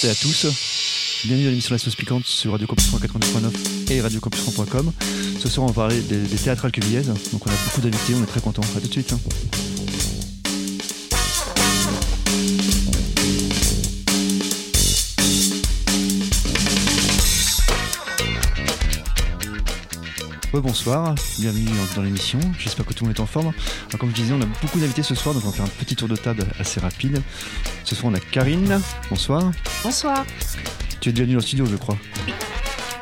Toutes à tous. Bienvenue à l'émission La Sauce Piquante sur Radio Campus 89.9 et radiocampus.com. Ce soir, on va parler des, des théâtrales cuvillaise. Donc, on a beaucoup d'invités, on est très contents. À tout de suite. bonsoir, bienvenue dans- l'émission. J'espère que tout le monde est en forme. Comme je disais, on a beaucoup d'invités ce soir, donc on va faire un petit tour de table assez rapide. Ce soir, on a Karine. Bonsoir. Bonsoir. Tu es déjà venu dans le studio, je crois.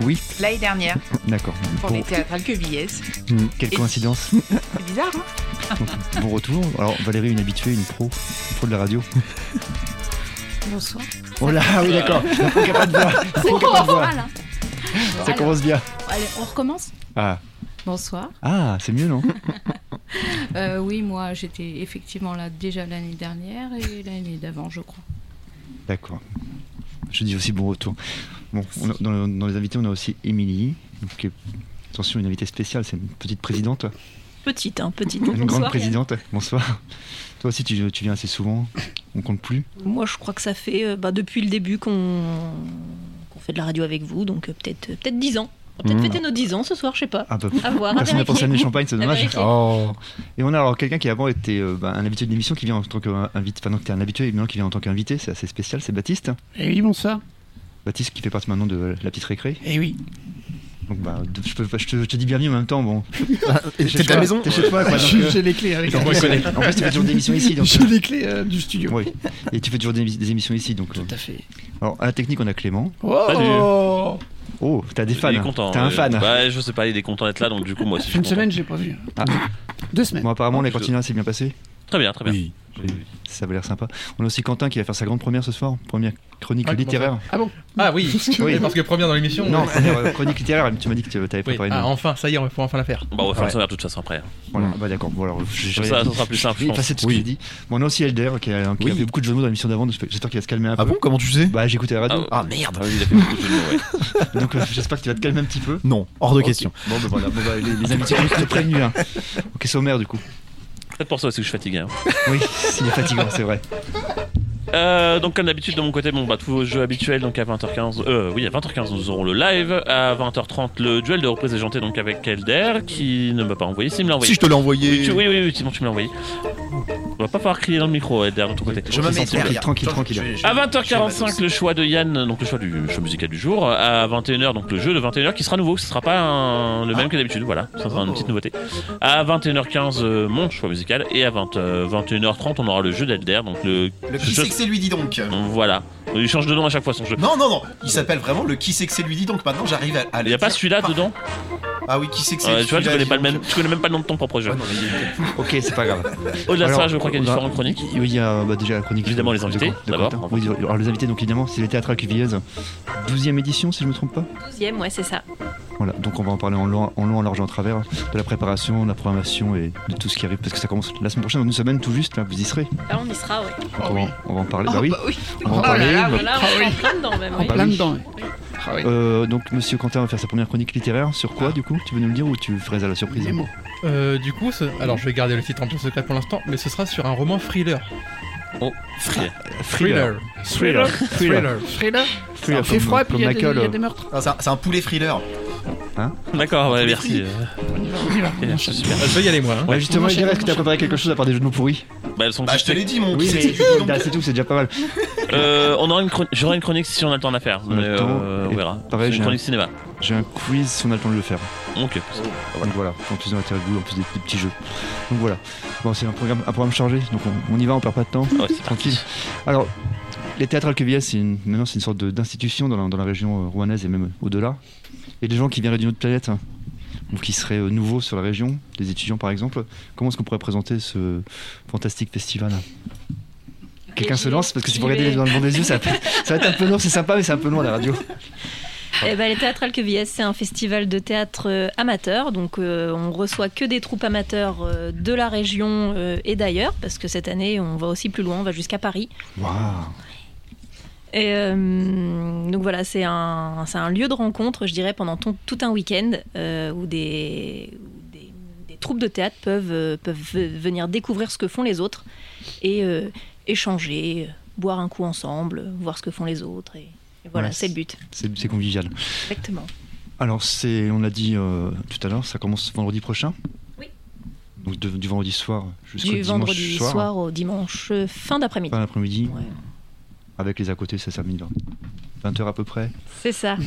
Oui, L'année dernière, d'accord. pour Bon, les théâtrales Quevillès. hmm, quelle Et- coïncidence. C'est bizarre, hein Donc, bon retour. Alors, Valérie, une habituée, une pro, une pro de la radio. Bonsoir. Oh là, oui, d'accord. Pas de voix. Pas de voix. Voilà. Ça commence bien. Allez, on recommence Ah, Bonsoir. ah c'est mieux, non? Euh, oui, moi j'étais effectivement là déjà l'année dernière et l'année d'avant, je crois. D'accord. Je dis aussi bon retour. Bon, on a- dans, le- dans les invités, on a aussi Émilie. Donc, euh, attention, une invitée spéciale, c'est une petite présidente. Petite, hein, petite. Une grande Bonsoir, présidente. Bonsoir. Toi aussi, tu, tu viens assez souvent. On compte plus. Moi, je crois que ça fait euh, bah, depuis le début qu'on fait de la radio avec vous, donc peut-être peut-être 10 ans. On va peut-être Mmh. fêter nos 10 ans ce soir, je sais pas. Ah, bah, À voir, à Personne n'a pensé à champagne, c'est dommage. Oh. Et on a alors quelqu'un qui avant était euh, bah, un habitué de l'émission qui vient en tant qu'invité, enfin non, qui un habitué et maintenant qui vient en tant qu'invité, c'est assez spécial, c'est Baptiste. Eh oui, bonsoir. Baptiste qui fait partie maintenant de la petite récré. Eh oui. Donc bah, je, peux, je, te, je te dis bienvenue en même temps, bon. T'es chez la toi, maison T'es chez toi, quoi. donc, J'ai euh, j'ai les clés avec en plus, en plus, tu fais toujours des émissions ici, donc. J'ai les clés euh, du studio. Oui. Et tu fais toujours des, des émissions ici, donc. euh. Tout à fait. Alors à la technique, on a Clément. Oh Oh, t'as des fans. Il est content. T'as un euh, fan. Bah, je sais pas, il est content d'être là, donc du coup, moi aussi. Je une semaine, j'ai pas vu. Ah. Deux semaines. Bon, apparemment, les Plutôt. cantines s'est bien passé. Très bien, très bien. Oui. Ça va l'air sympa. On a aussi Quentin qui va faire sa grande première ce soir, première chronique littéraire. Ah bon Ah oui, Oui. parce que première dans l'émission. Non, ouais. première euh, chronique littéraire. Tu m'as dit que tu avais Oui. préparé une. Ah, enfin, ça y est, on va enfin la faire. Bon, on va faire Ouais. ça de toute façon après. Voilà, bah d'accord. Bon, alors, je- Comme je- ça, ça sera plus simple, je je vais pense. effacer tout ce que j'ai dit. Bon, on a aussi Elder qui a, qui a Oui. fait beaucoup de jeux de mots dans l'émission d'avant. J'espère qu'il va se calmer un Ah peu. bon Comment tu sais Bah, j'ai écouté la radio. Ah, Ah merde Ah oui, il a fait beaucoup de jeux de mots, ouais. Donc, euh, j'espère que tu vas te calmer un petit peu. Non, hors de question. Bon, bah voilà. Bon, bah, les, les invités sont prévenus. Hein. Ok, sommaire du coup. Peut-être pour ça aussi que je suis fatigué. hein. Oui, s'il est fatigant, c'est vrai. Euh, donc comme d'habitude de mon côté, bon bah tous vos jeux habituels donc à 20h15, euh, oui à 20h15 nous aurons le live, à 20h30 le duel de reprise et janté donc avec Elder qui ne m'a pas envoyé, s'il me l'a envoyé. Si je te l'ai Oui, envoyé. tu- oui, oui, oui, Simon, tu me l'as envoyé. On va pas falloir crier dans le micro, Elder, de ton côté. Je me mets Tranquille, derrière. tranquille, tranquille. À 20h45, le choix de Yann, donc le choix du choix musical du jour. À 21h, donc le jeu de 21h qui sera nouveau. Ce sera pas un- le même que d'habitude, voilà. Ça sera une petite nouveauté. À 21h15, euh, mon choix musical. Et à 20, euh, 21h30, on aura le jeu d'Elder. Donc le. Le qui c'est que c'est lui dit donc? Voilà. Il change de nom à chaque fois son jeu. Non, non, non, il s'appelle vraiment le qui c'est que c'est lui dit donc maintenant j'arrive à, Il le n'y a pas celui-là dedans? Ah oui, qui c'est que c'est Ouais, Tu vois, tu connais, pas le même, tu connais même pas le nom de ton propre jeu. Ouais, non, mais il est- Ok, c'est pas grave. Au-delà de ça, je crois qu'il y a différentes chroniques. Oui, il y a bah, déjà la chronique. Évidemment, les de- invités, d'abord. Oui, alors les invités, donc évidemment, c'est les théâtrales cuvillaise. 12e édition, si je me trompe pas. 12e, ouais, c'est ça. Voilà, donc on va en parler en long, en long, en large, en travers de la préparation, de la programmation et de tout ce qui arrive parce que ça commence la semaine prochaine, dans une semaine tout juste, là, vous y serez. Là, on y sera. Donc on, va, on va en parler. Oh, bah oui, bah oui. on va en Oh là parler. là, bah- bah là, on est en plein dedans même. En oui. plein oui. dedans. Ah oui. Euh, donc Monsieur Quentin va faire sa première chronique littéraire. Sur quoi, du coup? Tu veux nous le dire ou tu ferais à la surprise. Euh, du coup, ce- alors je vais garder le titre un peu secret pour l'instant, mais ce sera sur un roman thriller. Oh, Thriller. Thriller. Thriller. Thriller. Thriller. Thriller, Il fait comme- froid et puis comme il y, a des- Michael. il y a des meurtres. Ah, c'est un- c'est un poulet thriller. D'accord, ouais, merci. On y va, on y On enchaîne. super. Je vais y aller moi. hein. Ouais, justement, On je dirais, enchaîne, est-ce que tu as on préparé quelque chose à part des jeux de mots pourris Bah, elles sont Bah, je te l'ai dit, mon Oui, c'est donc. bah, c'est tout, c'est déjà pas mal. Euh, on aura une chron- J'aurai une chronique si on a le temps de la faire. On a le mais, temps, euh, on et verra. pareil, C'est j'ai une un- chronique cinéma. J'ai un quiz si on a le temps de le faire. Ok. Donc voilà, en plus de l'interview, en plus des, des petits jeux. Donc voilà. Bon, c'est un programme, un programme chargé, donc on, on y va, on perd pas de temps. Ouais, c'est Tranquille. Alors, les théâtrales cuvillages, c'est une, maintenant c'est une sorte de- d'institution dans la, dans la région euh, rouennaise et même au-delà. Et des gens qui viendraient d'une autre planète, ou qui seraient euh, nouveaux sur la région, des étudiants par exemple, comment est-ce qu'on pourrait présenter ce fantastique festival? Quelqu'un se lance parce que si vous regardez dans le bon des yeux, ça, va- ça va être un peu lourd, c'est sympa, mais c'est un peu loin la radio. Eh ben, les Théâtrales Quevilles, c'est un festival de théâtre euh, amateur. Donc, euh, on reçoit que des troupes amateurs euh, de la région euh, et d'ailleurs, parce que cette année, on va aussi plus loin, on va jusqu'à Paris. Waouh Et euh, donc voilà, c'est un, lieu de rencontre, je dirais, pendant ton- tout un week-end euh, où, des, où des- des troupes de théâtre peuvent, euh, peuvent venir découvrir ce que font les autres et euh, échanger, boire un coup ensemble, voir ce que font les autres. Et, et voilà, Ouais, c'est le but. C'est convivial. Exactement. Alors, c'est, on l'a dit tout à l'heure, ça commence vendredi prochain? Oui. Donc de- du vendredi soir jusqu'au Du dimanche vendredi soir, soir. au dimanche fin d'après-midi. fin d'après-midi, Ouais. Avec les à côté, ça samedi 20h à peu près. C'est ça.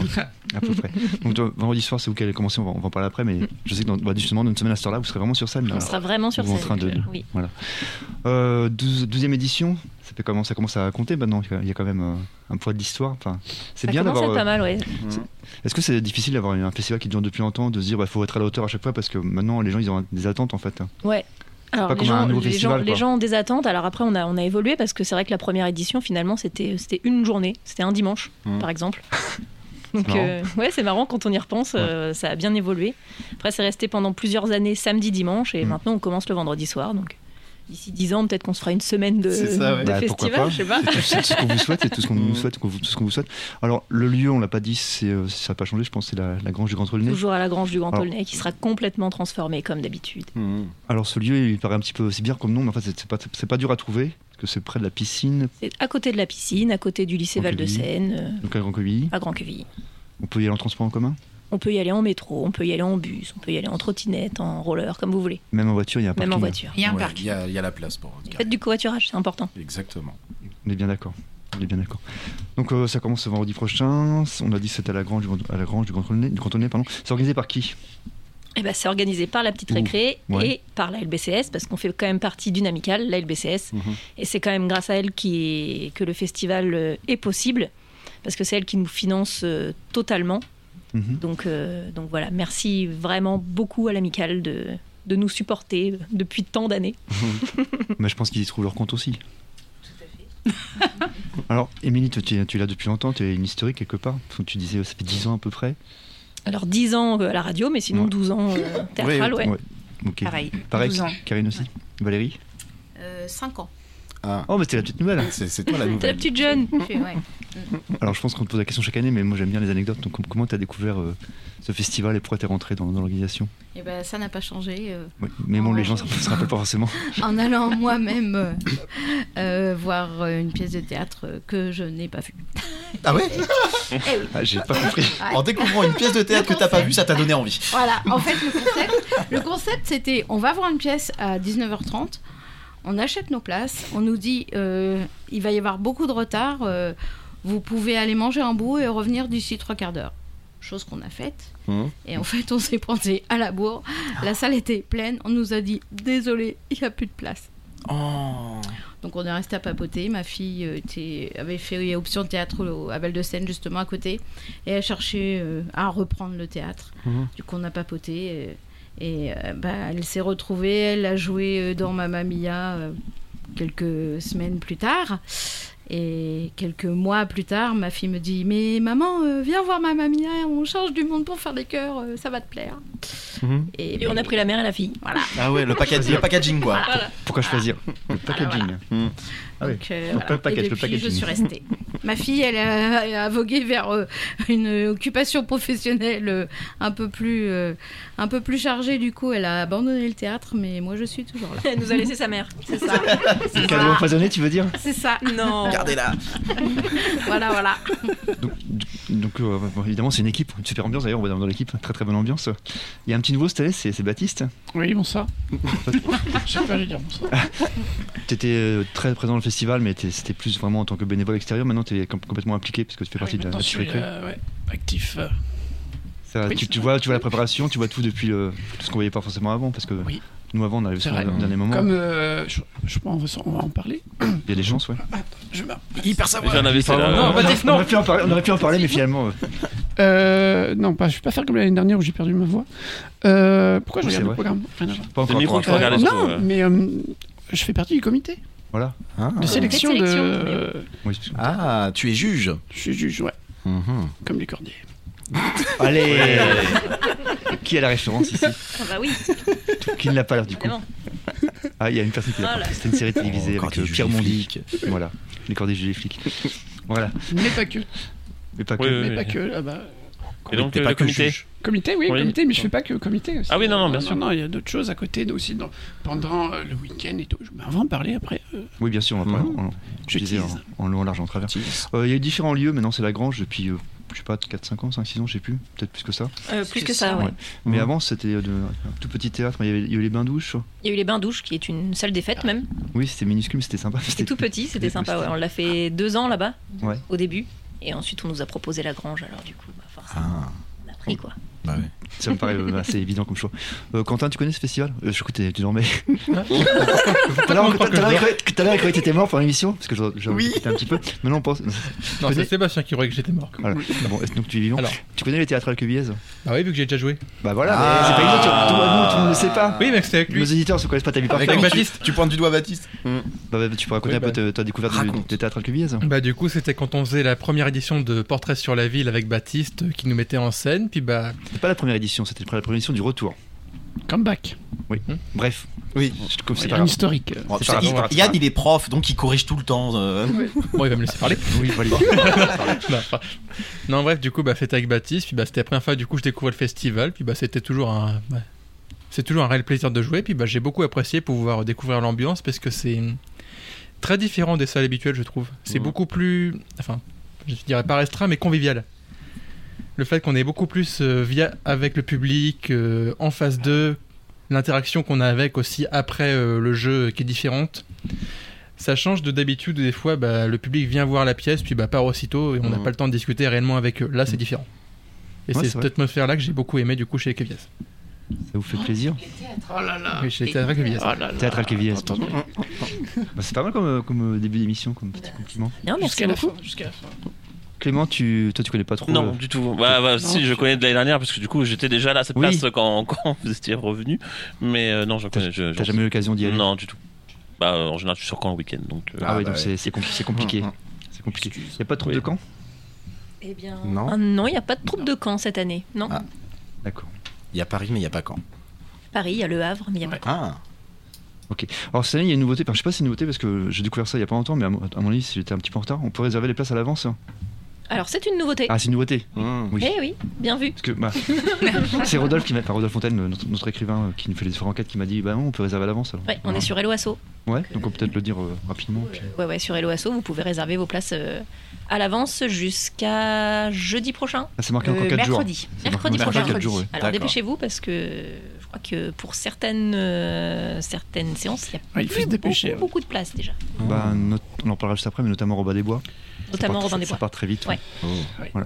À peu près. Donc vendredi soir, c'est vous qui allez commencer, on va, on va en parler après, mais je sais que dans, bah, justement, dans une semaine à cette heure-là, vous serez vraiment sur scène. là. On sera vraiment sur scène. en train de- de- Oui. Euh, 12, 12e édition, ça, fait comment, ça commence à compter maintenant, il y a quand même euh, un poids de l'histoire. Enfin, c'est bien d'avoir... être pas euh, mal, ouais. Est-ce que c'est difficile d'avoir un festival qui dure depuis longtemps, de se dire il faut être à la hauteur à chaque fois parce que maintenant les gens ils ont des attentes en fait. Ouais. Alors, pas les comme gens, un les, gens, les ont des attentes. Alors après, on a, on a évolué parce que c'est vrai que la première édition, finalement, c'était une journée. C'était un dimanche, Mhm. par exemple. Donc, euh, ouais, c'est marrant quand on y repense. euh, ça a bien évolué. Après, c'est resté pendant plusieurs années samedi, dimanche. Et Mhm. maintenant, on commence le vendredi soir. Donc, d'ici 10 ans, peut-être qu'on se fera une semaine de, C'est ça, ouais. de Bah, festival. pas. Je sais pas. C'est tout, ce qu'on vous souhaite, tout ce qu'on vous Mm. souhaite, tout ce qu'on vous souhaite. Alors le lieu, on l'a pas dit, c'est euh, ça n'a pas changé, je pense, c'est la, la grange du Grand Aulnay. Toujours à la Grange du Grand Aulnay qui sera complètement transformée comme d'habitude. Mhm. Alors ce lieu, il paraît un petit peu aussi bien comme nom, mais en fait c'est pas, c'est pas dur à trouver, parce que c'est près de la piscine, C'est à côté de la piscine, à côté du lycée Val-de-Seine, euh, donc à Grand Quevilly. à Grand-Quevilly. On peut y aller en transport en commun, On peut y aller en métro, on peut y aller en bus, on peut y aller en trottinette, en roller, comme vous voulez. même en voiture, il y a un Même parking. en voiture. Il y a un Ouais, parc. Il y, a il y a la place pour. Faites du covoiturage, c'est important. Exactement. On est bien d'accord. On est bien d'accord. Donc euh, ça commence ce vendredi prochain. On a dit que c'était à la grange du, Grand- à la grange du Grand Aulnay, du Aulnay, pardon. C'est organisé par qui? Et ben, c'est organisé par la petite Ouh, récré ouais. et par la LBCS, parce qu'on fait quand même partie d'une amicale, la LBCS. Mhm. Et c'est quand même grâce à elle qui est, que le festival euh, est possible, parce que c'est elle qui nous finance euh, totalement. Mhm. Donc, euh, donc voilà, merci vraiment beaucoup à l'amicale de, de nous supporter depuis tant d'années. Mais je pense qu'ils y trouvent leur compte aussi. Alors, Émilie, tu, tu es là depuis longtemps, tu es une historique quelque part. Tu disais, ça fait 10 ans à peu près. Alors 10 ans euh, à la radio, mais sinon Ouais. 12 ans euh, théâtral, ouais. Ok. Pareil. Pareil, 12 ans. Karine aussi. Valérie 5 ans. Ah, Oh, mais c'était la petite nouvelle. c'est c'est toi la T'es la nouvelle. petite jeune. Ouais. Alors, je pense qu'on te pose la question chaque année, mais moi j'aime bien les anecdotes. Donc, com- comment tu as découvert euh, ce festival et pourquoi tu es rentré dans, dans l'organisation? Et ben ça n'a pas changé. euh, Oui, Mais bon, les gens ne se rappellent pas forcément. en allant moi-même euh, euh, voir une pièce de théâtre que je n'ai pas vue. Ah ouais? Ah, J'ai pas compris. En découvrant une pièce de théâtre que t'as pas vue, ça t'a donné envie. Voilà, en fait, le concept, le concept c'était on va voir une pièce à 19h30, on achète nos places, on nous dit euh, il va y avoir beaucoup de retard, euh, vous pouvez aller manger un bout et revenir d'ici trois quarts d'heure. Chose qu'on a faite. Mhm. Et en fait, on s'est pointé à la bourre. La salle était pleine. On nous a dit désolé, il n'y a plus de place. Oh. Donc on est resté à papoter. Ma fille euh, était, avait fait option théâtre au- à Val de Seine justement à côté et elle cherchait euh, à reprendre le théâtre. Mhm. Du coup on a papoté et euh, bah, elle s'est retrouvée. Elle a joué euh, dans Mamma Mia euh, quelques semaines plus tard. Et quelques mois plus tard, ma fille me dit Mais maman, euh, viens voir Mamma Mia, on change du monde pour faire des chœurs, euh, ça va te plaire. Mhm. Et on a pris la mère et la fille. Voilà. Ah ouais, le, package, le packaging quoi. Pourquoi choisir Le packaging. Mhm. Ah oui. Donc, euh, le package, et depuis, je suis restée. Ma fille, elle a, vogué vers euh, une occupation professionnelle euh, un peu plus, euh, un peu plus chargée. Du coup, elle a abandonné le théâtre, mais moi, je suis toujours là. Elle nous a laissé sa mère. C'est ça. C'est Cadeau empoisonné, tu veux dire C'est ça. Non. Regardez-la. Voilà, voilà. Donc, donc, euh, bon, évidemment, c'est une équipe, une super ambiance d'ailleurs, on va dans, l'équipe, très très bonne ambiance. Il y a un petit nouveau cette année, c'est Baptiste. Oui, bonsoir. Je sais pas lui dire bonsoir. Tu étais très présent dans le festival, mais t'es- c'était plus vraiment en tant que bénévole extérieur. Maintenant, tu es complètement impliqué parce que tu fais partie Oui, de la, je Récré. euh, ouais, actif. euh, Ça, oui. tu, tu vois, tu vois la préparation, tu vois tout depuis le, tout ce qu'on voyait pas forcément avant, parce que Oui. nous avant on arrive sur le dernier moment. Comme euh, je, je pense on va en parler. Il y a des chances, ouais. Je me- Hyper J'en savoir. avais là. non, on aurait pu en parler, on aurait pu en parler, mais finalement, euh, Euh, non, pas, je vais pas faire comme l'année dernière où j'ai perdu ma voix. Euh, pourquoi je regarde le programme? Rien à voir. pas encore. le micro. Euh, non, mais euh, je fais partie du comité Voilà. Ah. de sélection. de sélection, de... mais Oui, Ah, tu es juge. Je suis juge, ouais, Mhm. comme les cordiers. Allez Qui a la référence ici Ah bah oui, Qui ne l'a pas du coup évidemment. Ah, il y a une personne qui l'a Voilà. pas. C'était une série télévisée Oh, avec euh, Pierre flics. Voilà. Les cordiers juges les flics. Voilà. Mais pas que. Mais pas que. Oui, oui, Mais oui. pas que. Ah bah, Et donc, T'es euh, pas le que comité juge. Comité, oui, Oui. comité, mais je fais pas que comité aussi. Ah oui, non, non, bien non, sûr. Non, il y a d'autres choses à côté aussi dans- pendant euh, le week-end et tout. Je- ben, on va en parler après. euh, Oui, bien sûr, on va parler en, je disais, en, en long, en large, en travers. Euh, Il y a eu différents lieux, maintenant c'est la Grange depuis, euh, je sais pas, 4-5 ans, 5-6 ans, je sais plus, peut-être plus que ça. Euh, plus que ça, ouais. Ouais. Mais Mhm. avant c'était euh, un tout petit théâtre, il y avait, il y avait les bains-douches. Il y a eu les bains-douches, qui est une salle des fêtes même. Oui, c'était minuscule, mais c'était sympa. C'était tout petit, c'était sympa. Ouais. On l'a fait deux ans là-bas, Ouais. au début. Et ensuite, on nous a proposé la grange. Alors, du coup, bah, Ah, on a pris quoi. Bah ouais. Ça me paraît euh, assez évident comme choix. Euh, Quentin, tu connais ce festival? Euh, Je crois que tu dormais. Tout à Comment tout à que tout à t'étais mort pour l'émission, parce que j'ai Oui. un petit peu. Maintenant, on pense. Non, connais c'est Sébastien qui croyait que j'étais mort. Voilà. Bon, est-ce- donc tu es vivant. Alors. Tu connais les théâtrales Cuviez Bah oui, vu que j'ai déjà joué. Bah voilà, Ah. mais c'est pas évident, tu- tout, nous, tout le monde ne sait pas. Oui, mais c'était avec Nos lui. auditeurs ne connaissent pas ta vie Avec parfaite. Baptiste. Tu, tu pointes du doigt Baptiste. Bah, bah, tu peux raconter Oui, un peu bah. ta, ta découverte des théâtrales Cuviez Bah du coup c'était quand on faisait la première édition de Portrait sur la ville avec Baptiste qui nous mettait en scène puis bah C'était pas la première édition, c'était la première édition du retour. Comeback. Bref, Oui. je te coupe, c'est un historique. Bon, tu sais, il-. Yann, il est prof, donc il corrige tout le temps. euh. bon il va me laisser parler. Oui, voilà. non, bref du coup bah c'était avec Baptiste puis bah c'était la première fois du coup je découvrais le festival puis bah c'était toujours un bah, c'est toujours un réel plaisir de jouer puis bah j'ai beaucoup apprécié pouvoir découvrir l'ambiance parce que c'est très différent des salles habituelles je trouve. C'est Mhm. beaucoup plus enfin je dirais pas restreint mais convivial. Le fait qu'on est beaucoup plus euh, via avec le public euh, en face d'eux, l'interaction qu'on a avec aussi après euh, le jeu qui est différente. Ça change de d'habitude des fois bah, le public vient voir la pièce puis bah, part aussitôt et on n'a Mhm. pas le temps de discuter réellement avec eux. Là c'est Mhm. différent. Et Ouais, c'est cette atmosphère-là que j'ai beaucoup aimé du coup chez Kevias. Ça vous fait plaisir Oh là là. Oui, chez Théâtre Kevias. Oh là là. Entendu. Bah, c'est pas mal comme, comme début d'émission, comme petit compliment. Bien, merci Jusqu'à la beaucoup. fin. Jusqu'à la fin. Clément, tu, toi tu connais pas trop Non, euh, du tout. Bah, bah, si, je connais de l'année dernière parce que du coup j'étais déjà là à cette Oui. place quand, quand vous étiez revenu. Mais euh, non, je connais. T'as jamais eu l'occasion d'y aller Non, du tout. Bah, euh, en général, je suis sur camp le week-end. Donc, euh, Ah, oui, bah donc ouais. c'est- c'est compli- c'est compliqué. C'est compliqué. Y a pas de troupe Oui. de camp? Eh bien, Non. ah non, il n'y a pas de troupe de camp cette année. Non. Ah. D'accord. Il y a Paris, mais il y a pas Caen. Paris, il y a le Havre, mais il n'y a pas de Ah, Alors cette année, il y a une nouveauté. Enfin, je sais pas si c'est une nouveauté parce que j'ai découvert ça il y a pas longtemps, mais à mon, avis, si j'étais un petit peu en retard, on peut réserver les places à l'avance. hein. Alors, c'est une nouveauté. Ah, c'est une nouveauté. Mmh. Oui. Eh oui, bien vu. Parce que bah, c'est Rodolphe qui m'a, enfin Rodolphe Fontaine, notre, notre écrivain euh, qui nous fait les enquêtes, qui m'a dit bah non, on peut réserver à l'avance. Alors. Ouais, on Voilà. est sur Hello Asso. Ouais, donc on peut peut-être le dire euh, rapidement. puis- Ouais, ouais, sur Hello Asso, vous pouvez réserver vos places euh, à l'avance jusqu'à jeudi prochain. Ah, c'est marqué encore Euh, 4 jours. mercredi. C'est marqué Mercredi prochain. quatre jours, ouais. Alors D'accord. dépêchez-vous parce que je crois que pour certaines, euh, certaines séances, il y a Ouais, il faut se dépêcher, beaucoup, ouais. beaucoup de place déjà. Bah, not- on en parlera juste après, mais notamment Robin des Bois. Ça Notamment part- Robin des Ça Bois. part très vite. Ouais. Oh. Bah,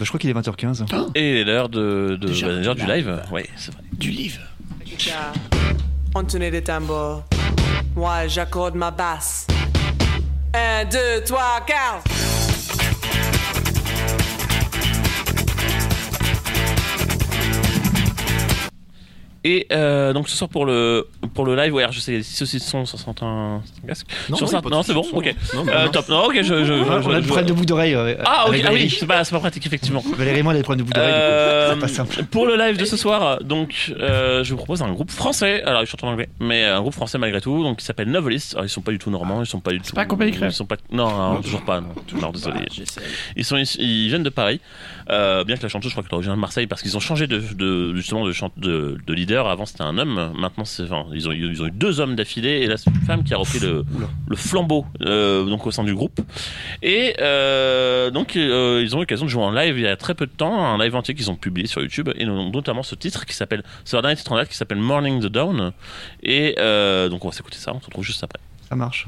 je crois qu'il est 20h15. Et l'heure de, de, Déjà, bah, l'heure du live. live. Ouais, c'est vrai. Du livre. Entonner des tambours. Moi, j'accorde ma basse. Un, deux, trois, quatre. Et euh, donc ce soir pour le pour le live, ouais, alors je sais, si ceci sont sur certains casques. Non, sur oui, certains- non, c'est bon, ok. Non, non, Euh, non. top. Non, ok, je. je, je- on a, de boucle d'oreille. euh, Ah, ok, ah oui, c'est pas, c'est pas pratique, effectivement. Valérie et moi, on a des problèmes de boucle d'oreille. du coup. Euh, C'est pas simple. pour le live de ce soir, donc euh, je vous propose un groupe français. Alors ils chantent en anglais, mais un groupe français malgré tout, donc qui s'appelle Novelist. Alors ils sont pas du tout normands, ils sont pas du tout. pas Compagnie Ils sont pas. Non, non, toujours pas. Non, non, désolé. Ils sont ils viennent de Paris, euh, bien que la chanteuse, je crois qu'elle origine de Marseille, parce qu'ils ont changé de, de- justement de, chante- de, de Avant c'était un homme, maintenant c'est, enfin, ils ont, ils ont eu deux hommes d'affilée, et là c'est une femme qui a repris le, le flambeau euh, donc au sein du groupe. Et euh, donc euh, ils ont eu l'occasion de jouer en live il y a très peu de temps, un live entier qu'ils ont publié sur YouTube, et no- notamment ce titre qui s'appelle, c'est leur dernier titre en date qui s'appelle Morning the Dawn. Et donc on va s'écouter ça, on se retrouve juste après. Ça marche.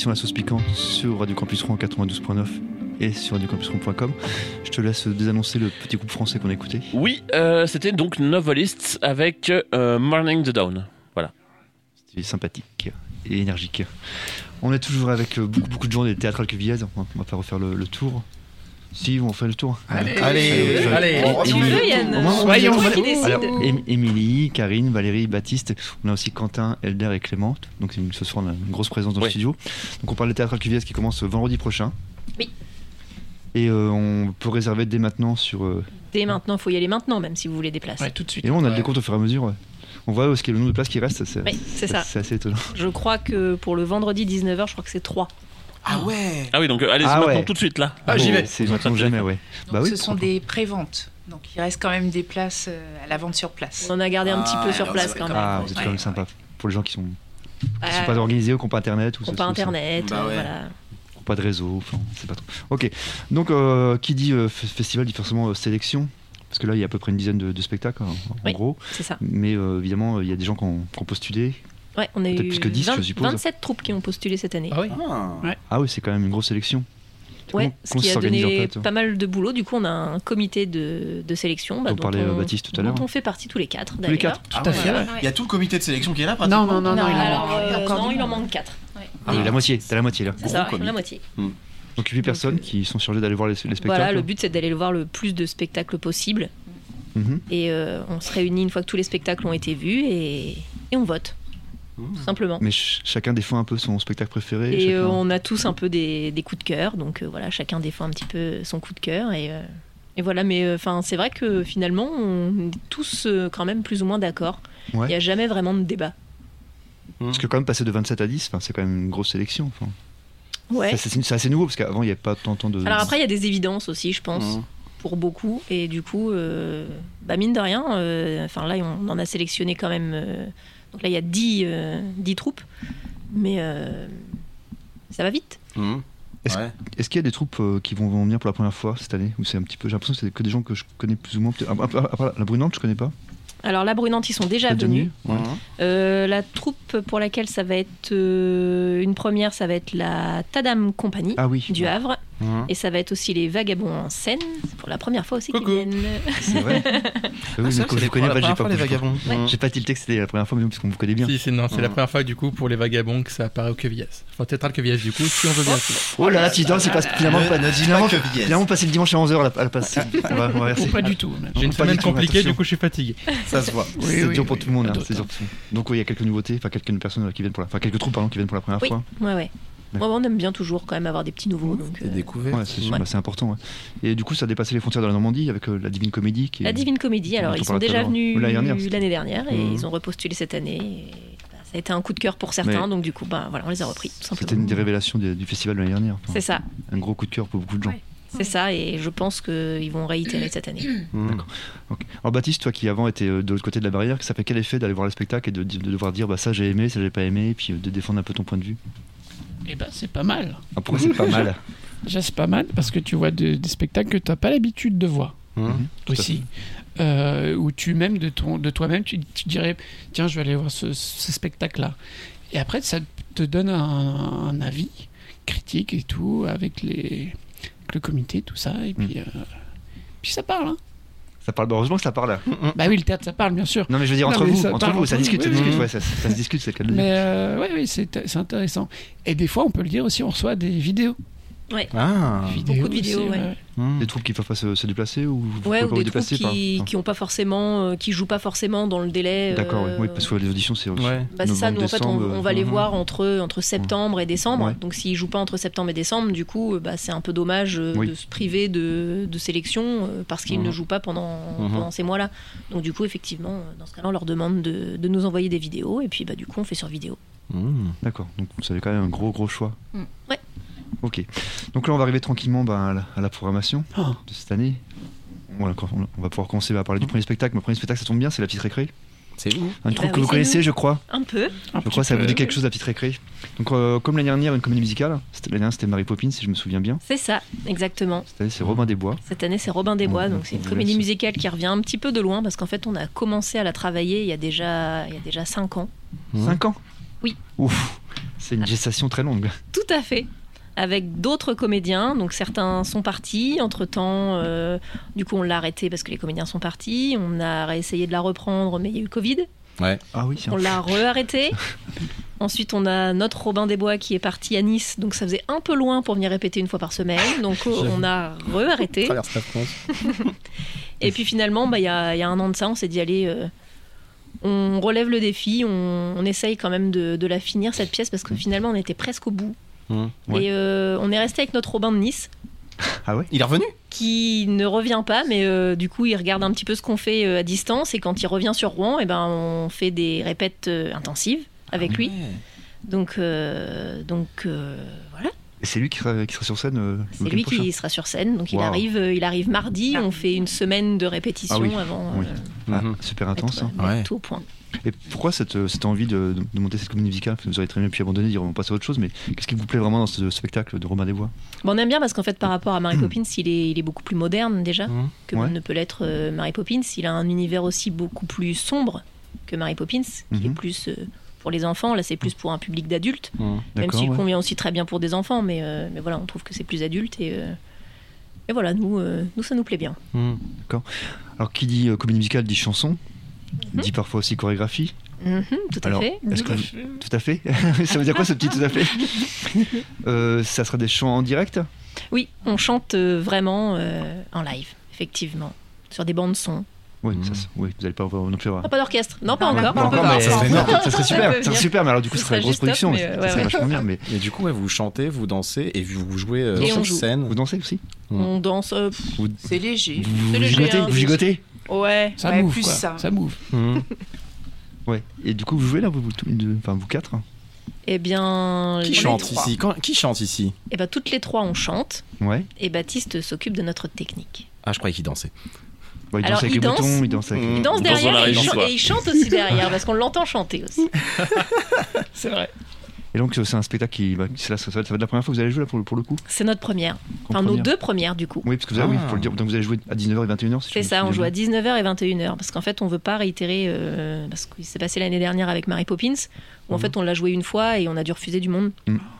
L'émission La Sauce Piquante sur Radio Campus Rouen 92.9 et sur radiocampusrouen.com. Je te laisse désannoncer le petit groupe français qu'on a écouté. Oui, euh, c'était donc Novelists avec euh, Morning the Dawn. Voilà. C'était sympathique et énergique. On est toujours avec euh, beaucoup, beaucoup de gens des théâtrales cuvillaise. On va- on va pas refaire le, le tour. Si, on fait le tour. Allez, Allez, allez. Soyons Émilie, Karine, Valérie, Baptiste. On a aussi Quentin, Elder et Clément. Donc une- ce soir on a une grosse présence dans le studio. Donc on parle des théâtrales cuvillaise qui commence vendredi prochain. Oui. Et euh, on peut réserver dès maintenant sur. euh, Dès maintenant, il faut y aller maintenant, même si vous voulez des places. Ouais, tout de suite. Et là, on a le Ouais. décompte au fur et à mesure. ouais. On voit qu'il y a le nombre de places qui restent. C'est Oui, c'est ça. c'est assez étonnant. Je crois que pour le vendredi 19h, je crois que c'est 3. Ah ouais Ah oui, donc euh, allez-y Ah maintenant ouais. tout de suite là. Ah, j'y vais. C'est maintenant jamais, ouais. Donc Bah oui, ce sont des préventes. Donc il reste quand même des places euh, à la vente sur place. On en a gardé un petit Ah, peu sur alors, place quand même. Ah, vous êtes quand même sympa. Pour les gens qui sont, qui Ah, sont pas organisés ou qui n'ont pas internet ou Ou ça, pas internet, Bah euh, ouais. voilà. qui ont pas de réseau, enfin, c'est pas trop. Ok, donc euh, qui dit euh, festival dit forcément euh, sélection, parce que là il y a à peu près une dizaine de, de spectacles en, en Oui. gros, C'est ça. mais euh, évidemment il y a des gens qui ont, qui ont postulé. Ouais, on a eu plus que 10, je suppose. 27 troupes qui ont postulé cette année. Ah oui Ah. Ah oui, c'est quand même une grosse sélection. Ouais, ce qui a s'organise, donné en fait pas mal de boulot. Du coup, on a un comité de, de sélection bah, Dont dont, parlait, euh, on, Baptiste tout à dont on fait partie tous les quatre. les d'ailleurs. quatre, Ah Tout à ouais. fait, ouais. Il y a tout le comité de sélection qui est là, Non, pratiquement. non, non, non, il en Alors, manque. euh, non, il en manque quatre. Ah oui, la moitié, t'as la moitié là. C'est ça, la moitié. Donc 8 personnes qui sont chargées d'aller voir les, les spectacles. Voilà, le but c'est d'aller voir le plus de spectacles possible. Mhm. Et euh, on se réunit une fois que tous les spectacles ont été vus et, et on vote, tout simplement. Mais ch- chacun défend un peu son spectacle préféré. Et chacun- euh, on a tous un peu des, des coups de cœur, donc euh, voilà, chacun défend un petit peu son coup de cœur. Et, euh, et voilà, mais enfin c'est vrai que finalement, on est tous euh, quand même plus ou moins d'accord. Il Ouais. n'y a jamais vraiment de débat. Parce que quand même passer de 27 à 10, enfin, c'est quand même une grosse sélection. Ouais. C'est assez nouveau parce qu'avant il n'y avait pas tant, tant de. Alors après, il y a des évidences aussi, je pense, Mhm. pour beaucoup. Et du coup, euh, bah mine de rien, euh, enfin là, on en a sélectionné quand même. Donc là, il y a 10, euh, 10 troupes. Mais euh, ça va vite. Mhm. Est-ce Ouais. qu'il y a des troupes euh, qui vont, venir pour la première fois cette année? Ou c'est un petit peu. J'ai l'impression que c'est que des gens que je connais plus ou moins. ah, la Brunante, je connais pas. Alors, la Brunante, ils sont déjà venus. Ouais. Mhm. Euh, la troupe pour laquelle ça va être euh, une première, ça va être la Tadam Compagnie Ah oui. du Havre. Mhm. Et ça va être aussi les Vagabonds en scène. C'est pour la première fois aussi qu'ils viennent. C'est vrai. Ah oui, Ah, mais ça, je connais pas, j'ai les vagabonds. J'ai pas tilté que c'était la première fois, mais puisqu'on vous connaît bien. Si, c'est non, c'est la Mhm. première fois du coup pour les vagabonds que ça apparaît au Quevillas. Enfin, peut-être le Quevillas du coup, si on veut bien. Oh là là, tu c'est pas finalement pas. Finalement, finalement, passer le dimanche à 11h à la, passe. On va, Ou pas du tout. même. J'ai une semaine tout, compliquée, du coup je suis fatigué. Ça se voit. C'est dur pour tout le monde, hein, sûr. Donc il y a quelques nouveautés, enfin quelques personnes qui viennent pour la, enfin quelques troupes pardon qui viennent pour la première fois. Ouais, ouais. Ouais, on aime bien toujours quand même avoir des petits nouveaux. Donc, Des euh, découvertes. Ouais, c'est sûr, Ouais. bah, c'est important. ouais. Et du coup, ça a dépassé les frontières de la Normandie avec euh, la Divine Comédie. Qui est- La Divine Comédie, alors ils sont déjà venus l'année dernière, et Mhm. ils ont repostulé cette année. et, bah, ça a été un coup de cœur pour certains, Mais- donc du coup, bah, voilà, on les a repris C'était une des révélations du, du festival de l'année dernière. Enfin, C'est ça, Un gros coup de cœur pour beaucoup de gens. Ouais. c'est ça, et je pense qu'ils vont réitérer cette année. Ok. Alors Baptiste, toi qui avant étais euh, de l'autre côté de la barrière, ça fait quel effet d'aller voir le spectacle et de, de devoir dire bah ça j'ai aimé, ça j'ai pas aimé, et puis de défendre un peu ton point de vue? Eh ben, c'est pas mal. ah, Pourquoi c'est pas mal Déjà, c'est pas mal parce que tu vois de- des spectacles que tu n'as pas l'habitude de voir. Tout à aussi. Euh, où tu même de, ton, de toi-même, tu, tu dirais tiens, je vais aller voir ce, ce spectacle-là. Et après, ça te donne un, un avis critique et tout avec, les, avec le comité, tout ça. Et puis, euh, puis ça parle. Hein. Ça parle, bah, heureusement que ça parle. là. Bah oui, le théâtre, ça parle, bien sûr. Non mais je veux dire entre vous, ça entre vous, ça discute, ça oui, discute, oui. ouais, ça, ça se discute, c'est le cas de le dire. Mais euh, oui, c'est c'est intéressant. Et des fois, on peut le dire aussi, on reçoit des vidéos. Ah. Vidéos de vidéos, aussi, ouais. Mhm. Des troupes qui peuvent pas se, se déplacer ou Ouais, ou des troupes qui, par- qui ont pas forcément, euh, qui jouent pas forcément dans le délai. D'accord, ouais. euh, oui, parce que les auditions c'est aussi. Ouais. Bah c'est ça, nous en fait on, va les mhm. voir entre, entre septembre et décembre. Ouais. Donc s'ils jouent pas entre septembre et décembre, du coup euh, bah, c'est un peu dommage euh, Oui. de se priver de, de sélection euh, parce qu'ils Mhm. ne jouent pas pendant, Mhm. pendant ces mois-là. Donc du coup effectivement, euh, dans ce cas-là on leur demande de, de nous envoyer des vidéos et puis bah, du coup on fait sur vidéo. Mhm. D'accord, donc vous avez quand même un gros gros choix. Ouais. Ok, donc là on va arriver tranquillement bah, à, la, à la programmation Ah. de cette année. Voilà, on on va pouvoir commencer à parler du premier spectacle. Le premier spectacle ça tombe bien, c'est la petite récré. C'est où? Un Eh truc bah que oui, vous connaissez, nous. je crois. Un peu. Un Je crois que ça vous dit quelque chose, la petite récré. Donc, euh, comme l'année dernière, une comédie musicale. L'année dernière, c'était Mary Poppins, si je me souviens bien. C'est ça, exactement. Cette année, c'est Robin des Bois. Cette année, c'est Robin des Bois, Mhm. donc c'est une Je comédie laisse. musicale qui revient un petit peu de loin parce qu'en fait, on a commencé à la travailler il y a déjà, il y a déjà 5 ans. Mhm. 5 ans? Oui. Ouf, c'est une gestation très longue. Tout à fait. Avec d'autres comédiens, donc certains sont partis. Entre temps, du coup, on l'a arrêté parce que les comédiens sont partis. On a réessayé de la reprendre, mais il y a eu le Covid. Ah oui. On l'a re-arrêté. Ensuite, on a notre Robin des Bois qui est parti à Nice, donc ça faisait un peu loin pour venir répéter une fois par semaine. Donc euh, on a re-arrêté. Traverse la France. Et puis finalement, bah, il y, a, il y a un an de ça, on s'est dit, allez, euh, on relève le défi, on, on essaye quand même de, de la finir, cette pièce, parce que finalement, on était presque au bout. Ouais. Et euh, on est resté avec notre Robin de Nice, Ah ouais Il est revenu qui ne revient pas, mais euh, du coup, il regarde un petit peu ce qu'on fait euh, à distance, et quand il revient sur Rouen, et ben, on fait des répètes euh, intensives avec lui. Donc, euh, donc euh, voilà. Et c'est lui qui sera, qui sera sur scène euh, C'est lui prochain qui sera sur scène, donc il arrive, euh, il arrive mardi. On fait une semaine de répétition Ah oui, avant oui. Ah, Mhm. Super intense. hein. Ouais. tout au point. Et pourquoi cette, euh, cette envie de, de- monter cette comédie musicale Vous auriez très bien pu abandonner, dire on passe à autre chose, mais qu'est-ce qui vous plaît vraiment dans ce spectacle de Robin des Bois? Bon, on aime bien parce qu'en fait, par rapport à Mary Poppins, il est, il est beaucoup plus moderne déjà Mhm. que Ouais. ne peut l'être euh, Mary Poppins. Il a un univers aussi beaucoup plus sombre que Mary Poppins, qui est Mhm. plus euh, pour les enfants. Là, c'est plus pour un public d'adultes. Mmh. Même D'accord, s'il ouais. convient aussi très bien pour des enfants, mais, euh, mais voilà, on trouve que c'est plus adulte et, euh, et voilà, nous, euh, nous, ça nous plaît bien. Mmh. Alors, qui dit euh, comédie musicale dit chanson, dit parfois aussi chorégraphie. Mhm, tout à Alors, fait. est-ce que tout à fait Ça veut dire quoi ce petit tout à fait Euh, Ça sera des chants en direct Oui, on chante euh, vraiment euh, en live, effectivement, sur des bandes son. Oui, Mhm. ça, se- oui, vous n'allez pas avoir non plus. avoir- Ah, pas d'orchestre, non, pas Non, encore. Pas encore, mais ça serait énorme, ça serait Ça super, ça serait super, mais alors du coup, Ce serait une grosse production, mais, euh, ça ouais, serait ouais. vachement bien, mais Et du coup, ouais, vous chantez, vous dansez et vous, jouez euh, Et sur joue. scène. vous dansez aussi On danse. euh, Vous, C'est léger. vous, C'est vous léger, gigotez, hein, vous gigotez ouais. Ça Ouais, move, plus quoi. ça. Ça move. Mmh. Ouais. Et du coup, vous jouez là, vous, vous, deux- enfin vous quatre Eh bien, Qui chante ici Quand- Qui chante ici eh ben, toutes les trois, on chante. Ouais. Et Baptiste s'occupe de notre technique. Ah, je croyais qu'il dansait. Bon, il Alors, danse avec il les danse. boutons, il danse avec. Mmh. Il danse danse derrière et, il chan- quoi. et il chante aussi derrière parce qu'on l'entend chanter aussi. C'est vrai. Et donc, c'est un spectacle qui. Bah, c'est là, ça, va être, ça va être la première fois que vous allez jouer là pour, le- pour le coup C'est notre première. En Enfin, nos deux premières du coup. Oui, parce que vous avez, oui, Ah. faut le dire. Donc, vous allez jouer à 19h et 21h. si C'est ça, on joue à bien. 19h et 21h parce qu'en fait on veut pas réitérer euh, parce qu'il s'est passé l'année dernière avec Mary Poppins où en Mhm. fait on l'a joué une fois et on a dû refuser du monde.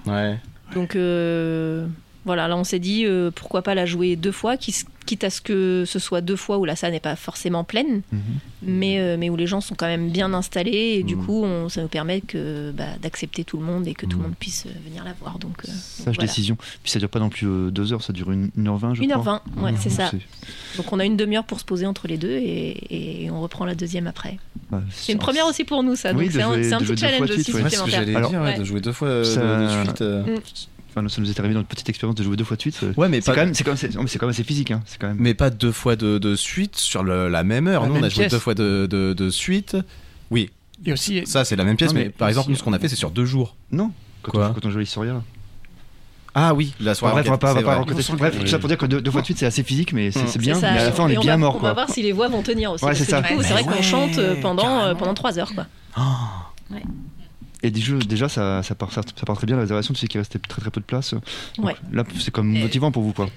Ouais. Donc euh, voilà, là on s'est dit euh, pourquoi pas la jouer deux fois, qui- quitte à ce que ce soit deux fois où la salle n'est pas forcément pleine, Mhm. mais, euh, mais où les gens sont quand même bien installés et du Mhm. coup on- ça nous permet que bah, d'accepter tout le monde et que tout le Mhm. monde puisse euh, venir la voir. Donc euh, Sage voilà. décision. Puis ça dure pas non plus 2 heures, ça dure 1h20, je crois. 1h20, ouais, c'est ça. Donc on a une demi-heure pour se poser entre les deux et, et on reprend la deuxième après. bah, C'est une première aussi pour nous, ça. Oui, Donc c'est un, petit deux challenge aussi ouais. Ouais, supplémentaire. dire, ouais, Ouais. de jouer deux fois de, Ça- de suite. Euh. Enfin, nous, ça nous est arrivé dans une petite expérience de jouer deux fois de suite. euh, Ouais, mais C'est quand, même, c'est, quand, même, quand même assez physique. Hein. C'est quand même... mais pas deux fois de, de suite sur le- la même heure. La Nous, on a joué pièce. deux fois de, de, de suite. Oui, Et aussi, ça, c'est la même pièce, Non, mais, mais par exemple, nous, ce qu'on a fait, c'est sur deux jours. Non, quand, Quoi on, quand on joue Historia. Ah oui, la soirée. bref, on va pas, on va pas. On Bref, tout ça pour dire que deux, deux fois de suite, c'est assez physique, mais c'est, Mm. bien. Ça. Mais à la fin, on Et est bien va, mort. On Quoi. va voir si les voix vont tenir aussi. Ouais, c'est que ça. du coup, Ouais, c'est vrai ouais, qu'on chante euh, pendant, euh, pendant trois heures. Quoi. Ah. Et des jeux, déjà, ça, ça, part, ça, ça part très bien. La réservation, tu sais qu'il restait très très peu de place. Donc Ouais. Là, c'est comme Et- motivant pour vous, quoi.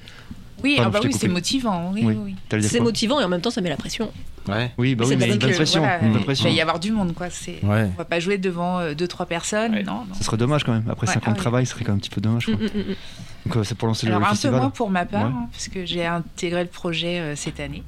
Oui, Pardon, ah bah oui, c'est motivant. Oui, Oui. oui, oui. T'allais dire C'est motivant et en même temps, ça met la pression. Ouais. Oui, bah oui, mais une bonne pression. voilà, bonne Il va y avoir du monde, quoi. Ouais. On va pas jouer devant euh, deux, trois personnes. Ouais. Non, non. Ça serait dommage quand même. Après Ouais, 5 ans ah de travail, ce serait quand même un petit peu dommage. Mm, Quoi. mm, mm. Donc, euh, c'est pour lancer le, Alors le un peu moins pour ma part, Ouais. hein, parce que j'ai intégré le projet euh, cette année.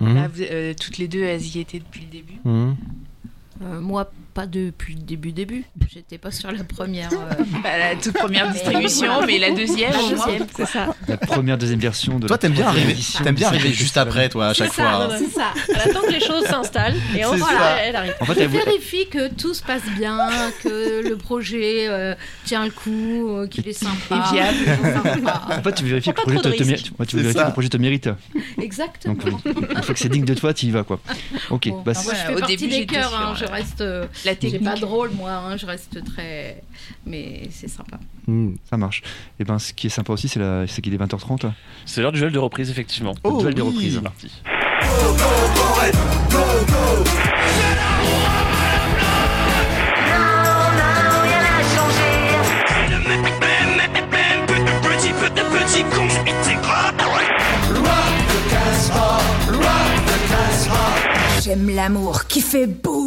Là, vous- euh, toutes les deux, elles y étaient depuis le début. Euh, moi, pas depuis le début début. J'étais pas sur la première. euh, Pas la toute première distribution, Voilà. mais la deuxième, La au moins. deuxième, C'est ça. La première, deuxième version de. Toi, t'aimes bien arriver, t'aimes bien arriver juste après, toi, à chaque ça, fois. hein. C'est ça. Elle attend que les choses s'installent et ensuite ça. elle arrive. En fait, elle vérifie que tout se passe bien, que le projet euh, tient le coup, euh, qu'il est sympa. Et viable. En fait, tu vérifies que le projet te, mérite. Ouais, tu C'est vérifies ça. que le projet te mérite. Exactement. Donc, une fois que c'est digne de toi, tu y vas, quoi. Ok, bah, Au début, des j'étais cœurs, sur, hein, je reste. La J'ai technique. pas de rôle, moi, hein, je reste très. Mais c'est sympa. Mhm. ça marche. Et ben, ce qui est sympa aussi, c'est, la... c'est qu'il est 20h30. là. C'est l'heure du duel de reprise, effectivement. Le Oh duel des oui. reprises. C'est parti. J'aime l'amour qui fait boum.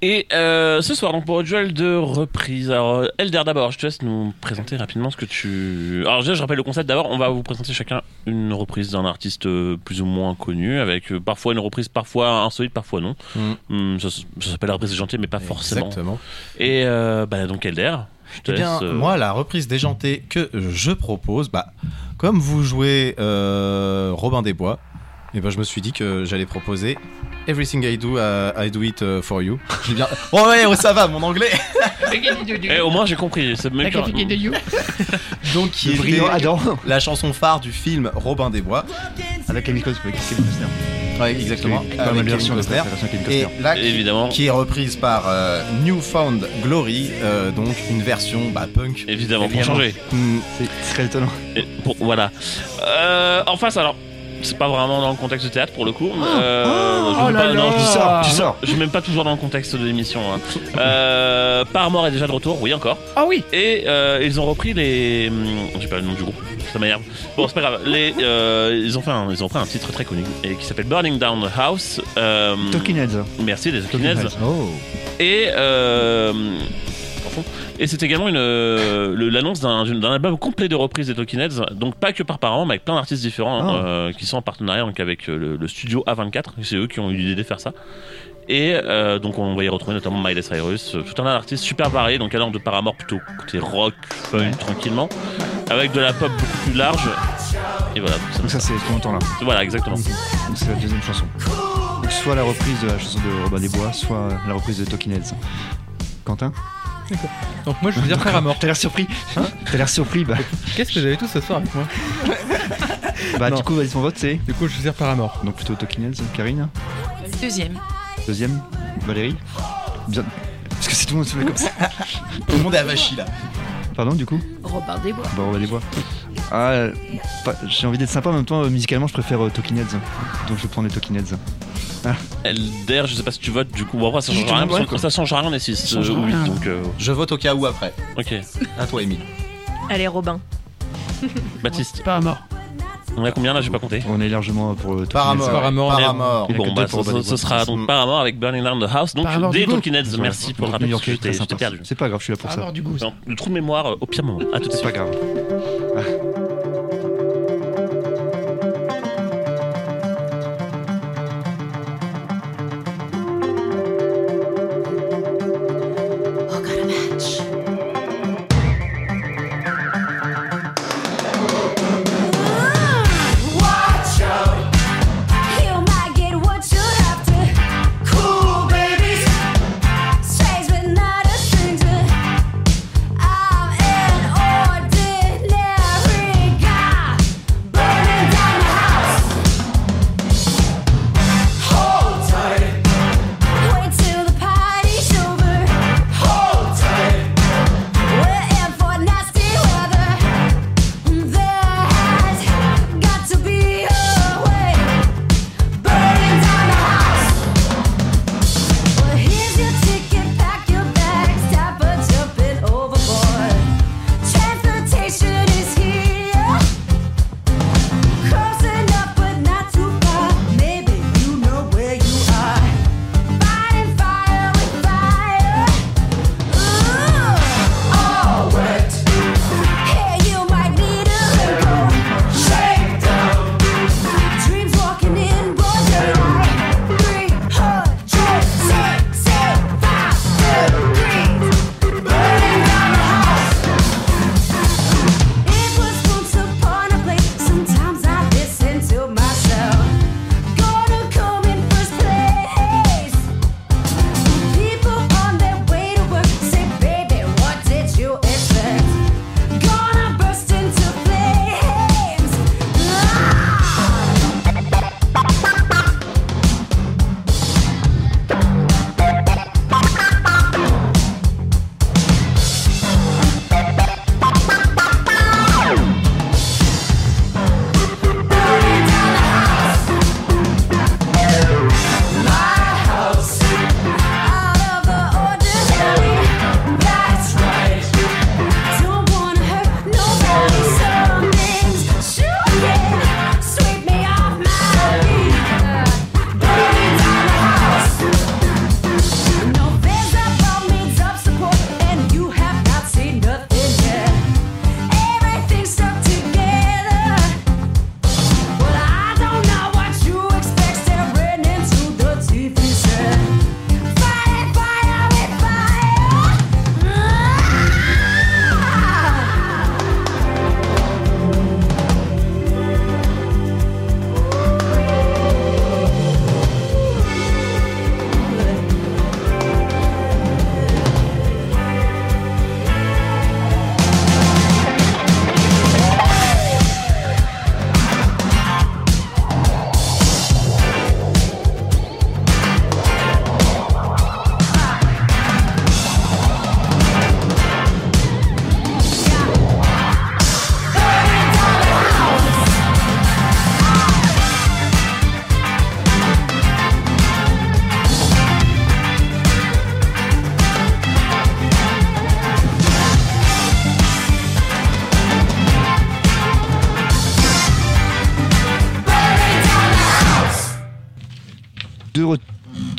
Et euh, ce soir, donc pour le duel de reprise, alors euh, Elder d'abord, je te laisse nous présenter rapidement ce que tu. Alors déjà, je rappelle le concept d'abord, on va vous présenter chacun une reprise d'un artiste euh, plus ou moins connu, avec parfois une reprise, parfois insolite, parfois non. Mhm. Hum, ça, ça s'appelle la reprise déjantée, mais pas forcément. Exactement. Et euh, bah, donc Elder, je te Eh bien, laisse. euh, moi, la reprise déjantée que je propose, bah, comme vous jouez Robin des Bois, et ben, je me suis dit que j'allais proposer Everything I Do, uh, I Do It uh, For You. J'ai bien. Oh ouais, oh, ça va, mon anglais. eh, au moins j'ai compris. C'est même que- Figgy de You. Donc, qui était brillant Adam. la chanson phare du film Robin des Bois. Avec Kevin Costner. Ouais, exactement. Pas Avec versions, la Costner. Et là, qui, Évidemment. qui est reprise par euh, Newfound Glory, euh, donc une version bah, punk. Évidemment, pour Évidemment. changer. Hmm, C'est très étonnant. Et pour- voilà. Euh, en face, alors, c'est pas vraiment dans le contexte de théâtre pour le coup. Euh, je oh là pas- non, là. je- Tu sors, tu sors. Je suis même pas toujours dans le contexte de l'émission. Hein. Euh, Paramore est déjà de retour, oui encore. Ah oui Et euh, ils ont repris les. hum, J'ai pas le nom du groupe, ça m'énerve. Bon, c'est pas grave. Les, euh, ils, ont fait un, ils ont pris un titre très connu et qui s'appelle Burning Down the House. Euh, Talking Heads. Merci, des Talking Heads. Oh. Et. Et c'est également une, euh, l'annonce d'un, album complet de reprises des Talking Heads. Donc pas que par Paramore, mais avec plein d'artistes différents hein, Ah. euh, qui sont en partenariat donc, avec euh, le, le studio A24. C'est eux qui ont eu l'idée de faire ça. Et euh, donc on va y retrouver notamment Miley Cyrus, euh, tout un tas d'artistes super variés, donc allant de Paramore plutôt côté rock, fun, tranquillement, avec de la pop beaucoup plus large. Et voilà, tout ça. Donc ça c'est tout longtemps là. Voilà, exactement. Donc c'est la deuxième chanson. Donc soit la reprise de la chanson de Robin des Bois, soit la reprise de Talking Heads. Quentin? Donc moi je veux dire Paramore. T'as l'air surpris T'as l'air surpris Bah, Qu'est-ce que vous avez tous ce soir avec moi bah Non. du coup, vas-y, ton vote c'est Du coup je veux dire Paramore. Donc plutôt Talking Heads, Karine Deuxième. Deuxième Valérie Bien. Parce que c'est tout le monde se met comme ça. Tout le monde est avachi là. Pardon, du coup Robin des Bois. Bah, on va les voir. Ah, euh, j'ai envie d'être sympa en même temps, euh, musicalement, je préfère euh, Talking Heads. Donc je vais prendre les Talking Heads. LDR, je sais pas si tu votes, du coup, bon, après, ça Si, change le rien, ça change rien, on est 6 Ça change ou 8, rien. donc euh, Je vote au cas où après. ok. À toi, Emile. Allez, Robin. Baptiste, Pas à mort. on est à combien là? J'ai pas compté. On est largement pour euh, Talking Paramore. Paramore. Paramore. Bon, bah, ce, sera donc Paramore avec Burning Down the House, donc Paramore des du Talking Heads. Merci pour le rappel, j'étais perdu. C'est pas grave, je suis là pour à ça. du goût. Non, le trou de mémoire euh, au pire moment. À tout de C'est suite. pas grave.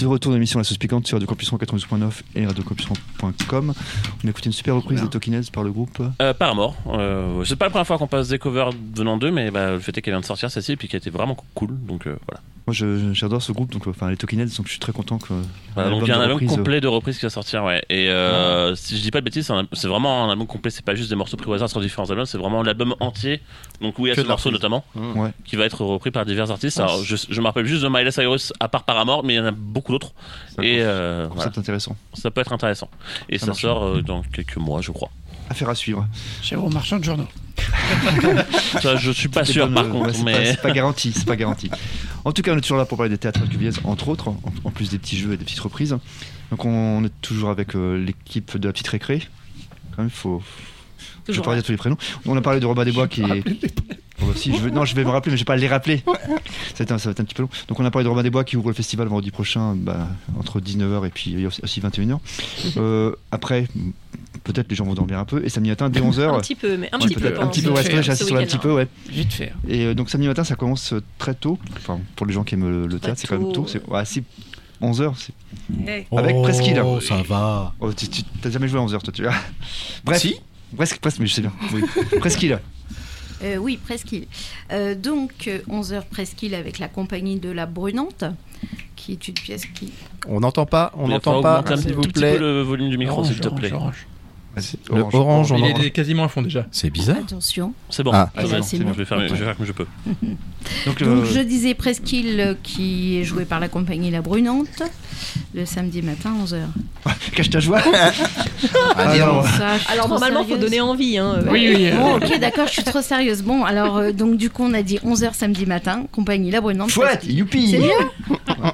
retour de l'émission La Sauce Piquante sur Radio Campus 92.9 et radiocampus.com. On a écouté une super reprise des Talking par le groupe. Euh, Paramore. Euh, c'est pas la première fois qu'on passe des covers venant d'eux, mais bah, le fait est qu'elle vient de sortir celle-ci et puis qu'elle était vraiment cool. Moi, je- j'adore ce groupe, donc euh, enfin les Talking Heads, donc je suis très content que. Voilà, donc il y a un album reprise, euh, complet de reprises qui va sortir, ouais. Et euh, si je dis pas de bêtises, c'est vraiment un album complet. C'est pas juste des morceaux pris au hasard sur différents albums, c'est vraiment l'album entier. Donc où il y a Que ce morceau notamment, Ouais. qui va être repris par divers artistes. Ah, Alors je, je me rappelle juste de Miley Cyrus à part Paramore, mais il y en a beaucoup d'autres. Ça Et concept euh, voilà. Concept intéressant. ça peut être intéressant. Et Ça sort euh, dans quelques mois, je crois. Affaire à suivre. Chez vos marchands de journaux. Ça, je suis pas sûr pas par le- contre, ouais, c'est pas- mais c'est pas, garanti, c'est pas garanti. En tout cas, on est toujours là pour parler des théâtres cuviers, entre autres, en, en plus des petits jeux et des petites reprises. Donc on, est toujours avec euh, l'équipe de la petite récré. Quand même, faut. Je vais parler de tous les prénoms. On a parlé de Robin des Bois qui est. Oh, si, je vais- non, je vais me rappeler, mais je vais pas les rappeler. Ça va, être un, ça va être un petit peu long. Donc on a parlé de Robin des Bois qui ouvre le festival vendredi prochain, bah, entre 19h et puis aussi, aussi 21h. Euh, après, peut-être les gens vont dormir un peu. Et samedi matin, dès 11h. Un petit peu, mais un Ouais, petit peu. un petit peu, ouais, vrai, sur un petit peu, ouais. Vite faire. Et euh, donc samedi matin, ça commence euh, très tôt. Enfin, pour les gens qui aiment le, le théâtre, c'est quand même tôt. C'est ouais, c'est 11h. C'est... Eh, Avec Presqu'île. Oh, ça va. Oh, tu, tu- t'as jamais joué à 11h, toi, tu vois. Bref. Si. Presque, presque, mais je sais bien. Oui. Presqu'île. Euh, oui, Presqu'île. Euh, donc, euh, 11h Presqu'île avec la compagnie de la Brunante, qui est une pièce qui. On n'entend pas, on n'entend pas, augmenter un s'il tout vous petit plaît. peu le volume du micro, s'il te plaît. Le orange, on Il est quasiment à fond déjà. C'est bizarre. Attention. C'est bon. Ah. c'est bon, ben, c'est bon. bon. Je vais faire, je vais faire comme je peux. Donc, Donc, euh, je disais Presqu'île, euh, qui est joué par la compagnie La Brunante, le samedi matin, 11h. cache ta joie. Ah. Ça, Alors normalement, faut sérieuse. donner envie. Hein. Oui, oui. Bon, ok, d'accord, je suis trop sérieuse. Bon, alors, euh, donc, du coup, on a dit 11h samedi matin, compagnie La Brunante. Chouette, youpi. C'est bien.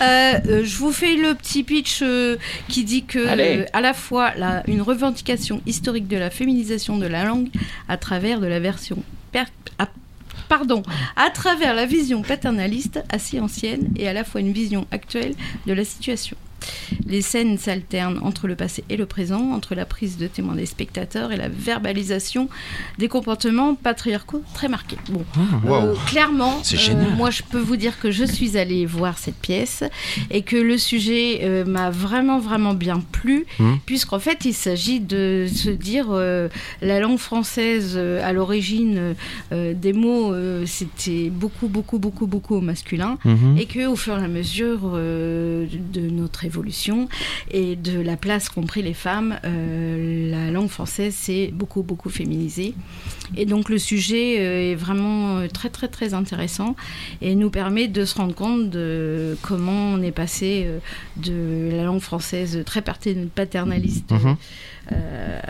Euh, euh, je vous fais le petit pitch euh, qui dit que euh, à la fois la- une revendication historique de la féminisation de la langue à travers de la version per- à- pardon à travers la vision paternaliste assez ancienne et à la fois une vision actuelle de la situation. Les scènes s'alternent entre le passé et le présent, entre la prise de témoin des spectateurs et la verbalisation des comportements patriarcaux très marqués. Bon, Waouh. euh, clairement, euh, moi je peux vous dire que je suis allée voir cette pièce et que le sujet euh, m'a vraiment vraiment bien plu, Mhm. puisqu'en fait il s'agit de se dire la langue française à l'origine des mots c'était beaucoup beaucoup beaucoup beaucoup au masculin Mhm. et que au fur et à mesure de notre évolution et de la place qu'ont pris les femmes, euh, la langue française s'est beaucoup beaucoup féminisée. Et donc le sujet euh, est vraiment euh, très très très intéressant et nous permet de se rendre compte de comment on est passé de la langue française très pater- paternaliste Mhm. euh,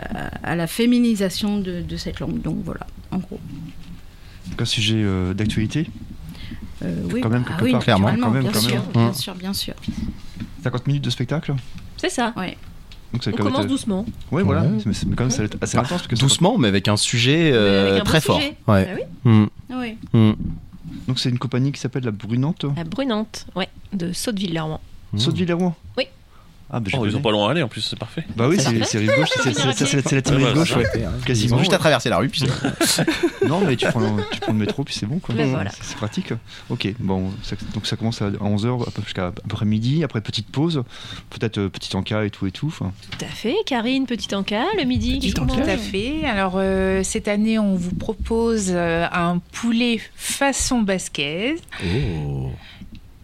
à la féminisation de, de cette langue. Donc voilà, en gros. Donc, un sujet euh, d'actualité? Euh, oui, Quand même, quelque oui, part. Clairement, naturellement, quand même, bien quand sûr, même. bien Mm. sûr, bien sûr. 50 minutes de spectacle. C'est ça. Donc ça On va être- commence doucement. Ouais, voilà. Ouais. Mais, quand même, ça va être assez Bah, intense. Parce Doucement, mais avec un sujet euh, avec un très beau fort. sujet. Ouais. Bah oui. Mm. Oui. Mm. Donc c'est une compagnie qui s'appelle La Brunante. La Brunante, ouais, de Saute-Villermois. Mm. Saute Villermois. Oui. Ah, bah, Oh, ils connais. ont pas loin à aller en plus, c'est parfait. Bah oui, C'est rive gauche. C'est c'est- c'est- c'est- c'est la team rive voilà, gauche, ouais. Ils Quasiment. ont juste à traverser la rue, puis Non, mais tu prends, tu prends le métro, puis c'est bon, quoi. Voilà. C'est c'est pratique. Ok, bon, ça- donc ça commence à 11h jusqu'à à peu près midi. Après, petite pause. Peut-être euh, petit encas et tout et tout. Enfin, Tout à fait. Karine, petit encas, le midi. Petit encas. Tout à fait. Alors euh, cette année, on vous propose euh, un poulet façon basquaise Oh.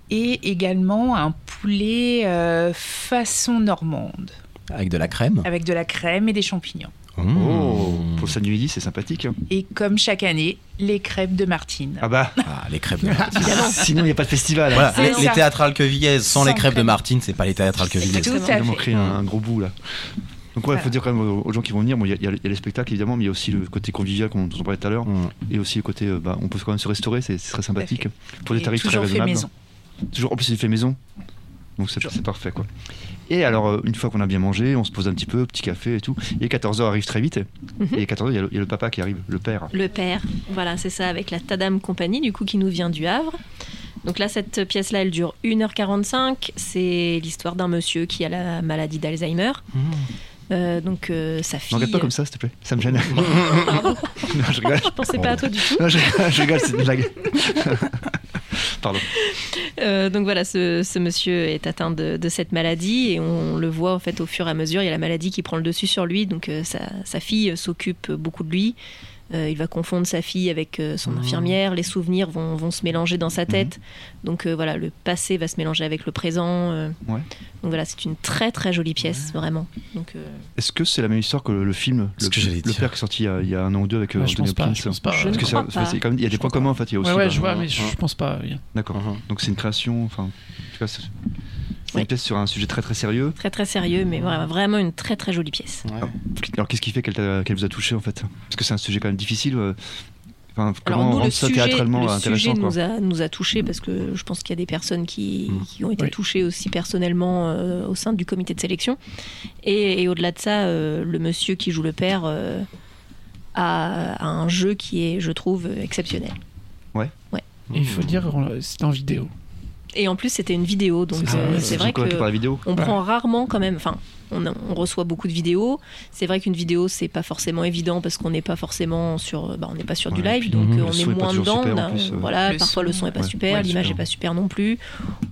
Et également un poulet euh, façon normande Avec de la crème. avec de la crème et des champignons. Mm. oh, pour le samedi midi, c'est sympathique. Et comme chaque année, les crêpes de Martine. Ah bah, Ah, les crêpes de sinon il n'y a pas de festival. Voilà, C'est les, ça. les théâtrales quevillaises sans, Sans les crêpes de. Martine, c'est pas les théâtrales quevillaises. Tout à a fait. manqué un, un gros bout là. Donc ouais, il faut dire quand même aux, aux gens qui vont venir, bon, il y, a- il y y a les spectacles évidemment, mais il y a aussi le côté convivial qu'on- dont on parlait tout à l'heure, Mm. et aussi le côté, euh, bah, on peut quand même se restaurer, c'est très sympathique, pour des tarifs très fait raisonnables. maison. Toujours, en plus, il fait maison. Donc c'est c'est parfait quoi. Et alors, euh, une fois qu'on a bien mangé, on se pose un petit peu, petit café et tout. Et 14h arrive très vite. Mhm. Et 14h, il y, a le- il y a le papa qui arrive, le père. Le père, voilà, c'est ça, avec la Tadam Compagnie, du coup, qui nous vient du Havre. Donc là, cette pièce-là, elle dure 1h45. C'est l'histoire d'un monsieur qui a la maladie d'Alzheimer. Euh, donc euh, sa fille. regarde pas comme ça, s'il te plaît. Ça me gêne. Pardon, non, je rigole. je pensais pas à toi du tout. Non, je, je rigole, c'est une blague. Pardon. Euh, donc voilà, ce, monsieur est atteint de, cette maladie et on le voit en fait au fur et à mesure. Il y a la maladie qui prend le dessus sur lui, donc euh, sa fille s'occupe beaucoup de lui. Euh, il va confondre sa fille avec euh, son infirmière. Les souvenirs vont, vont se mélanger dans sa tête. Donc euh, voilà, le passé va se mélanger avec le présent. euh. Ouais. Donc voilà, c'est une très très jolie pièce, vraiment. Donc euh, Est-ce que c'est la même histoire que le, le film le, que père qui est sorti il y a, il y a un an ou deux avec Ouais, je Anthony pense pas, Hopkins je pense pas. Je Parce ne que c'est- crois c'est- pas. c'est quand même- il y a des points communs en fait. Il y a aussi. Ouais, ouais, bah, je vois, mais je, je pense pas. oui. D'accord. Mhm. Donc c'est une création. Enfin, en tout cas, c'est c'est Ouais. une pièce sur un sujet très très sérieux. très très sérieux, mais vraiment, vraiment une très très jolie pièce. Alors qu'est-ce qui fait qu'elle vous a touché en fait? Parce que c'est un sujet quand même difficile. euh, Enfin, Alors comment nous, le rendre ça sujet, théâtralement le intéressant sujet nous a, nous a touchés parce que je pense qu'il y a des personnes qui, Mm. qui ont été Oui. touchées aussi personnellement euh, au sein du comité de sélection. Et, et au-delà de ça, euh, le monsieur qui joue le père euh, a, a un jeu qui est, je trouve, exceptionnel. Et il faut dire, on- c'était en vidéo. Et en plus, c'était une vidéo, donc C'est ça, euh, c'est vrai que par la vidéo. on Ouais. prend rarement quand même. Enfin, on, a- on reçoit beaucoup de vidéos. C'est vrai qu'une vidéo, c'est pas forcément évident parce qu'on n'est pas forcément sur, bah, on n'est pas sur du live, donc euh, on est moins dedans. super, on en a- plus, euh. voilà, Le parfois le son, est pas ouais. super, Ouais, l'image est pas super non plus.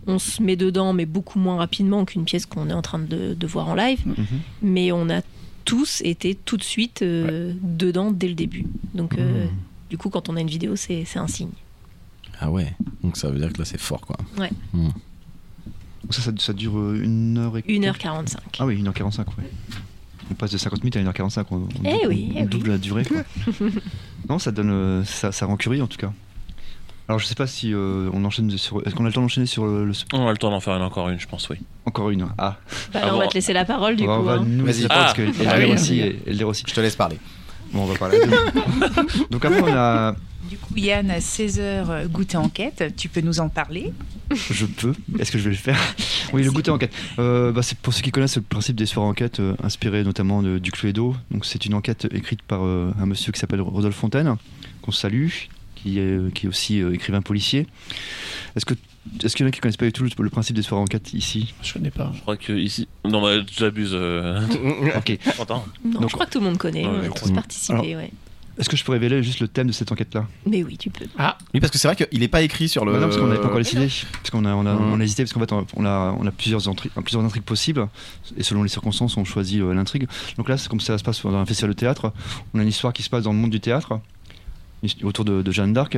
On se met dedans, mais beaucoup moins rapidement qu'une pièce qu'on est en train de, de voir en live. Mhm. Mais on a tous été tout de suite euh, dedans dès le début. Donc, euh, du coup, quand on a une vidéo, c'est un signe. Ah ouais, donc ça veut dire que là c'est fort quoi. Donc ça, ça, ça dure euh, une heure et 1h45. Ah oui, 1h45, ouais. On passe de 50 minutes à 1h45, on, on Eh oui, on eh oui. double la durée. Quoi. non, ça donne, euh, ça, ça rend curieux en tout cas. Alors je sais pas si euh, on enchaîne sur. Est-ce qu'on a le temps d'enchaîner sur le, le- On a le temps d'en faire une, encore une, je pense, oui. encore une Ah, Bah, Ah on va bon. te laisser la parole du on va, coup. on va hein. nous laisser la Vas-y. parole Ah. parce qu'elle Ah oui, aussi, oui. aussi. Je te laisse parler. Bon, on va parler. Donc après on a, Du coup, Yann, à 16h, goûter enquête, tu peux nous en parler? Je peux. Est-ce que je vais le faire? Oui, le goûter enquête. Euh, bah, c'est pour ceux qui connaissent le principe des soirées enquête, euh, inspiré notamment de- du Cluedo. Donc c'est une enquête écrite par euh, un monsieur qui s'appelle Rodolphe Fontaine, qu'on salue, qui est, qui est aussi euh, écrivain policier. Est-ce que est-ce qu'il y en a qui connaissent pas du tout le, le principe des soirées enquête ici? Je connais pas. Je crois que ici. Non, bah, j'abuse. Euh... Ok. Attends. Non, Donc- je crois que tout le monde connaît. Ouais, on a je tous crois. participé, ouais. Est-ce que je peux révéler juste le thème de cette enquête-là? Mais oui, tu peux. Oui, parce que c'est vrai qu'il n'est pas écrit sur le. Bah non, parce qu'on n'avait pas encore décidé. Parce qu'on a, on a, Mhm. on a hésité, parce qu'en fait, on a, on a plusieurs, intri- plusieurs intrigues possibles. Et selon les circonstances, on choisit euh, l'intrigue. Donc là, c'est comme ça se passe dans un festival de théâtre. On a une histoire qui se passe dans le monde du théâtre, autour de, de Jeanne d'Arc.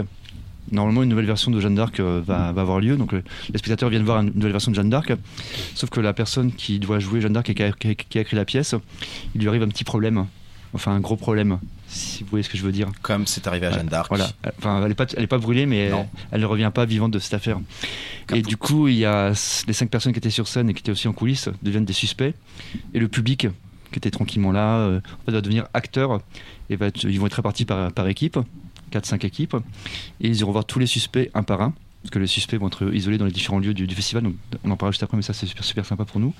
Normalement, une nouvelle version de Jeanne d'Arc euh, va, va avoir lieu. Donc euh, les spectateurs viennent voir une nouvelle version de Jeanne d'Arc. Sauf que la personne qui doit jouer Jeanne d'Arc et a- qui a écrit la pièce, il lui arrive un petit problème. Enfin, un gros problème, si vous voyez ce que je veux dire. Comme c'est arrivé à Jeanne d'Arc. Voilà. Enfin, elle n'est pas, elle est pas brûlée, mais elle, ne revient pas vivante de cette affaire. Et du coup, il y a les cinq personnes qui étaient sur scène et qui étaient aussi en coulisses deviennent des suspects. Et le public, qui était tranquillement là, euh, en fait, va devenir acteur. Et va être- ils vont être répartis par, par équipe, 4-5 équipes. Et ils iront voir tous les suspects un par un. Parce que les suspects vont être isolés dans les différents lieux du, du festival. Donc, on en parlera juste après, mais ça, c'est super, super sympa pour nous.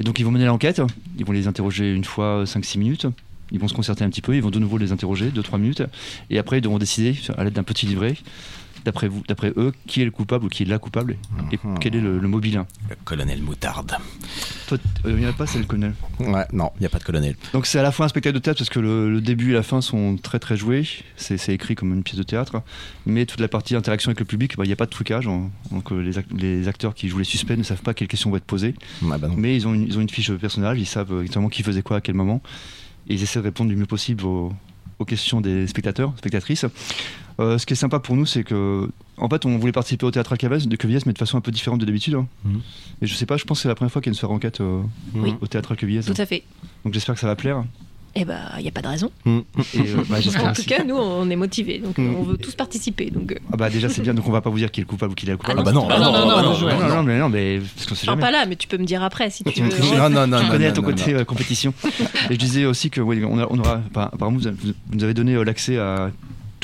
Et donc, ils vont mener l'enquête. Ils vont les interroger une fois 5-6 minutes. Ils vont se concerter un petit peu, ils vont de nouveau les interroger 2-3 minutes, et après ils devront décider, à l'aide d'un petit livret, d'après vous, d'après eux, qui est le coupable ou qui est la coupable, et Mhm. quel est le, le mobile. Le colonel Moutarde. Toi, euh, il n'y en a pas, c'est le colonel. Ouais, non, il n'y a pas de colonel. Donc c'est à la fois un spectacle de théâtre parce que le, le début et la fin sont très très joués, c'est écrit comme une pièce de théâtre, mais toute la partie interaction avec le public, bah, il n'y a pas de trucage, donc les, ac- les acteurs qui jouent les suspects ne savent pas quelles questions vont être posées, bah mais ils ont, une, ils ont une fiche de personnage, ils savent exactement qui faisait quoi à quel moment, et ils essaient de répondre du mieux possible aux, aux questions des spectateurs, spectatrices. Euh, ce qui est sympa pour nous, c'est que, en fait, on voulait participer au théâtre Alcavez de Quevilles, mais de façon un peu différente de d'habitude. hein. Mhm. Et je sais pas, je pense que c'est la première fois qu'il y a une soirée enquête euh, Oui. au théâtre Alcavez. Tout à fait. Donc j'espère que ça va plaire. Eh ben, il n'y a pas de raison. Et, euh, bah, En tout cas, nous, on est motivés, donc euh, on veut tous participer. Donc, euh, Ah bah déjà c'est bien, donc on va pas vous dire qui est le coupable ou qui est la coupable. Ah bah non, Ah non, non, non, non, non, non, non, non, mais non, mais parce qu'on sait jamais. pas là, mais tu peux me dire après si tu veux. Non, non, non. Tu non, connais ton non, côté non. euh, compétition. Et je disais aussi que oui, on, a- on aura, apparemment vous, vous nous avez donné euh, l'accès à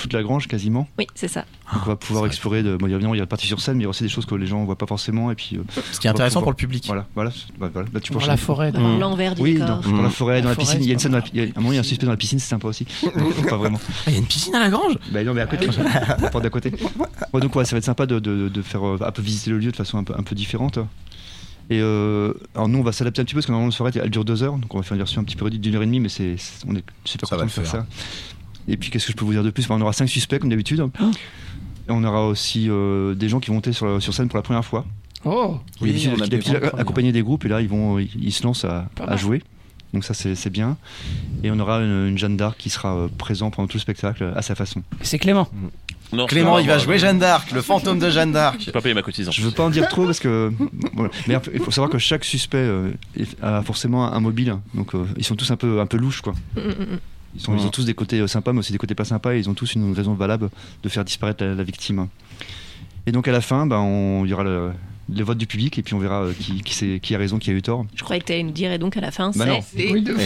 toute la grange quasiment. Oui, c'est ça. Donc on va pouvoir explorer. De, bon, évidemment il y a la partie sur scène, mais il y a aussi des choses que les gens voient pas forcément. Et puis euh, Ce qui est intéressant pour le public. voilà, voilà, bah, voilà. Bah, tu Pour la forêt. Par Mm. l'envers du Oui, dans, décor. dans la Mm. forêt, dans La la piscine. Il y a une scène, dans la- il y a, à un moment il y a un suspect dans la piscine, c'est sympa aussi. pas vraiment. Ah, il y a une piscine à la grange? Bah non, mais à côté, la porte d'à côté. Ouais, donc ouais, ça va être sympa de, de- de faire euh, un peu visiter le lieu de façon un peu, un peu différente. Et euh, alors nous, on va s'adapter un petit peu parce que normalement la soirée elle dure deux heures, donc on va faire une version un petit peu réduite d'une heure et demie, mais c'est, c'est- on est super Ça content de faire. ça. Et puis qu'est-ce que je peux vous dire de plus? Enfin, On aura cinq suspects comme d'habitude. Et on aura aussi euh, des gens qui vont monter sur, sur scène pour la première fois. Oh Oui, Oui, on a des des groupes et là ils vont ils, ils se lancent à, jouer. Donc ça c'est bien. Et on aura une, une Jeanne d'Arc qui sera euh, présent pendant tout le spectacle à sa façon. C'est Clément. Non, Clément, il va jouer Jeanne d'Arc, le fantôme de Jeanne d'Arc. J'ai pas payé ma cotisation. Je veux pas en dire trop parce que voilà. mais il faut savoir que chaque suspect euh, a forcément un mobile. Donc ils sont tous un peu un peu louches quoi. Mm, mm, mm. Ils, sont, ils ont tous des côtés euh, sympas mais aussi des côtés pas sympas et ils ont tous une raison valable de faire disparaître la, la victime. Et donc à la fin, on- il y aura le, le vote du public et puis on verra euh, qui, qui, c'est- qui a raison, qui a eu tort. Je croyais que tu allais nous dire, et donc à la fin, Bah c'est. Oui, de- aussi,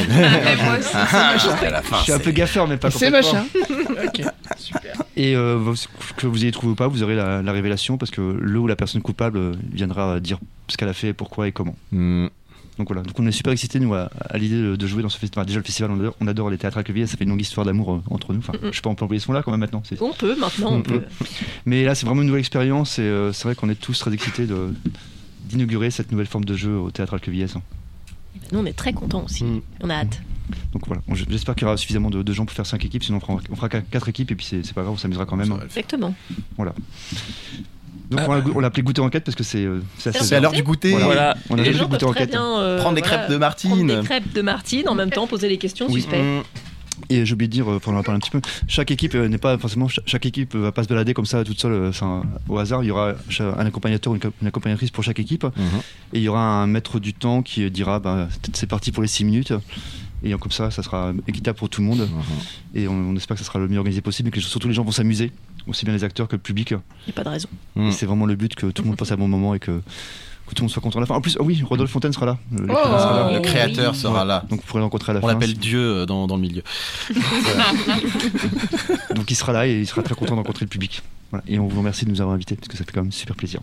Ah, Je suis un peu gaffeur mais pas C'est machin. ok, super. Et euh, que vous ayez trouvé ou pas, vous aurez la, la révélation parce que le ou la personne coupable viendra dire ce qu'elle a fait, pourquoi et comment. Hmm. Donc voilà, donc on est super excités nous à, à l'idée de, de jouer dans ce festival. Déjà le festival, on adore, on adore les théâtres à Quevilly, ça fait une longue histoire d'amour euh, entre nous. Enfin, Mm, mm. je sais pas, on peut employer ce mot-là quand même maintenant. On peut maintenant, on Mm, peut. Mais là, c'est vraiment une nouvelle expérience et euh, c'est vrai qu'on est tous très excités d'inaugurer cette nouvelle forme de jeu au théâtre Alquevilliers. Nous, on est très contents aussi. Mm. On a hâte. Donc voilà, j'espère qu'il y aura suffisamment de, de gens pour faire 5 équipes, sinon on fera, on fera 4 équipes et puis c'est pas grave, on s'amusera quand même. Faire. Exactement. Donc on l'a- on l'a appelé goûter enquête parce que c'est euh, c'est assez C'est à l'heure du goûter. Voilà. Voilà. On a Les gens goûter enquête. bien euh, Prendre des voilà, crêpes de prendre Martine. des crêpes de Martine, en même temps poser des questions Oui. suspectes. Hmm. Et j'ai oublié de dire, euh, on en a parlé un petit peu, chaque équipe n'est pas forcément, cha- chaque équipe va pas se balader comme ça toute seule, enfin, au hasard. Il y aura un accompagnateur ou une, co- une accompagnatrice pour chaque équipe. Mhm. Et il y aura un maître du temps qui dira, bah, c'est- parti pour les 6 minutes. Et comme ça, ça sera équitable pour tout le monde. Mhm. Et on, on espère que ça sera le mieux organisé possible et que surtout les gens vont s'amuser, aussi bien les acteurs que le public. Il n'y a pas de raison. Mm. C'est vraiment le but que tout le monde passe un bon moment et que, que tout le monde soit content à la fin. En plus, ah oui, Rodolphe Fontaine sera là. Le, l'écrivain sera là. Le Oh, créateur oui. sera là. Donc vous pourrez le rencontrer à la On fin. l'appelle Dieu euh, dans, dans le milieu. Donc il sera là et il sera très content de rencontrer le public. Voilà. Et on vous remercie de nous avoir invités parce que ça fait quand même super plaisir.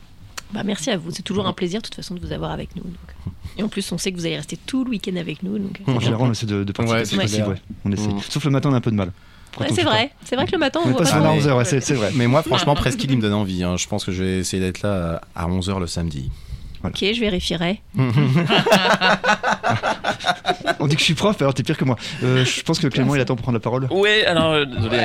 Bah, merci à vous. C'est toujours un plaisir, de toute façon, de vous avoir avec nous. donc. Et en plus, on sait que vous allez rester tout le week-end avec nous. Donc, En général, on essaie de, de participer Ouais, possible. ouais. On essaie. Mm. Sauf le matin, on a un peu de mal. Ouais, c'est vrai. C'est vrai que le matin, on voit pas à mal. 11h, ouais, c'est c'est vrai. Mais moi, franchement, presque il me donne envie. hein. Je pense que je vais essayer d'être là à 11h le samedi. Ok, je vérifierai. On dit que je suis prof, alors t'es pire que moi. Euh, je pense que Clément, il attend pour prendre la parole. Ouais, alors euh, désolé,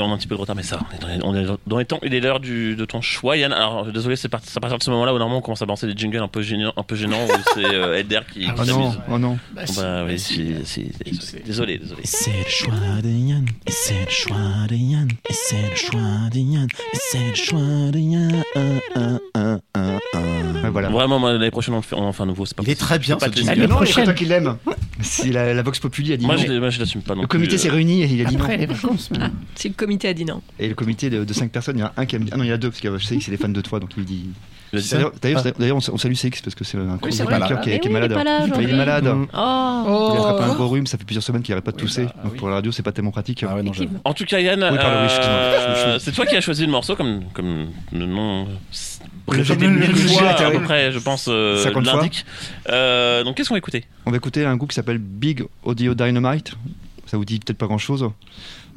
on a un petit peu de retard, mais ça, on est dans les, on est dans les temps. Il est l'heure du- de ton choix, Yann. Alors désolé, c'est c'est à partir de ce moment-là où normalement on commence à balancer des jingles un peu gênants, un peu gênants où c'est euh, Elder qui, qui Oh non, s'amuse. oh non. Bah, si, bah, bah, oui, si. si, si, désolé, désolé. C'est le choix de Yann, et c'est le choix de Yann, et c'est le choix de Yann, et c'est le choix de Yann. Un, un, un, un, un. Ouais, voilà. Vraiment, moi, l'année prochaine, on le fait, on en fait un nouveau. C'est pas Il est très bien Pas ce jingle. laisser- non, prochaine. c'est toi qui l'aime. Si la, la Vox Populi a dit Moi, non. je, moi, je l'assume pas non Le plus, comité euh. s'est réuni et il a dit non. Après les vacances, maintenant. Si le comité a dit non. Et le comité de, de 5 personnes, il y en a un qui a dit. Ah non, il y en a deux, parce que je sais que c'est des fans de toi, donc il dit. Il a dit D'ailleurs, d'ailleurs, d'ailleurs, on, on salue CX parce que c'est un Oui, c'est un vrai. chroniqueur qui, est- qui est il malade. il est malade. Mm. Oh, Il a attrapé un Oh. gros rhume, ça fait plusieurs semaines qu'il n'arrête pas de Oui, tousser. bah, donc oui. pour la radio, c'est pas tellement pratique. Ah ouais, non. En tout cas, Yann, Oui, pardon, oui, excuse-moi. euh, c'est toi qui as choisi le morceau comme, comme le nom. Répété le- le- mille le- fois, à peu près, je pense, euh, 50 fois. l'indique. Euh, donc, qu'est-ce qu'on va écouter? On va écouter un groupe qui s'appelle Big Audio Dynamite. Ça vous dit peut-être pas grand-chose.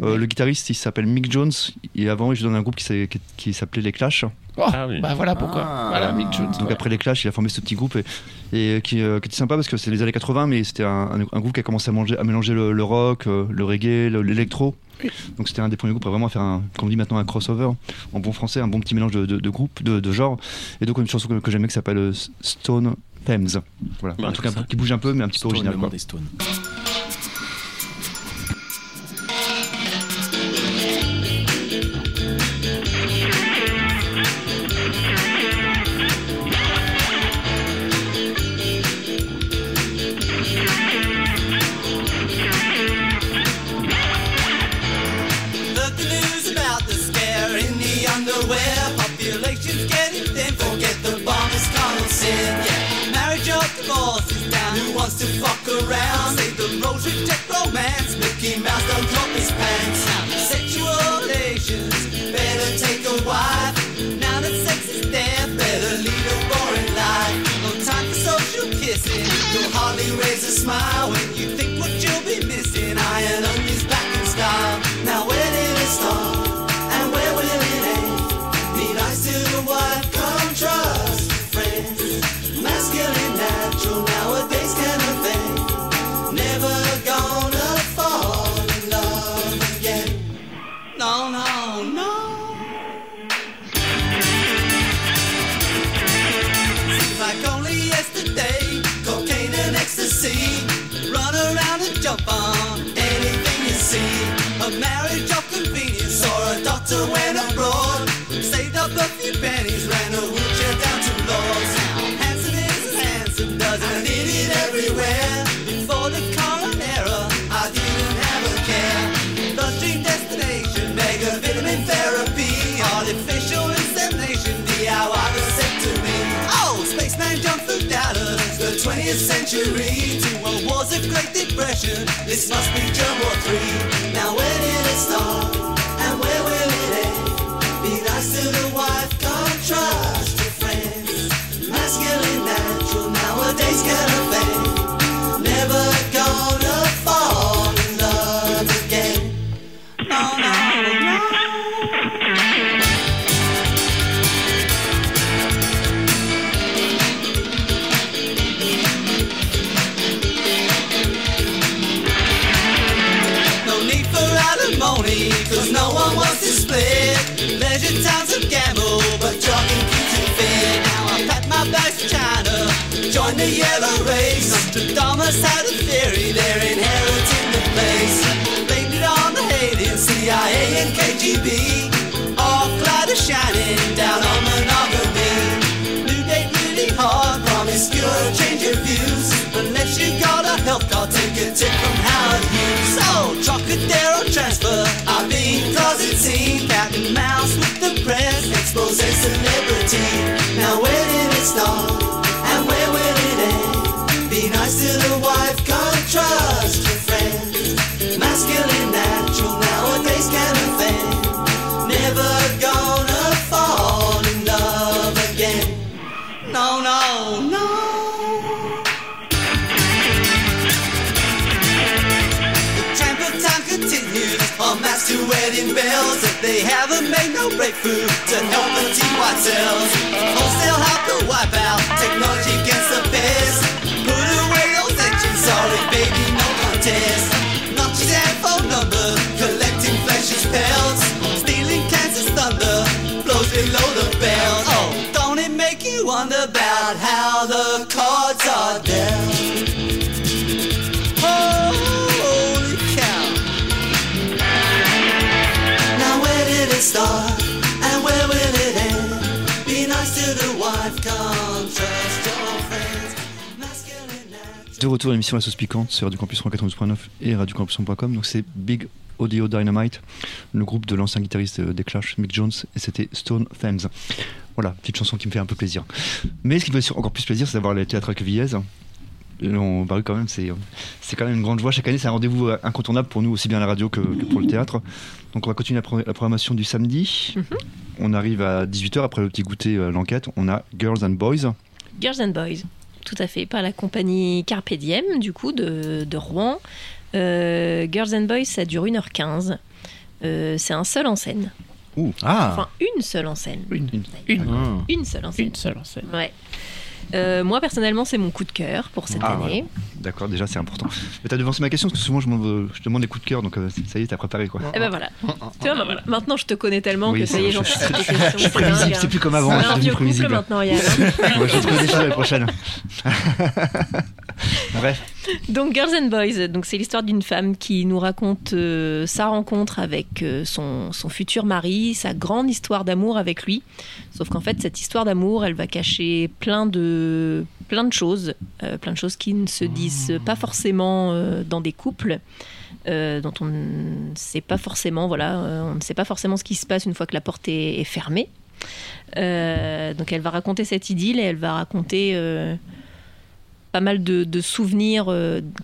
Euh, le guitariste, il s'appelle Mick Jones. Et avant, il jouait dans un groupe qui s'appelait Les Clash. Oh, Ah oui. Bah voilà pourquoi. Ah. Voilà, Mick Jones. Donc après les Clash, il a formé ce petit groupe et, et qui, euh, qui était sympa parce que c'est les années 80, mais c'était un, un- un groupe qui a commencé à, manger, à mélanger le, le rock, euh, le reggae, le- l'électro. Donc c'était un des premiers groupes à vraiment faire, un, comme on dit maintenant, un crossover en bon français, un bon petit mélange de, de, de groupes, de, de genres. Et donc une chanson que, que j'aimais qui s'appelle euh, Stone Thames. Voilà, Ouais, un truc un ça. peu- qui bouge un peu, mais un petit peu original. quoi. Smile Went abroad, saved up a few pennies, ran a wheelchair down. Handsome is handsome, doesn't everywhere. Before the I didn't have a care. Destination, mega vitamin therapy, artificial insemination, DIY vasectomy. Oh, spaceman John the 20th century wars great depression. This must be World War Three. Now where did it start? and where will Last in a wife contract. KGB. All cloud is shining down on monogamy. New date really hard, promiscuous, change your views. Unless you got a health card, take a tip from Howard Hughes. Oh, Trocadero transfer, I've been closet seen. Cat and mouse with the press, expose celebrity. Now where did it start? And where will it end? Be nice to the wife, can't trust your friends. Masculine wedding bells. If they haven't made no breakthrough to help the T white cells, wholesale help to wipe out technology against the best. De retour à l'émission La Sauce Piquante sur Radio Campus 92.9 et radiocampus.com. Donc c'est Big Audio Dynamite, le groupe de l'ancien guitariste des Clash, Mick Jones, et c'était Stone Femmes. Voilà, petite chanson qui me fait un peu plaisir. Mais ce qui me fait encore plus plaisir, c'est d'avoir les théâtres. Et on bah quand même, c'est c'est quand même une grande joie. Chaque année, c'est un rendez-vous euh, incontournable pour nous, aussi bien à la radio que, que pour le théâtre. Donc on va continuer la, pro- la programmation du samedi. On arrive à 18h après le petit goûter, euh, l'enquête. On a Girls and Boys. Girls and Boys, tout à fait, par la compagnie Carpe Diem, du coup, de, de Rouen. Euh, Girls and Boys, ça dure 1h15. Euh, c'est un seul en scène. Ouh. Ah Enfin, une seule en scène. Une, une, Ah. Une seule en scène. une seule en scène. Ouais. Euh, moi, personnellement, c'est mon coup de cœur pour cette Ah, année. D'accord, déjà c'est important. Mais t'as devancé ma question parce que souvent je, demande- je demande des coups de cœur, donc euh, ça y est, t'as préparé quoi. Et ben voilà. tu vois, ma- maintenant je te connais tellement Oui, que ça y est, c'est- j'en je- sais des je- questions. je suis prévisible, hein. c'est plus comme avant, C'est je suis un vieux couple prévisible. maintenant, Yann. hein. Ouais, je trouver des choses l'année prochaine. Bref, Donc Girls and Boys, donc c'est l'histoire d'une femme qui nous raconte euh, sa rencontre avec euh, son, son futur mari, sa grande histoire d'amour avec lui. Sauf qu'en fait, cette histoire d'amour, elle va cacher plein de plein de choses, euh, plein de choses qui ne se disent pas forcément euh, dans des couples. euh, dont on ne sait pas forcément, voilà, on ne sait pas forcément ce qui se passe une fois que la porte est, est fermée. Donc elle va raconter cette idylle et elle va raconter pas mal de, de souvenirs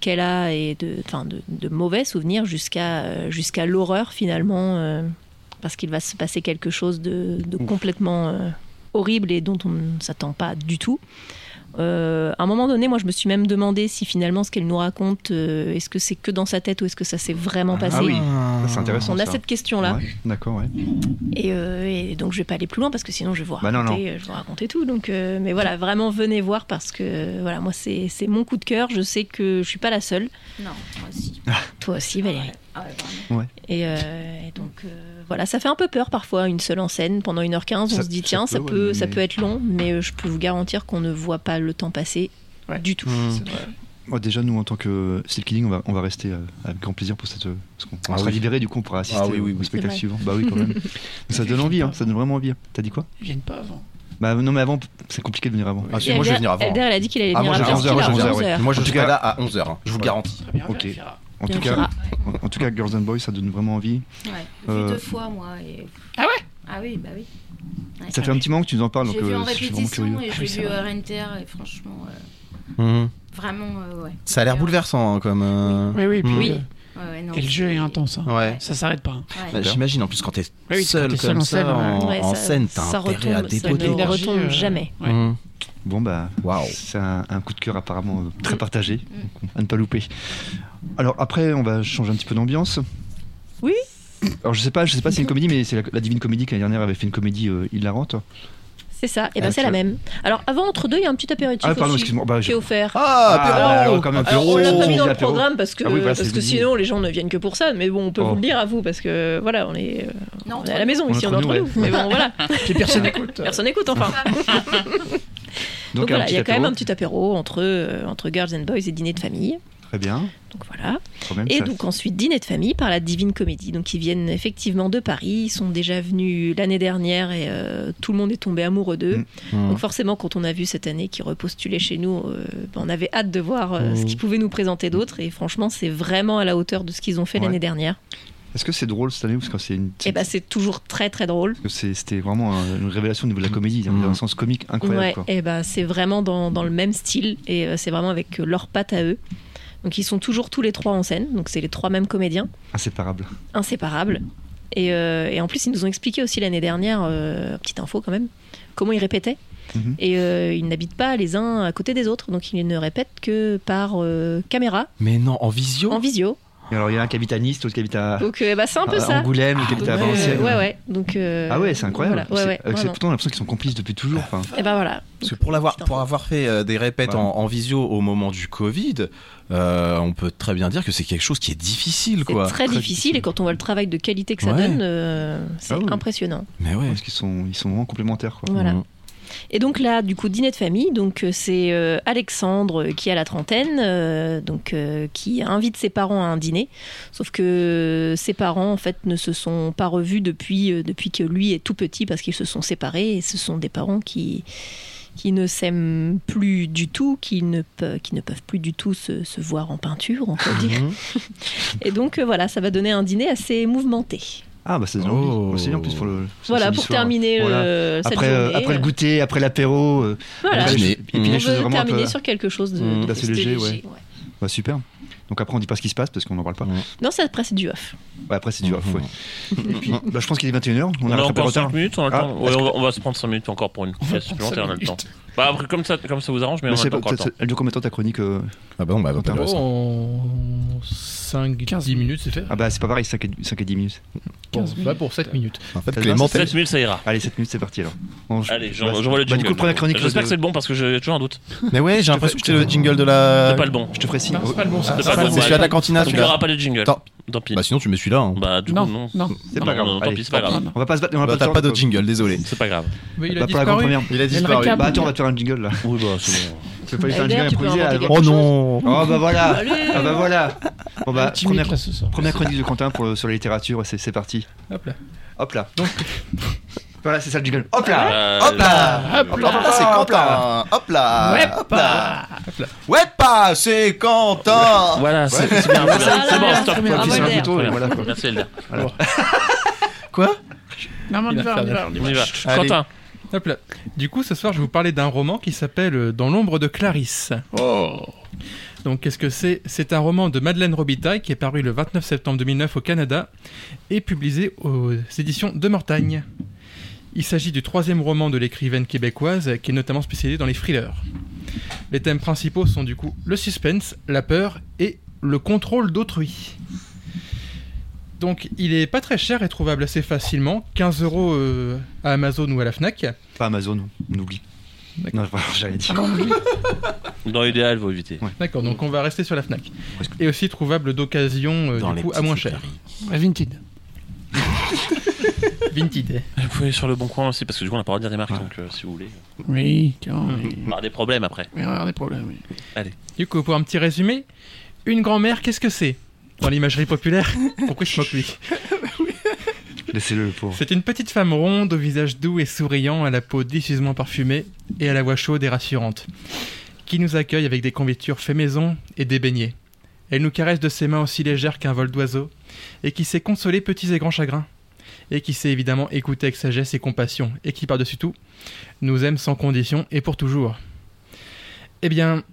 qu'elle a et de, enfin de, de mauvais souvenirs jusqu'à jusqu'à l'horreur finalement parce qu'il va se passer quelque chose de, de complètement euh, horrible et dont on ne s'attend pas du tout. Euh, à un moment donné, moi, je me suis même demandé si finalement ce qu'elle nous raconte, euh, est-ce que c'est que dans sa tête ou est-ce que ça s'est vraiment passé ah oui, c'est intéressant. On a ça. cette question-là. Ouais, D'accord, ouais. Et, euh, et donc je vais pas aller plus loin parce que sinon je vais vous Bah non, raconter, je vais vous raconter tout. Donc, euh, mais voilà, vraiment venez voir parce que voilà, moi c'est mon coup de cœur. Je sais que je suis pas la seule. Non, moi aussi. Toi aussi, Valérie. Ah ouais, vraiment. Ouais. Et, euh, et donc euh, voilà, ça fait un peu peur parfois une seule en scène pendant 1h15. On Ça- se dit tiens, ça peut, peut, ouais, ça peut être long, mais euh, je peux vous garantir qu'on ne voit pas le temps passer Ouais. du tout. Moi, déjà, nous, en tant que Steel Killing, on va, on va rester euh, avec grand plaisir pour cette. euh, Parce qu'on on Ah sera oui. libéré, du coup, on pourra assister Ah oui, oui, au spectacle suivant. Bah oui, quand même. Ça donne envie, hein, ça donne vraiment envie. T'as dit quoi Ils viennent pas avant. Bah non, mais avant, c'est compliqué de venir avant. Ah, si, moi je vais venir avant. Elder, elle a dit qu'il allait Ah, venir moi, à j'ai 11 heures, 11h. 11 heures, ouais. Moi je cas- là à 11h, je vous le Ouais. garantis. Très bien, Ok. En tout, cas, sûr. en, en tout cas, Girls and Boys, ça donne vraiment envie. Ouais. Euh, Vu deux fois, moi. Et... Ah ouais? Ah oui, bah oui. Ouais. Ça fait un petit moment que tu nous en parles, donc J'ai vu euh, en je suis vraiment répétition curieux. j'ai vu vrai. euh, Renter et franchement, euh, Mhm. vraiment, euh, ouais. Ça a l'air bouleversant hein, comme. euh, Oui, oui, puis, Mhm. Oui. euh, Ouais, non, Et le jeu est intense. hein. Ouais. Ça s'arrête pas. hein. ouais. Bah, J'imagine en plus quand t'es Oui, quand seul t'es seul comme en ça scène, en, Ouais, en ça- scène, t'as ça intérêt à retombe, ça dépoter. ne retombe euh, jamais. Ouais. Bon, bah, Waouh. c'est un, un coup de cœur apparemment très Mm. partagé, à ne pas louper. Alors après, on va changer un petit peu d'ambiance. Oui. Alors je sais pas, je sais pas si c'est une comédie, mais c'est la, la Divine Comédie qui l'année dernière avait fait une comédie euh, hilarante. C'est ça, et ben Ah, c'est la même. Alors avant, entre deux, il y a un petit apéritif Ah pardon, aussi. Bah, qui je- est offert. Ah, Ah, apéro. alors, quand même, Alors, on l'a pas mis dans le programme parce que, Ah oui, voilà, parce que sinon les gens ne viennent que pour ça, mais bon, on peut Oh. vous le dire à vous parce que voilà, on est, euh, Non, on est à la maison On ici, on est entre nous, nous. Mais bon, voilà, Puis personne n'écoute. personne n'écoute enfin. Donc, un voilà, il y a quand même un petit apéro entre, euh, entre Girls and Boys et dîner de famille. Très bien. Donc voilà. Et ça- donc ensuite dîner de famille par la Divine Comédie. Donc ils viennent effectivement de Paris, ils sont déjà venus l'année dernière et euh, tout le monde est tombé amoureux d'eux. Mm. Mhm. Donc forcément quand on a vu cette année qu'ils repostulaient chez nous, euh, ben, on avait hâte de voir euh, Mm. ce qu'ils pouvaient nous présenter d'autres et franchement c'est vraiment à la hauteur de ce qu'ils ont fait Ouais. l'année dernière. Est-ce que c'est drôle cette année ou parce que c'est une Et bah c'est toujours très très drôle. c'était vraiment un- une révélation au niveau de la comédie, il y avait Mm. un sens comique incroyable. Ouais, quoi. et bah c'est vraiment dans, dans le même style et c'est vraiment avec leurs pattes à eux. Donc ils sont toujours tous les trois en scène, donc c'est les trois mêmes comédiens. Inséparable. inséparables. Et, euh, et en plus, ils nous ont expliqué aussi l'année dernière, euh, petite info quand même, comment ils répétaient. Mhm. Et euh, ils n'habitent pas les uns à côté des autres, donc ils ne répètent que par caméra, Mais non, en visio? En visio. Et alors il y a un qui habite à Nice, l'autre qui habite à, Donc euh, bah, c'est un peu à ça. Angoulême, l'autre qui habite à euh, Valenciennes. ouais, ouais. Donc, euh, Ah ouais, c'est incroyable. Voilà, ouais, C'est- ouais, avec ces- vraiment. pourtant, on a l'impression qu'ils sont complices depuis toujours. Enfin, Et ben voilà. Parce que pour, l'avoir, pour avoir fait euh, des répètes Ouais. en, en visio au moment du Covid, euh, on peut très bien dire que c'est quelque chose qui est difficile, C'est quoi. très, Très difficile, difficile. et quand on voit le travail de qualité que ça Ouais. donne, euh, c'est Ah oui. impressionnant. Mais ouais. parce qu'ils sont, ils sont vraiment complémentaires. Quoi. Voilà. Mhm. Et donc là, du coup, dîner de famille, donc euh, c'est euh, Alexandre euh, qui a la trentaine, euh, donc euh, qui invite ses parents à un dîner. Sauf que ses parents, en fait, ne se sont pas revus depuis depuis que lui est tout petit parce qu'ils se sont séparés. Et ce sont des parents qui qui ne s'aiment plus du tout, qui ne, pe- qui ne peuvent plus du tout se, se voir en peinture, on peut dire. Mhm. Et donc voilà, ça va donner un dîner assez mouvementé. Ah bah c'est bien, oh. aussi en plus pour le. Oh. Voilà pour soir. terminer euh, voilà. le, après cette journée. Euh, après le goûter, après l'apéro. Euh, voilà. Après, et puis on veut terminer peu, sur quelque chose de, mmh, de, de léger, léger, ouais. ouais. Bah, super. Donc après on dit pas ce qui se passe parce qu'on n'en parle pas. Ouais. Non, ça après c'est du off. Ouais, après c'est du off. Ouais. puis, bah, je pense qu'il est 21h. On, a encore 5 minutes. On, ah, on, va, on, va, se prendre 5 minutes encore pour une pièce supplémentaire. On a le temps. Bah, après, comme, ça, comme ça vous arrange, mais, on a encore temps. Elle dure combien de temps ta chronique. Ah bah on va 21h. 5-10 minutes, c'est fait. Ah bah c'est pas pareil, 5 et, 5 et 10 minutes. Bon, 15 va pour 7 minutes. En fait, Clément, va, 7 minutes, ça ira. Allez, 7 minutes, c'est parti alors. Bon, je- Allez, bah, j'en- j'envoie le bah, jingle. du coup, prends la chronique. J'espère de- que c'est le bon parce que j'ai toujours un doute. Mais ouais, j'ai l'impression que c'était le jingle de la. C'est pas le bon. Je te ferai signe. Non, c'est pas le bon. C'est C'est pas pas le le bon. C'est celui-à de la cantina, celui-là. aura pas de jingle. Tant pis. Bah sinon tu mets celui-là. hein. Bah du coup, Non, non. non. C'est pas grave. Tant pis, c'est pas grave. On va pas se battre. On va Bah, pas T'as pas de jingle, désolé. C'est pas grave. Mais il Bah, a pour la disparu. première. Il a le disparu. Bah attends, on va te faire un jingle là. Oui, bah c'est bon. Pas lui faire Oh non Oh bah voilà. Allez. Ah bah voilà. Bon bah, première, chronique de Quentin pour, sur la littérature, c'est c'est parti. Hop là. Hop là. Donc, voilà, c'est ça le jingle. Hop là. Euh, Hop là. Hop Hop là, c'est Quentin. Hop là. Ouais, Hop là. Ouais pas, c'est Quentin. Voilà, c'est bien. C'est bon, stop. voilà quoi. Merci Elder. Quoi? Non, mais on y va on y va. Quentin. Hop là. Du coup, ce soir, je vais vous parler d'un roman qui s'appelle euh, Dans l'ombre de Clarisse. Oh. Donc, qu'est-ce que c'est? C'est un roman de Madeleine Robitaille qui est paru le 29 septembre 2009 au Canada et publié aux éditions de Mortagne. Il s'agit du troisième roman de l'écrivaine québécoise qui est notamment spécialisée dans les thrillers. Les thèmes principaux sont du coup le suspense, la peur et le contrôle d'autrui. Donc, il est pas très cher et trouvable assez facilement, 15 euros euh, à Amazon ou à la Fnac. Pas Amazon, on oublie. Non, j'ai rien dit. Dans l'idéal, faut éviter. D'accord, donc on va rester sur la Fnac. Et aussi trouvable d'occasion, euh, Dans du les coup, à petites moins cher. Ouais, Vinted. Vinted. Vous pouvez aller sur le bon coin aussi parce que du coup on n'a pas le droit de dire des marques donc euh, si vous voulez. Oui, oui. On aura des problèmes après. Mais on va avoir des problèmes, oui. Du coup, pour un petit résumé, une grand-mère, qu'est-ce que c'est? Dans l'imagerie populaire Pourquoi je moque lui Laissez-le, le pauvre. C'est une petite femme ronde, au visage doux et souriant, à la peau délicieusement parfumée et à la voix chaude et rassurante, qui nous accueille avec des confitures fait maison et des beignets. Elle nous caresse de ses mains aussi légères qu'un vol d'oiseau et qui sait consoler petits et grands chagrins. et qui sait évidemment écouter avec sagesse et compassion, et qui par-dessus tout nous aime sans condition et pour toujours. Eh bien,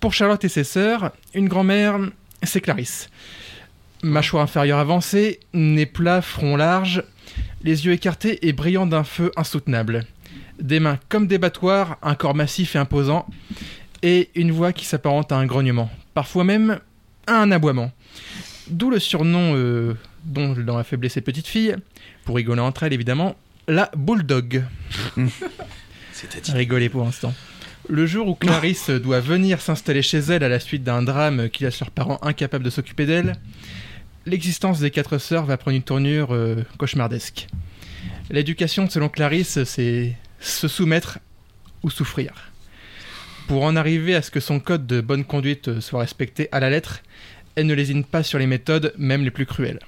pour Charlotte et ses sœurs, une grand-mère, c'est Clarisse. Mâchoire inférieure avancée, nez plat, front large, les yeux écartés et brillants d'un feu insoutenable. Des mains comme des battoirs, un corps massif et imposant, et une voix qui s'apparente à un grognement, parfois même à un aboiement. D'où le surnom euh, dont dans la faiblesse ces petites filles, pour rigoler entre elles évidemment, la bulldog. C'est-à-dire. Rigoler pour l'instant. Le jour où Clarisse doit venir s'installer chez elle à la suite d'un drame qui laisse leurs parents incapables de s'occuper d'elle, l'existence des quatre sœurs va prendre une tournure euh, cauchemardesque. L'éducation, selon Clarisse, c'est se soumettre ou souffrir. Pour en arriver à ce que son code de bonne conduite soit respecté à la lettre, elle ne lésine pas sur les méthodes, même les plus cruelles.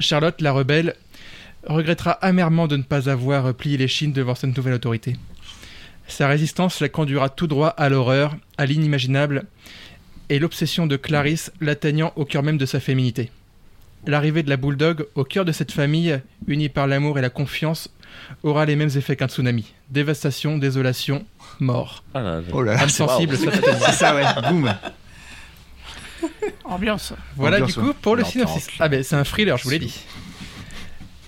Charlotte, la rebelle, regrettera amèrement de ne pas avoir plié les chines devant cette nouvelle autorité. Sa résistance la conduira tout droit à l'horreur, à l'inimaginable, et l'obsession de Clarisse l'atteignant au cœur même de sa féminité. L'arrivée de la Bulldog au cœur de cette famille, unie par l'amour et la confiance, aura les mêmes effets qu'un tsunami. Dévastation, désolation, mort. Ah là, là. Oh là, Âme c'est- sensible, c'est ça ça, ouais. Boum. Ambiance. Voilà Ambiance, du coup ouais. pour le synopsis. Ah ben c'est un thriller, je vous l'ai dit.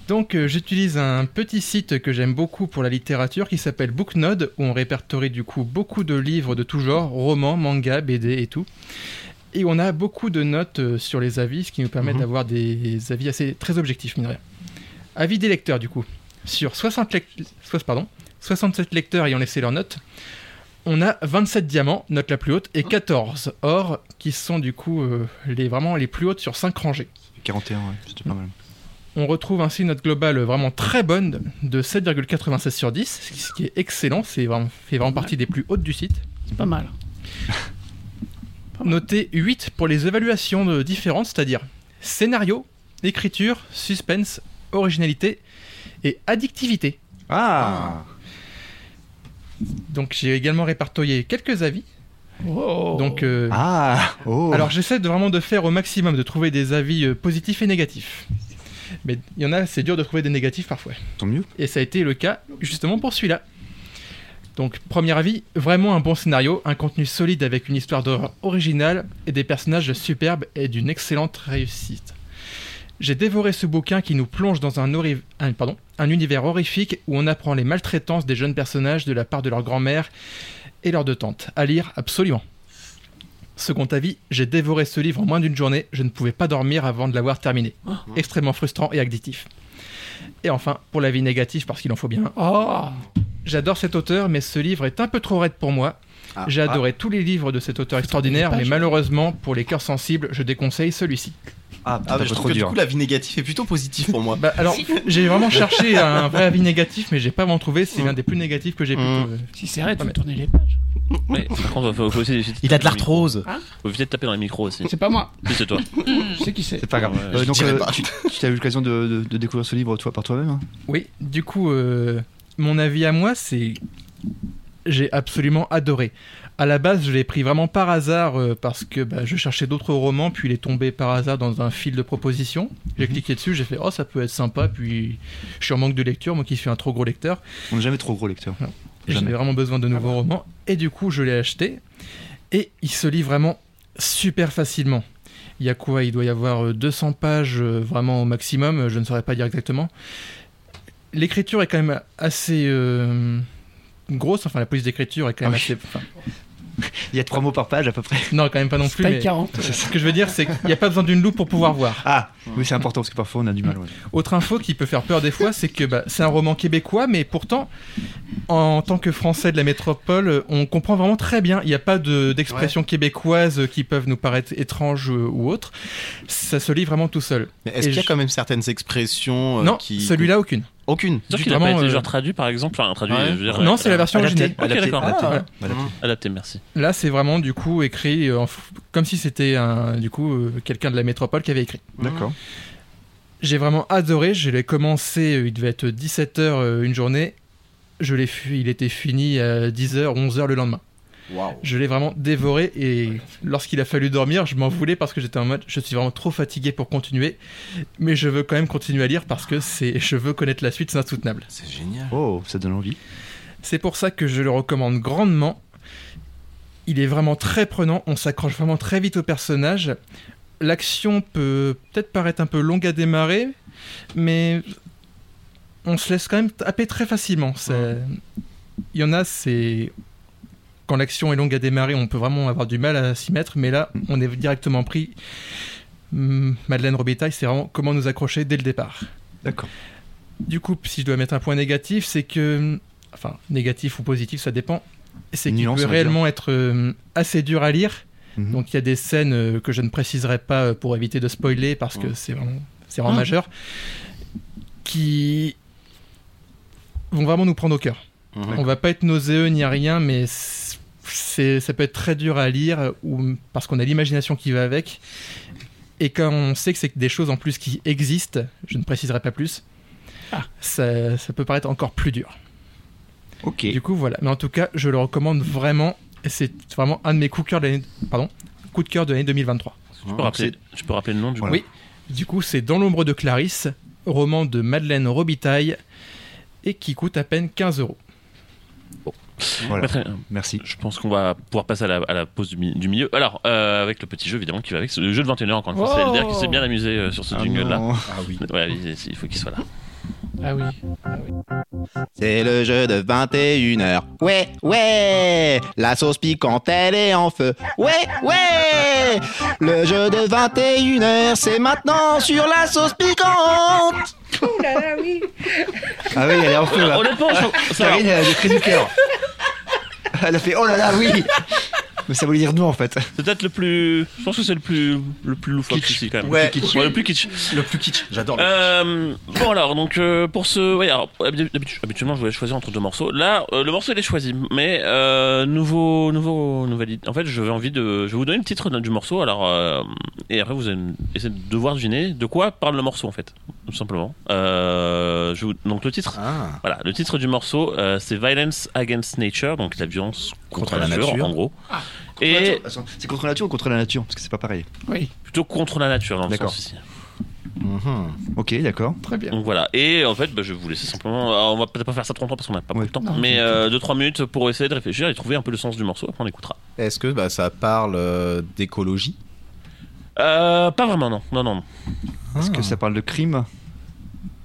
Donc euh, j'utilise un petit site que j'aime beaucoup pour la littérature qui s'appelle Booknode où on répertorie du coup beaucoup de livres de tout genre, romans, mangas, BD et tout. Et on a beaucoup de notes euh, sur les avis, ce qui nous permet Mhm. d'avoir des avis assez très objectifs, mine de rien. Avis des lecteurs du coup. Sur 60 lec- soix- pardon, 67 lecteurs ayant laissé leurs notes, on a 27 diamants, note la plus haute, et 14 or, qui sont du coup euh, les, vraiment les plus hautes sur 5 rangées. 41, ouais, c'était pas mal. On retrouve ainsi une note globale vraiment très bonne de 7,96 sur 10, ce qui est excellent, c'est vraiment, fait vraiment partie des plus hautes du site. C'est pas mal. Noté 8 pour les évaluations de différentes, c'est-à-dire scénario, écriture, suspense, originalité et addictivité. Ah Donc j'ai également répertorié quelques avis. Oh. Donc euh, Ah Oh Alors j'essaie de vraiment de faire au maximum, de trouver des avis euh, positifs et négatifs. Mais il y en a, c'est dur de trouver des négatifs parfois. Tant mieux. Et ça a été le cas justement pour celui-là. Donc premier avis, vraiment un bon scénario, un contenu solide avec une histoire d'horreur originale et des personnages superbes et d'une excellente réussite. J'ai dévoré ce bouquin qui nous plonge dans un, hori- un- pardon, un univers horrifique où on apprend les maltraitances des jeunes personnages de la part de leur grand-mère et leurs deux tantes. À lire absolument. Second avis, j'ai dévoré ce livre en moins d'une journée, je ne pouvais pas dormir avant de l'avoir terminé. Extrêmement frustrant et addictif. Et enfin, pour l'avis négatif, parce qu'il en faut bien Oh. J'adore cet auteur, mais ce livre est un peu trop raide pour moi. Ah. J'ai adoré tous les livres de cet auteur extraordinaire, mais malheureusement, pour les cœurs sensibles, je déconseille celui-ci. Ah, Ah, ah mais je trouve que du coup, l'avis négatif est plutôt positif pour moi. Bah, alors, j'ai vraiment cherché un vrai avis négatif, mais j'ai pas vraiment trouvé. C'est l'un des plus négatifs que j'ai pu Mm. trouver. Si c'est raide, Ah, faut mais- tourner les pages. Mais par contre, faut, faut aussi éviter de Il a de l'arthrose. micro. Faut éviter de taper dans les micros aussi. C'est pas moi. C'est toi. Je sais qui c'est. C'est pas grave. Euh, donc, euh, pas. tu tu as eu l'occasion de, de- de découvrir ce livre toi par toi-même hein Oui, du coup, euh, mon avis à moi, c'est. J'ai absolument adoré. À la base, je l'ai pris vraiment par hasard euh, parce que bah, je cherchais d'autres romans, puis il est tombé par hasard dans un fil de propositions. J'ai Mhm. cliqué dessus, j'ai fait oh ça peut être sympa, puis je suis en manque de lecture, moi qui suis un trop gros lecteur. On n'est jamais trop gros lecteur. J'avais vraiment besoin de nouveaux romans. Et du coup, je l'ai acheté. Et il se lit vraiment super facilement. Il y a quoi? Il doit y avoir euh, 200 pages euh, vraiment au maximum. euh, Je ne saurais pas dire exactement. L'écriture est quand même assez euh, grosse. Enfin, la police d'écriture est quand même Ah oui. assez. enfin, Il y a trois mots par page à peu près. non, quand même pas non plus. Mais 40. Ce que je veux dire, c'est qu'il n'y a pas besoin d'une loupe pour pouvoir voir. Ah Oui, c'est important parce que parfois on a du mal. ouais. Autre info qui peut faire peur des fois, c'est que bah, c'est un roman québécois, mais pourtant, en tant que Français de la métropole, on comprend vraiment très bien. Il n'y a pas de- d'expressions québécoises qui peuvent nous paraître étranges euh, ou autres. Ça se lit vraiment tout seul. Mais Est-ce Et qu'il y a je- quand même certaines expressions euh, non, qui. celui-là aucune. Aucune. C'est sûr qu'il a pas vraiment, été euh, genre traduit par exemple. Enfin, traduit. Ouais. je veux dire, Non, euh, c'est la version originale. Adapté, d'accord. adapté, Ah, adapté. Adapté, merci. Là, c'est vraiment du coup écrit euh, en f- comme si c'était un, du coup euh, quelqu'un de la métropole qui avait écrit. D'accord. J'ai vraiment adoré. Je l'ai commencé, il devait être 17h une journée. Je l'ai il était fini à 10h, 11h le lendemain. Je l'ai vraiment dévoré et lorsqu'il a fallu dormir, je m'en voulais parce que j'étais en mode je suis vraiment trop fatigué pour continuer, mais je veux quand même continuer à lire parce que c'est je veux connaître la suite, c'est insoutenable. C'est génial. Oh, ça donne envie. C'est pour ça que je le recommande grandement. Il est vraiment très prenant, on s'accroche vraiment très vite au personnage. L'action peut peut-être paraître un peu longue à démarrer, mais on se laisse quand même taper très facilement. Il y en a, c'est. Quand l'action est longue à démarrer, on peut vraiment avoir du mal à s'y mettre, mais là, on est directement pris. Hum, Madeleine Robitaille, c'est vraiment comment nous accrocher dès le départ. D'accord. Du coup, si je dois mettre un point négatif, c'est que. Enfin, négatif ou positif, ça dépend. C'est qu'il peut réellement être euh, assez dur à lire. Mhm. Donc il y a des scènes euh, que je ne préciserai pas euh, pour éviter de spoiler parce que Ouais. c'est vraiment, c'est vraiment Ah. majeur. Qui vont vraiment nous prendre au cœur. On va pas être nauséeux ni à rien, mais c'est, ça peut être très dur à lire ou, parce qu'on a l'imagination qui va avec. Et quand on sait que c'est des choses en plus qui existent, je ne préciserai pas plus, ça, ça peut paraître encore plus dur. Ok. Du coup, voilà. Mais en tout cas, je le recommande vraiment. Et c'est vraiment un de mes coups de cœur de l'année, pardon, coup de cœur de l'année 2023. Tu peux rappeler, tu peux rappeler le nom du Oui. Du coup, c'est Dans l'ombre de Clarisse, roman de Madeleine Robitaille, et qui coûte à peine 15 euros. Voilà. Pas très bien. Merci. Je pense qu'on va pouvoir passer à la, à la pause du, mi- du milieu. Alors, euh, avec le petit jeu évidemment qui va avec, c'est le jeu de 21h encore une fois. C'est Oh Elder qui s'est bien amusé euh, sur ce Ah jingle là. non. Ah oui. Ouais, il, il faut qu'il soit là. Ah oui. C'est le jeu de 21h. Ouais, ouais, la sauce piquante, elle est en feu. Ouais, ouais, le jeu de 21h, c'est maintenant sur la sauce piquante. Ouh là là, oui. Ah oui, elle est en feu là. Honnêtement, je- ça. Karine, elle a des cris du cœur. Elle a fait oh là là, oui. Mais ça voulait dire non en fait. C'est peut-être le plus. Je pense que c'est le plus le plus loufoque Kitsch. ici quand même. Ouais. le plus kitsch. Ouais, le plus kitsch. Le plus kitsch, j'adore. Euh, bon alors donc euh, pour ce ouais alors habituellement je voulais choisir entre deux morceaux là euh, le morceau il est choisi mais euh, nouveau nouveau nouvelle idée. en fait je vais envie de je vais vous donner le titre du morceau alors euh, et après vous allez essayer de devoir deviner de quoi parle le morceau en fait tout simplement euh, je vous- donc le titre Ah. voilà le titre du morceau euh, c'est Violence Against Nature donc la violence contre, la, nature, en gros et C'est contre la nature ou contre la nature Parce que c'est pas pareil. Oui, plutôt contre la nature dans le D'accord. sens ici Mhm. Ok, d'accord. très bien. Donc voilà, et en fait, bah, je vais vous laisser simplement. alors, on va peut-être pas faire ça trop longtemps parce qu'on n'a pas Ouais. beaucoup de temps, Non, mais 2-3 minutes pour essayer de réfléchir et trouver un peu le sens du morceau, après on écoutera. Est-ce que bah, ça parle euh, d'écologie? Euh, pas vraiment, non. Non, non. non. Est-ce que ça parle de crime?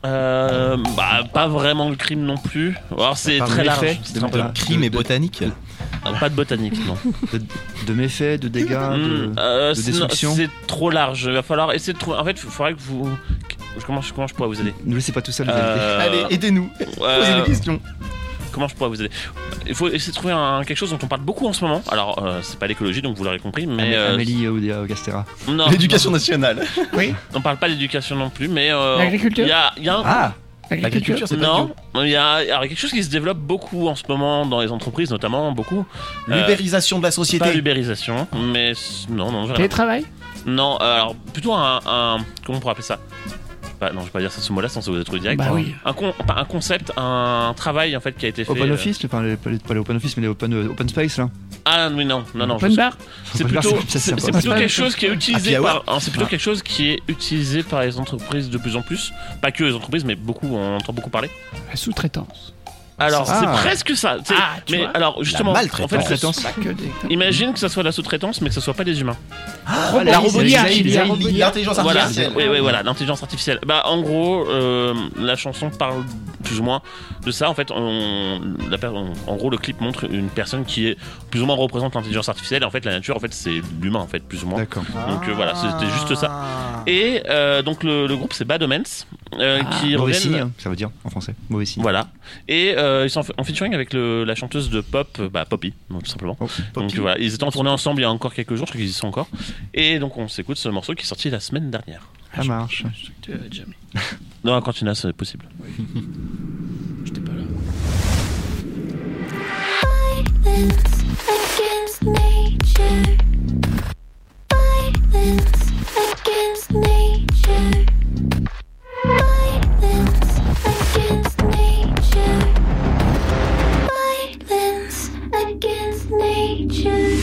Euh, bah, pas vraiment le crime non plus. Alors, c'est très de large. c'est de large. Crime et botanique Pas de botanique, non. de, de méfaits, de dégâts, de, Hmm, euh, de c'est- destruction C'est trop large. Il va falloir essayer de trouver. En fait, il faudrait que vous. Comment, je- comment je pourrais vous aider? Ne laissez pas tout seul. Euh, Allez, aidez-nous. euh, Posez des questions. Comment je pourrais vous aider? Il faut essayer de trouver un- quelque chose dont on parle beaucoup en ce moment. Alors, euh, c'est pas l'écologie, donc vous l'aurez compris, mais. Euh, Amélie Oudéa Gastera. non, L'éducation nationale. On parle pas d'éducation non plus, mais euh, L'agriculture Il y a, il y a un Ah L'agriculture, c'est pas non, il y a alors, il y a quelque chose qui se développe beaucoup en ce moment dans les entreprises, notamment beaucoup. Euh, L'ubérisation de la Pas société. l'ubérisation, mais s- non, non. Télétravail? Non. euh, alors plutôt un, un- comment on pourrait appeler ça? Non, je vais pas dire ça ce mot-là, ça vous trop direct. Bah oui. Un, con- un concept, un travail en fait qui a été fait. Open euh, Office, enfin, les- pas les, pas les Open Office, mais les Open, euh, open Space là. Ah oui, non, non, non. Open je- bar C'est plutôt, c'est- plutôt quelque chose qui est utilisé Happy par, hein, c'est plutôt quelque chose qui est utilisé par les entreprises de plus en plus. Pas que les entreprises, mais beaucoup, on entend beaucoup parler. La sous-traitance. Alors, Ah. c'est presque ça. Ah, tu mais vois. alors, justement, en fait, imagine que ça soit de la sous-traitance, mais que ce soit pas des humains. Ah, la robotière. L'intelligence Voilà, artificielle. oui, oui, voilà, l'intelligence artificielle. Bah, en gros, euh, la chanson parle plus ou moins de ça. En fait, on, la per- on- en gros, le clip montre une personne qui est plus ou moins représente l'intelligence artificielle. Et en fait, la nature, en fait, c'est l'humain, en fait, plus ou moins. D'accord. Donc euh, voilà, c'était juste ça. Et euh, donc le, le groupe c'est Bad Omens euh, qui Mauvais signe, ça veut dire en français. Mauvais signe. Voilà. Et euh, ils sont en featuring avec le- la chanteuse de pop, euh, bah, Poppy, donc, tout simplement. Oh, Donc voilà, ils étaient en tournée ensemble il y a encore quelques jours, je crois qu'ils y sont encore. Et donc on s'écoute ce morceau qui est sorti la semaine dernière. ça marche. Tu avais déjà mis. Non, quand tu c'est possible. J'étais pas là. Violence against nature. Violence against nature. Violence 间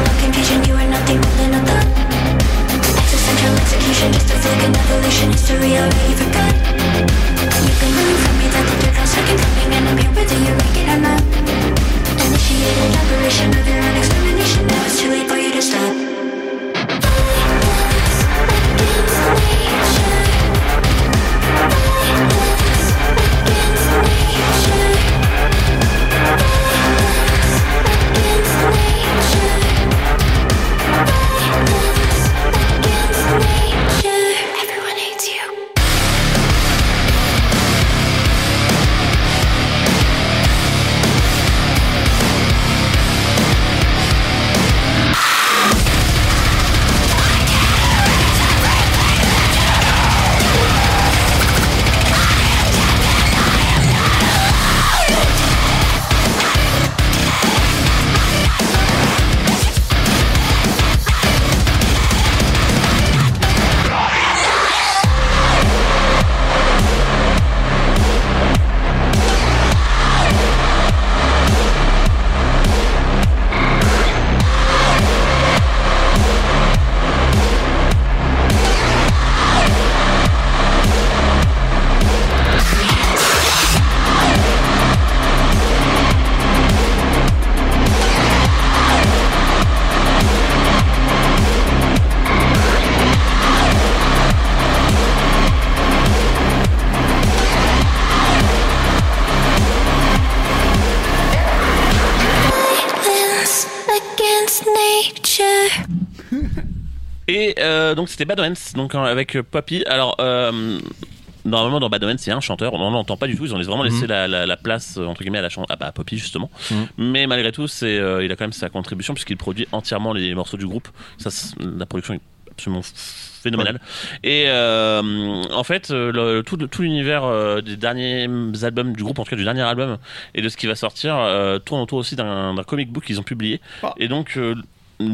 revolution is to second evolution History for good. You can learn from me that the truth has second coming And I'm here whether you like it or not Initiated operation of your own extermination Now it's too late for you to stop. I was against nature. C'était Bad Omens, donc euh, avec euh, Poppy. Alors euh, normalement dans Bad Omens, a un chanteur, on n'entend pas du tout. Ils ont vraiment laissé Mhm. la, la- la place euh, entre guillemets à la chan- ah, bah, à Poppy justement. Mhm. Mais malgré tout, c'est euh, il a quand même sa contribution puisqu'il produit entièrement les morceaux du groupe. Ça, c'est- la production est absolument phénoménale. Et euh, en fait, le- tout, tout l'univers euh, des derniers albums du groupe, en tout cas du dernier album, et de ce qui va sortir, tourne autour aussi d'un comic book qu'ils ont publié. Ah. Et donc,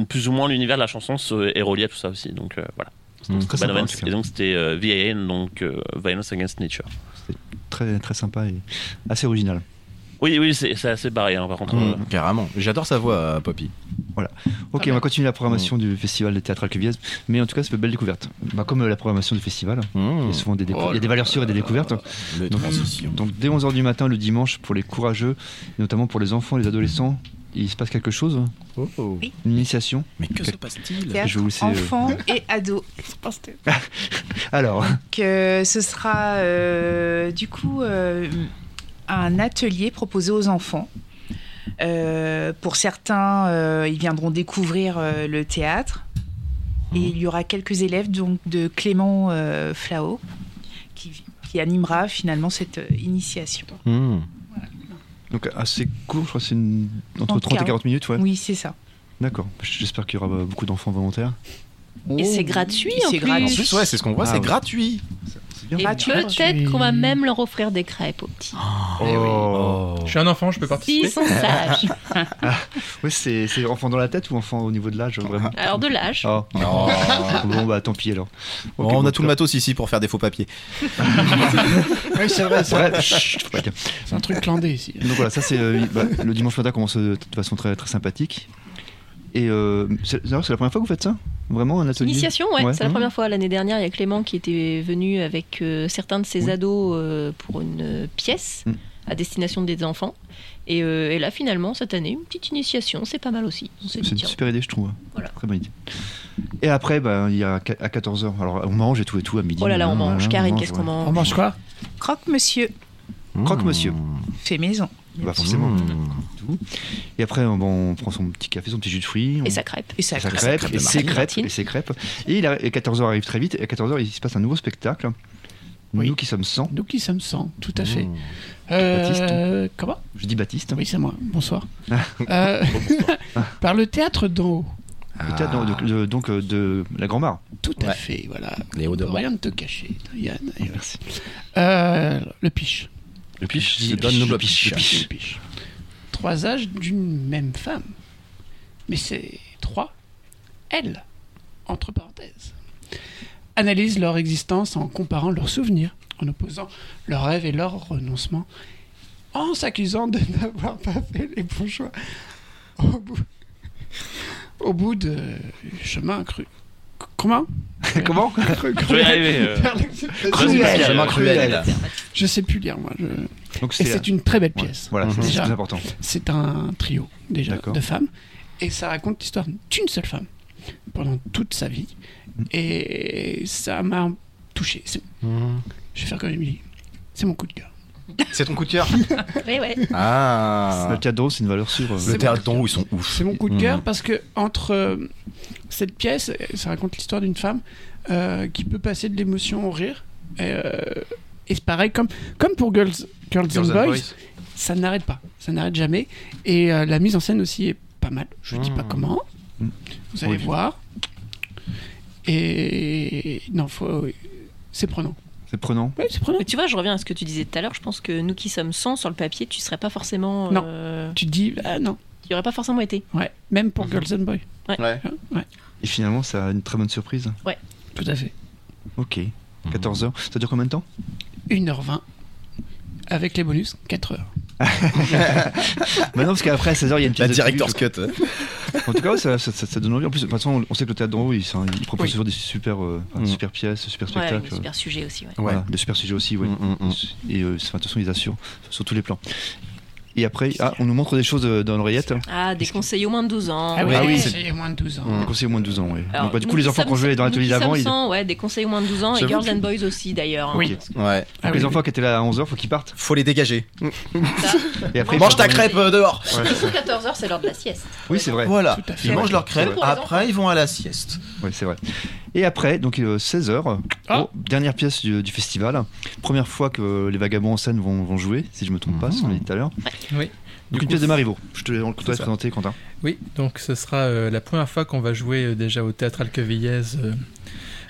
plus ou moins l'univers de la chanson se- est relié à tout ça aussi. Donc euh, voilà. Mmh, C'était très Bad sympa, et donc c'était euh, VAN, donc euh, Violence Against Nature. Très, très sympa et assez original. Oui, oui, c'est assez barré hein, par contre. Mmh, euh, Carrément. J'adore sa voix, euh, Poppy. Ok, on va continuer la programmation du festival de théâtre Alqueviez, mais en tout cas, c'est une belle découverte. Bah, comme euh, la programmation du festival, il y a souvent des, Oh il y a des valeurs sûres et des découvertes. Donc, donc dès 11h du matin le dimanche pour les courageux, et notamment pour les enfants et les adolescents, il se passe quelque chose? Oh, oh. Oui. Une initiation? Mais que se passe-t-il? Je vous laisser, euh, enfants et ados. Alors, que ce sera euh, du coup euh, un atelier proposé aux enfants. Euh, pour certains, euh, ils viendront découvrir euh, le théâtre. Et il y aura quelques élèves donc, de Clément euh, Flao qui, qui animera finalement cette euh, initiation. Mmh. Donc assez court, je crois que c'est une- entre 30 30 et 40 minutes, ouais. Oui, c'est ça. D'accord. J'espère qu'il y aura beaucoup d'enfants volontaires. Et c'est gratuit en C'est plus. En gratuit. plus, ouais, c'est ce qu'on voit, Ah c'est gratuit. Bien. Et peut-être qu'on va même leur offrir des crêpes aux petits. Oh. Je suis un enfant, je peux participer S'ils sont sages. Ouais, c'est c'est enfant dans la tête ou enfant au niveau de l'âge, vraiment Alors de l'âge. Oh. Oh. Bon, bah tant pis alors. On bon, a tout le matos ici pour faire des faux papiers. Oui, c'est vrai, c'est vrai. C'est un truc clandé ici. Donc voilà, ça c'est euh, bah, le dimanche matin commence euh, de façon très très sympathique. Et euh, c'est la première fois que vous faites ça? Vraiment un atelier? Initiation, ouais, Ouais. c'est la Mmh. première fois. L'année dernière, il y a Clément qui était venu avec euh, certains de ses Oui. ados euh, pour une pièce Mmh. à destination des enfants. Et, euh, et là, finalement, cette année, une petite initiation, c'est pas mal aussi. On C'est une tiens, super idée, je trouve. Voilà. Très bonne idée. Et après, bah, il y a à 14h. Alors, on mange et tout et tout à midi. Oh là là, on Voilà, mange. Karine, qu'est-ce ouais. qu'on mange? On mange quoi? Croque-monsieur, Croque-monsieur. fait maison. Bah, forcément. Mmh. Et après, on, bon, on prend son petit café, son petit jus de fruits. on- Et sa crêpe. Et sa crêpe. et de ses crêpes, et ses crêpes. Et, il a- et 14h arrive très vite. Et à 14h, il se passe un nouveau spectacle. Oui. Nous qui sommes 100. Nous qui sommes 100, tout à fait. Mmh. Euh, comment? Je dis Baptiste. Oui, c'est moi. Bonsoir. Ah. Euh, par le théâtre d'en haut. Le théâtre, donc, de, donc, euh, de la Grand-Mare. Tout à Ouais. fait, voilà. Hauts de Rien ne te cacher, Yann. Merci. Euh, le piche. Le piche. Le. Le piche, le piche. Trois âges d'une même femme. Mais c'est trois elles, entre parenthèses. Analysent leur existence en comparant leurs souvenirs, en opposant leurs rêves et leurs renoncements, en s'accusant de n'avoir pas fait les bons choix. Au bout, au bout de chemin cru. Comment Comment Je vais y arriver. euh. Cruel. Cruel. Je sais plus lire, moi. je- Donc Et c'est une très belle ouais, pièce. Voilà, c'est important. C'est un trio, déjà, D'accord. de femmes. Et ça raconte l'histoire d'une seule femme pendant toute sa vie. Mm. Et ça m'a touché. C'est- Mmh. Je vais faire comme Emily. C'est mon coup de cœur. C'est ton coup de cœur Oui, ouais. Ah Le théâtre c'est une valeur sûre. Le théâtre d'en haut, ils sont ouf. C'est mon coup de Mmh. cœur parce que entre euh, cette pièce, ça raconte l'histoire d'une femme euh, qui peut passer de l'émotion au rire. Et, euh, et c'est pareil, comme, comme pour Girls, Girls, Girls and and Boys, Boys. ça n'arrête pas. Ça n'arrête jamais. Et euh, la mise en scène aussi est pas mal. Je ne dis pas Mmh. comment. Mmh. Vous allez Oui. voir. Et non, faut... c'est prenant. C'est prenant. Oui, c'est prenant. Mais tu vois, je reviens à ce que tu disais tout à l'heure. Je pense que nous qui sommes 100 sur le papier, tu serais pas forcément. Non. euh, Tu te dis, ah non. Tu y aurais pas forcément été. Ouais, même pour Mhm. Girls and Boys. Ouais. Ouais, Et finalement, ça a une très bonne surprise. tout à fait. Ok. 14h. Ça dure combien de temps? 1h20. Avec les bonus, 4h. Bah non, parce qu'après à 16h, il y a une La pièce de director's cut. je- En tout cas, ouais, ça, ça, ça- ça donne envie. En plus, de toute façon, on sait que le théâtre d'en haut, il, ça- il propose Oui. toujours des super, euh, Mm. super pièces, super Ouais, spectacles. super sujet aussi. Ouais. Voilà, des super sujets aussi, oui. Mm, mm, mm. Et euh, de toute façon, ils assurent sur tous les plans. Et après, ah, on nous montre des choses euh, dans l'oreillette. Ah, des conseils au moins de 12 ans. Ah oui, Ah oui, c'est moins de 12 ans. Des conseils au moins de 12 ans, oui. Alors, Donc, bah, du coup, les enfants qui ont joué dans l'atelier d'avant, ils... ouais, des conseils au moins de 12 ans et Girls and Boys aussi d'ailleurs. hein. Oui. Ouais. Donc, les enfants qui étaient là à 11h, faut qu'ils partent. Faut les dégager. Et après, Mange ta crêpe euh, dehors. Ça. 14h, c'est l'heure de la sieste. Oui, c'est vrai. Voilà. Ils mangent leur crêpe. Après, ils vont à la sieste. Oui, c'est vrai. Et après, donc 16h, Ah. dernière pièce du, du festival. Première fois que les vagabonds en scène vont, vont jouer, si je me trompe pas, ce qu'on a dit tout à l'heure. Oui. Donc Du une coup, pièce de Marivaux. Je te, on te C'est laisse présenter, Quentin. Oui, donc ce sera euh, la première fois qu'on va jouer euh, déjà au Théâtre Alquevillez. euh,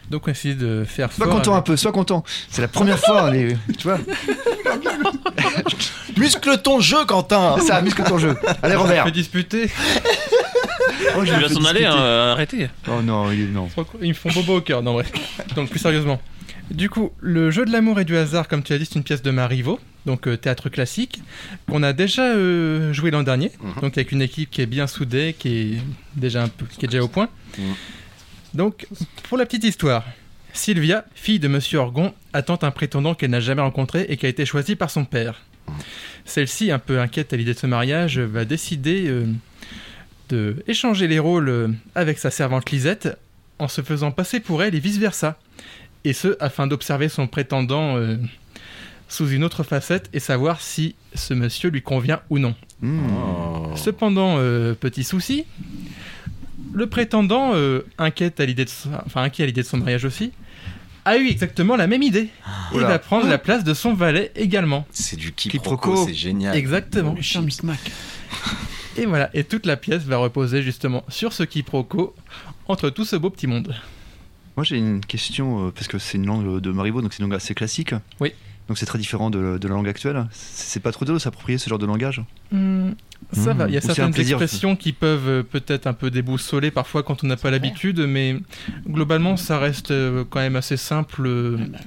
donc on essaie de faire Sois fort content un peu, sois content. C'est la première fois, les... tu vois. Muscle ton jeu, Quentin. C'est ça, muscle ton jeu. Allez, Je Robert. fais disputer. Oh, je Il me va fais s'en aller, hein, arrêtez. Oh non, il est... non. Ils me font bobo au cœur, non vrai. Donc plus sérieusement. Du coup, le jeu de l'amour et du hasard, comme tu as dit, c'est une pièce de Marivaux, donc euh, théâtre classique, qu'on a déjà euh, joué l'an dernier, Mhm. donc avec une équipe qui est bien soudée, qui est déjà un peu, qui est déjà au point. Mhm. Donc, pour la petite histoire, Sylvia, fille de Monsieur Orgon, attend un prétendant qu'elle n'a jamais rencontré et qui a été choisi par son père. Celle-ci, un peu inquiète à l'idée de ce mariage, va décider euh, de échanger les rôles euh, avec sa servante Lisette en se faisant passer pour elle et vice-versa. Et ce, afin d'observer son prétendant euh, sous une autre facette et savoir si ce monsieur lui convient ou non. Hmm. Cependant, euh, petit souci, le prétendant, euh, inquiète à l'idée de son- enfin, inquiet à l'idée de son mariage aussi, a eu exactement la même idée. Et Oula. va prendre la place de son valet également. C'est du Quiproquo. quiproquo, c'est génial. Exactement. Le micmac. Et voilà, et toute la pièce va reposer justement sur ce quiproquo entre tout ce beau petit monde. Moi, j'ai une question, euh, parce que c'est une langue de Marivaux, donc c'est une langue assez classique. Oui. Donc c'est très différent de, de la langue actuelle. C'est c'est pas trop dur de s'approprier ce genre de langage? Hmm, ça va, il y a Ou certaines plaisir. expressions qui peuvent euh, peut-être un peu déboussoler parfois quand on n'a pas l'habitude, mais globalement ça reste euh, quand même assez simple. euh, Ah bah.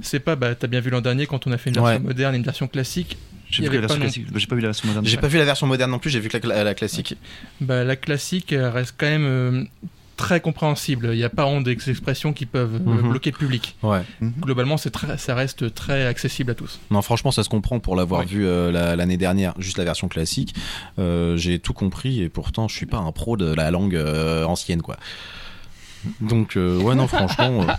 C'est pas, bah, t'as bien vu l'an dernier quand on a fait une version Ouais. moderne et une version classique. J'ai pas non- classique. J'ai pas vu la version moderne. J'ai pas vu la version moderne non plus, j'ai vu que la, la- la classique. Bah, la classique reste quand même euh, très compréhensible. Il n'y a pas honte des expressions qui peuvent euh, Mhm. bloquer le public. Ouais. Mhm. Globalement, c'est très, ça reste très accessible à tous. Non, franchement, ça se comprend pour l'avoir vu euh, la- l'année dernière, juste la version classique. Euh, j'ai tout compris et pourtant, je suis pas un pro de la langue euh, ancienne, quoi. Donc, euh, ouais, non, franchement, euh,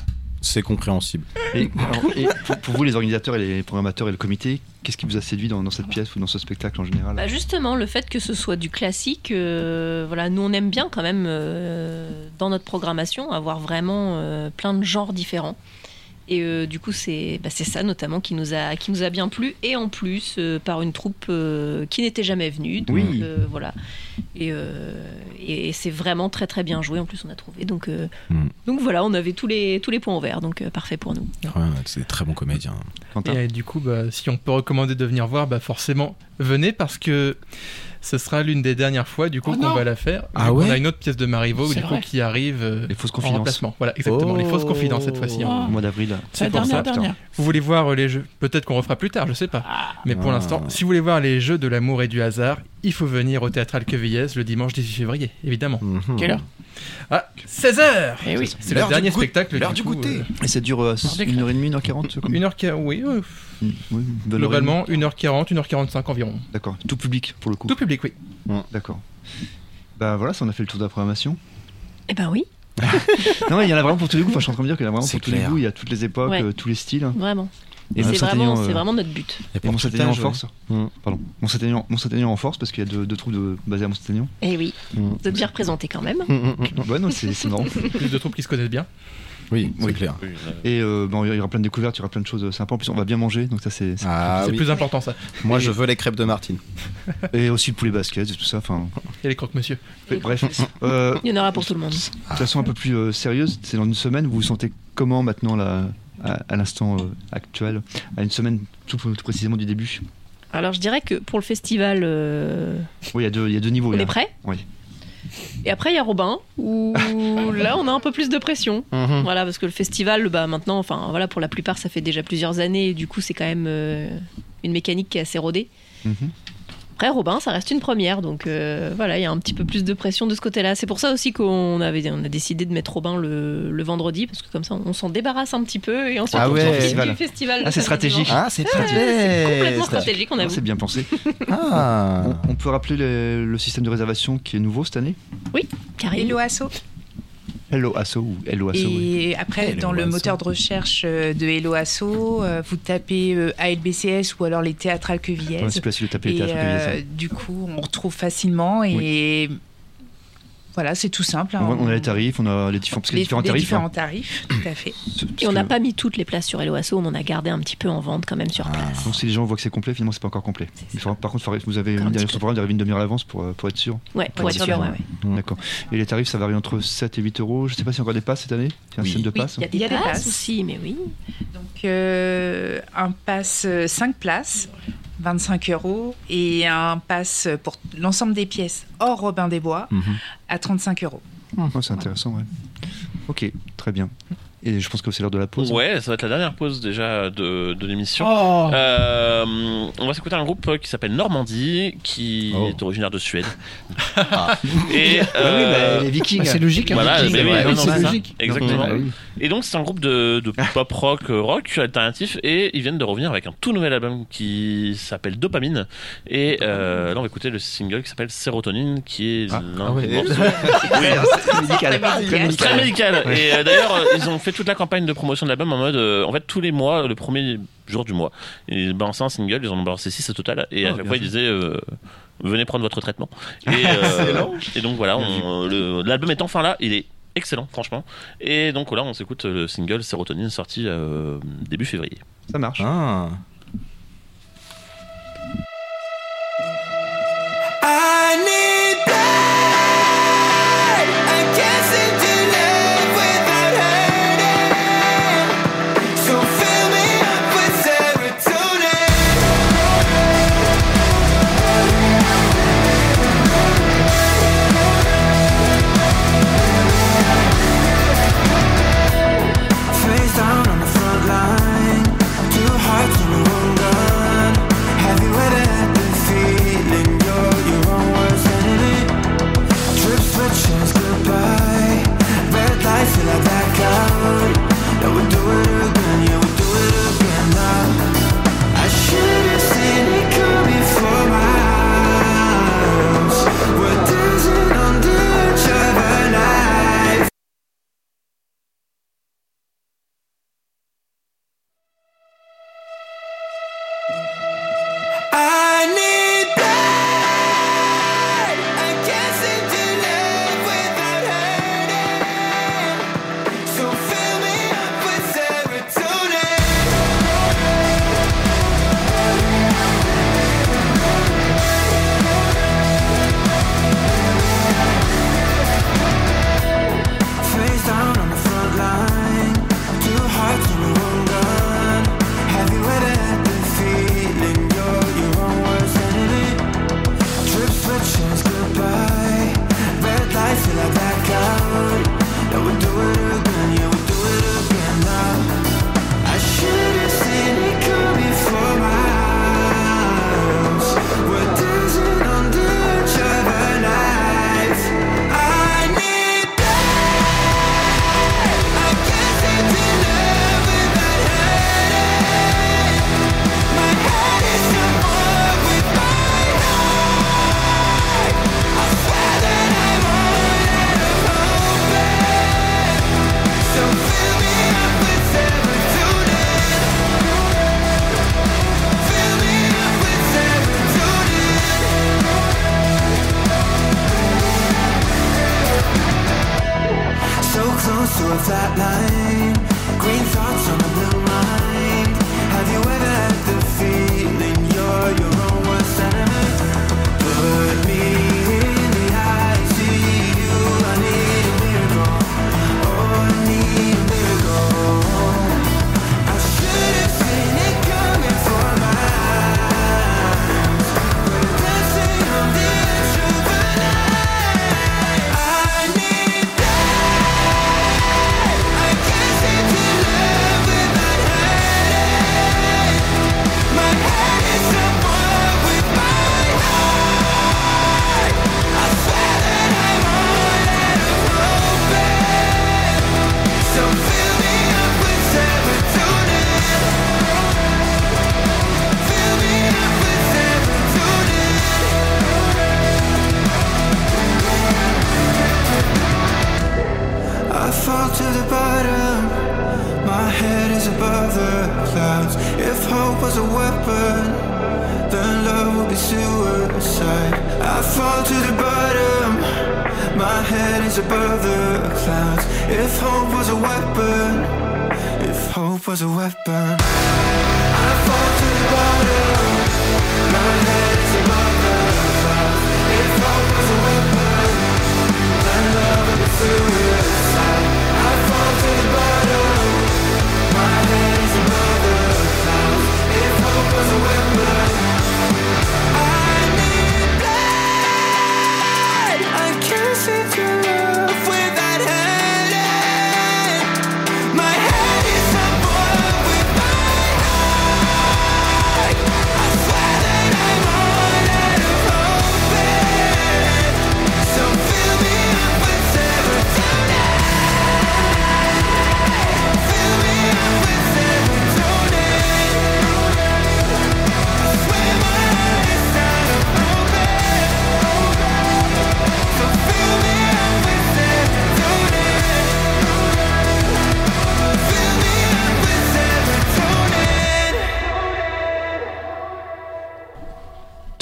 c'est compréhensible. Et, alors, et pour, pour vous, les organisateurs et les programmateurs et le comité, qu'est-ce qui vous a séduit dans, dans cette pièce ou dans ce spectacle en général Bah justement, le fait que ce soit du classique, euh, voilà, nous on aime bien quand même euh, dans notre programmation avoir vraiment euh, plein de genres différents. Et euh, du coup, c'est bah, c'est ça notamment qui nous, a, qui nous a bien plu. Et en plus, euh, par une troupe euh, qui n'était jamais venue. Donc, Oui. euh, voilà. Et, euh, et, et c'est vraiment très très bien joué. En plus, on a trouvé. Donc, euh, Mm. donc voilà, on avait tous les, tous les points ouverts. Donc euh, parfait pour nous. Ouais, c'est des très bons comédiens. Quentin Et euh, du coup, bah, si on peut recommander de venir voir, bah, forcément, venez parce que ce sera l'une des dernières fois du coup Oh qu'on va la faire. Ah ouais a une autre pièce de Marivaux C'est du coup qui arrive euh, Les fausses en confidences. remplacement. Voilà, exactement. Les fausses confidences cette fois-ci. hein. Oh. Au mois d'avril. C'est la pour dernière, ça, dernière. Vous voulez voir euh, les jeux? Peut-être qu'on refera plus tard, je sais pas. Mais pour Ah. l'instant, si vous voulez voir les jeux de l'amour et du hasard, il faut venir au théâtre Alquevillez le dimanche 18 février, évidemment. Mhm. Quelle heure À 16h Eh oui. C'est le dernier goût- spectacle. l'heure du goûter. Et ça dure euh, Bordel. 1h30, 1h40 comme... 1h40, oui, euh, Mm, oui, demie. globalement 1h40, 1h45 environ. D'accord. Tout public pour le coup. Tout public, oui. D'accord. Bah voilà, ça on a fait le tour de la programmation. Eh ben oui, non, il y en a vraiment pour tous les goûts. Enfin, je suis en train de dire qu'il y en a vraiment C'est pour tous les goûts. Il y a toutes les époques, Ouais. euh, tous les styles. vraiment. Et C'est vraiment, euh, vraiment notre but. Et Mont-Saint-Aignan en force. Mm. Pardon. Mont-Saint-Aignan en force parce qu'il y a deux, deux troupes de, basées à Mont-Saint-Aignan. Eh oui, Mm. vous êtes bien représentés quand même. Mm, mm, mm. Ouais, non, c'est marrant. Plus de troupes qui se connaissent bien. Oui, c'est Oui. clair. Oui, euh, Et euh, bon, il y aura plein de découvertes, il y aura plein de choses sympas. En plus, on va bien manger, donc ça c'est. c'est- Ah oui. plus important ça. Moi, je veux les crêpes de Martine. Et aussi le poulet basket et tout ça. Enfin, Et les croque-monsieur. bref. Euh, Il y en aura pour tout le monde. de façon un peu plus euh, sérieuse, c'est dans une semaine. Vous vous sentez comment maintenant là, à, à l'instant euh, actuel, à une semaine tout, tout précisément du début Alors je dirais que pour le festival, euh, Oui, il y a deux, il y a deux niveaux. on est prêt? Oui. Et après il y a Robin où là on a un peu plus de pression. Mhm. Voilà parce que le festival, bah maintenant, enfin voilà pour la plupart ça fait déjà plusieurs années et du coup c'est quand même euh, une mécanique qui est assez rodée. Mhm. Après, Robin, ça reste une première, donc euh, voilà, il y a un petit peu plus de pression de ce côté-là. C'est pour ça aussi qu'on avait, on a décidé de mettre Robin le, le vendredi, parce que comme ça, on s'en débarrasse un petit peu et ensuite Ah on ouais. profite Festival. du festival. Ah, c'est stratégique. Ah, c'est complètement bien. stratégique, on Ah. C'est bien pensé. Ah. On, on peut rappeler le, le système de réservation qui est nouveau cette année? Karine. Hello Asso. Hello Asso ou Hello Asso. oui. Et après, Hello dans le Asso. moteur de recherche euh, de Hello Asso, euh, vous tapez euh, ALBCS ou alors les théâtrales Dans la Quevillaise. place, il est tapé les euh, Quevilliers, du coup, on retrouve facilement et voilà, c'est tout simple. hein. on, a, on a les tarifs, on a les différents, parce qu'il y a Les- différents les tarifs. différents hein. tarifs, tout à fait. Et on n'a que- pas mis toutes les places sur Hello Asso, on en a gardé un petit peu en vente quand même sur place. Donc si les gens voient que c'est complet, finalement c'est pas encore complet. Il par contre, vous avez un le programme, d'arriver une demi-heure à l'avance pour, euh, pour être sûr. Ouais, pour être sûr, sûr. ouais. D'accord. Et les tarifs, ça varie entre 7 et 8 euros. Je sais pas s'il y a encore des passes cette année. Il y a un Oui. système de Oui, passes. il y a a des passes. passes aussi, mais oui. Donc, euh, un pass 5 places, 25 euros, et un pass pour l'ensemble des pièces hors Robin des Bois Mhm. à 35 euros. Oh, c'est intéressant, ouais. Ok, très bien. Et je pense que c'est l'heure de la pause. Ouais, ça va être la dernière pause déjà de, de l'émission. Oh Euh, on va s'écouter un groupe qui s'appelle Normandie, qui Oh. est originaire de Suède. Ah. Et Ah oui, euh, bah, les Vikings. Bah, c'est logique. hein. Voilà, oui, vrai, non, non, c'est logique. Exactement. Ah oui. Et donc c'est un groupe de, de pop rock, euh, rock alternatif, et ils viennent de revenir avec un tout nouvel album qui s'appelle Dopamine. Et euh, là on va écouter le single qui s'appelle Sérotonine, qui est Ah, l'un ah ouais. des morceaux C'est médical. Très médical. Très médical. Et euh, d'ailleurs, euh, ils ont fait toute la campagne de promotion de l'album en mode, euh, en fait, tous les mois, le premier jour du mois, ils balançaient un single, ils en ont balancé 6 au total, et à Oh, chaque fois, ils disaient, euh, venez prendre votre traitement. Et, euh, et donc voilà, l'album est enfin là, il est excellent, franchement. Et donc là, on s'écoute le single Sérotonine sorti euh, début février. Ça marche. Ah. I need head is above the clouds. If hope was a weapon, if hope was a weapon, I fall to the bottom, my head is above the clouds. If hope was a weapon, then love would suicide. I fall to the bottom, my head is above the clouds. If hope was a weapon,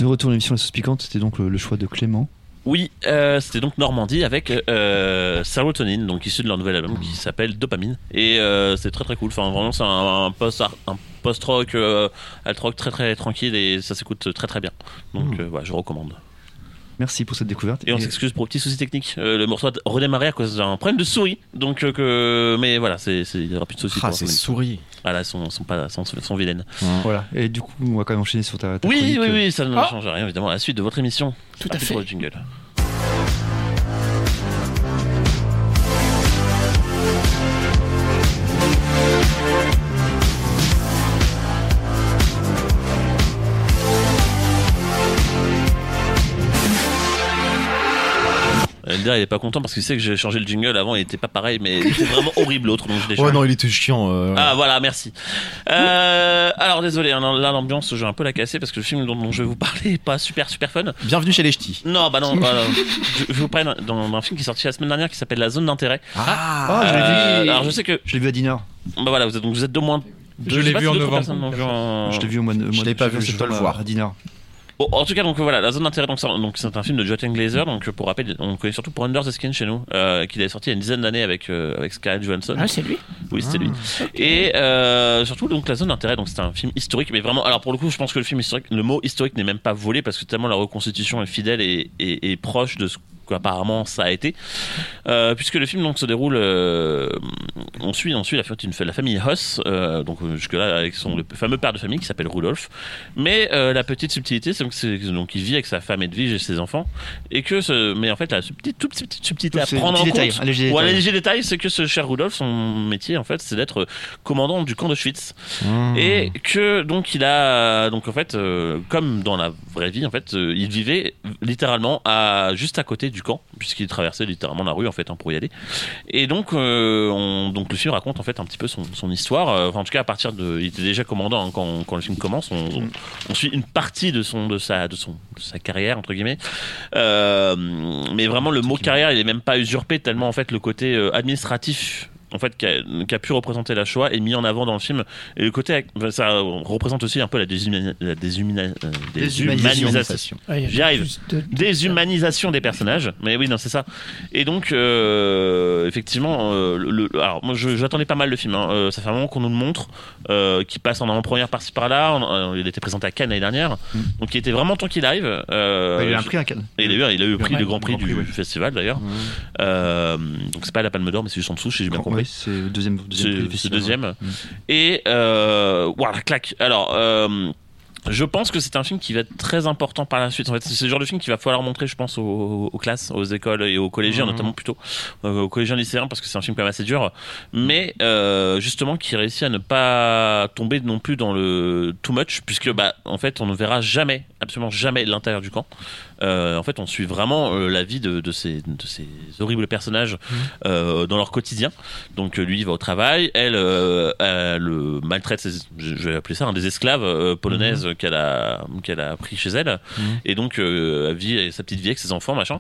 De retour à l'émission La Sauce Piquante, c'était donc le, le choix de Clément. Oui, euh, c'était donc Normandie avec euh, Serotonin, donc issu de leur nouvel album qui s'appelle Dopamine. Et euh, c'est très très cool. Enfin, vraiment, c'est un, un post un post-rock, euh, alt-rock très très tranquille et ça s'écoute très très bien. Donc Mm. euh, voilà, je recommande. Merci pour cette découverte. Et on s'excuse pour le petit souci technique. Euh, le morceau a redémarré à cause d'un problème de souris. Donc, euh, que... mais voilà, c'est, c'est... il n'y aura plus de soucis. Ah, pour ces la semaine. souris. Voilà, elles sont, sont, pas, sont, sont vilaines. Voilà. Et du coup, on va quand même enchaîner sur ta, ta Oui, oui, oui, ça ne Ah change rien évidemment. À la suite de votre émission. Tout à fait. sur le jingle. Il est pas content parce qu'il sait que j'ai changé le jingle avant il était pas pareil mais il était vraiment horrible l'autre donc je l'ai Ouais, non, il était chiant. euh, Ah voilà, merci. Euh, alors désolé, hein, là l'ambiance, je vais un peu la casser parce que le film dont, dont je vais vous parler est pas super super fun. Bienvenue chez les ch'tis. Non, bah non, bah, je, je vous parle dans, dans un film qui est sorti la semaine dernière qui s'appelle La Zone d'intérêt. Ah, je l'ai Euh, vu. alors je sais que, Je l'ai vu à Dinner. bah voilà, vous êtes, donc vous êtes d'au moins. deux- Je l'ai vu si en novembre. Je l'ai vu au mois de. mois l'ai de- pas vu je dois le voir. À Dinner. Bon, en tout cas, donc voilà, La Zone d'intérêt, donc, c'est- donc c'est un film de Jonathan Glazer, donc pour rappel, on connaît surtout pour Under the Skin chez nous, euh, qu'il est sorti il y a une dizaine d'années avec euh, avec Scarlett Johansson. Ah, c'est lui Oui, c'était lui. Et euh, surtout, donc, la zone d'intérêt, donc c'est un film historique, mais vraiment, alors pour le coup, je pense que le film historique, le mot historique n'est même pas volé parce que tellement la reconstitution est fidèle et, et, et proche de ce qu'apparemment ça a été. Euh, puisque le film donc se déroule, euh, on suit, on suit la, la famille Huss, euh, donc euh, jusque-là avec son le fameux père de famille qui s'appelle Rudolf. Mais la petite subtilité, c'est que donc il vit avec sa femme Edwige et ses enfants, et que ce, mais en fait la subtilité, toute petite subtilité à prendre en détail, compte, un léger ou un léger détail, c'est que ce cher Rudolf, son métier en fait, c'est d'être commandant du camp d'Auschwitz. Mmh. Et que donc il a donc en fait comme dans la vraie vie en fait il vivait littéralement à juste à côté du camp puisqu'il traversait littéralement la rue en fait hein, pour y aller. Et donc euh, on, donc le film raconte en fait un petit peu son, son histoire. Euh, Enfin en tout cas à partir de il était déjà commandant hein, quand, quand le film commence. On, on, on suit une partie de son de sa de son de sa carrière entre guillemets. Euh, mais vraiment le mot carrière il est même pas usurpé tellement en fait le côté administratif en fait qui a, qui a pu représenter la Shoah est mis en avant dans le film. Et le côté ça représente aussi un peu la, déshumani- la déshumani- euh, déshumanisation. Ah, J'y arrive. de- déshumanisation des personnages. Mais oui non c'est ça. Et donc euh, effectivement euh, le, alors moi j'attendais pas mal le film hein. Ça fait un moment qu'on nous le montre qui passe en avant-première par-ci par-là. Il était présenté à Cannes l'année dernière. Donc il était vraiment temps qu'il arrive. Bah, il a un je- prix à Cannes. et il a eu, il a eu le prix, Ouais, le grand prix grand prix, du festival d'ailleurs. Euh, donc c'est pas la Palme d'Or, mais c'est juste en dessous, si j'ai bien compris. Oui, c'est le deuxième. deuxième C'est deuxième. ouais. Et euh, voilà, claque. Alors. Euh, je pense que c'est un film qui va être très important par la suite. En fait, c'est le genre de film qu'il va falloir montrer, je pense, aux, aux classes, aux écoles et aux collégiens, Mhm. notamment plutôt euh, aux collégiens lycéens, parce que c'est un film quand même assez dur. Mais euh, justement, qui réussit à ne pas tomber non plus dans le too much, puisque bah, en fait, on ne verra jamais, absolument jamais l'intérieur du camp. Euh, en fait, on suit vraiment euh, la vie de, de, ces, de ces horribles personnages euh, dans leur quotidien. Donc, lui, il va au travail, elle, elle maltraite, ses- je vais appeler ça, un des esclaves polonaises qu'elle a, qu'elle a pris chez elle. Mhm. Et donc, elle vit sa petite vie avec ses enfants, machin.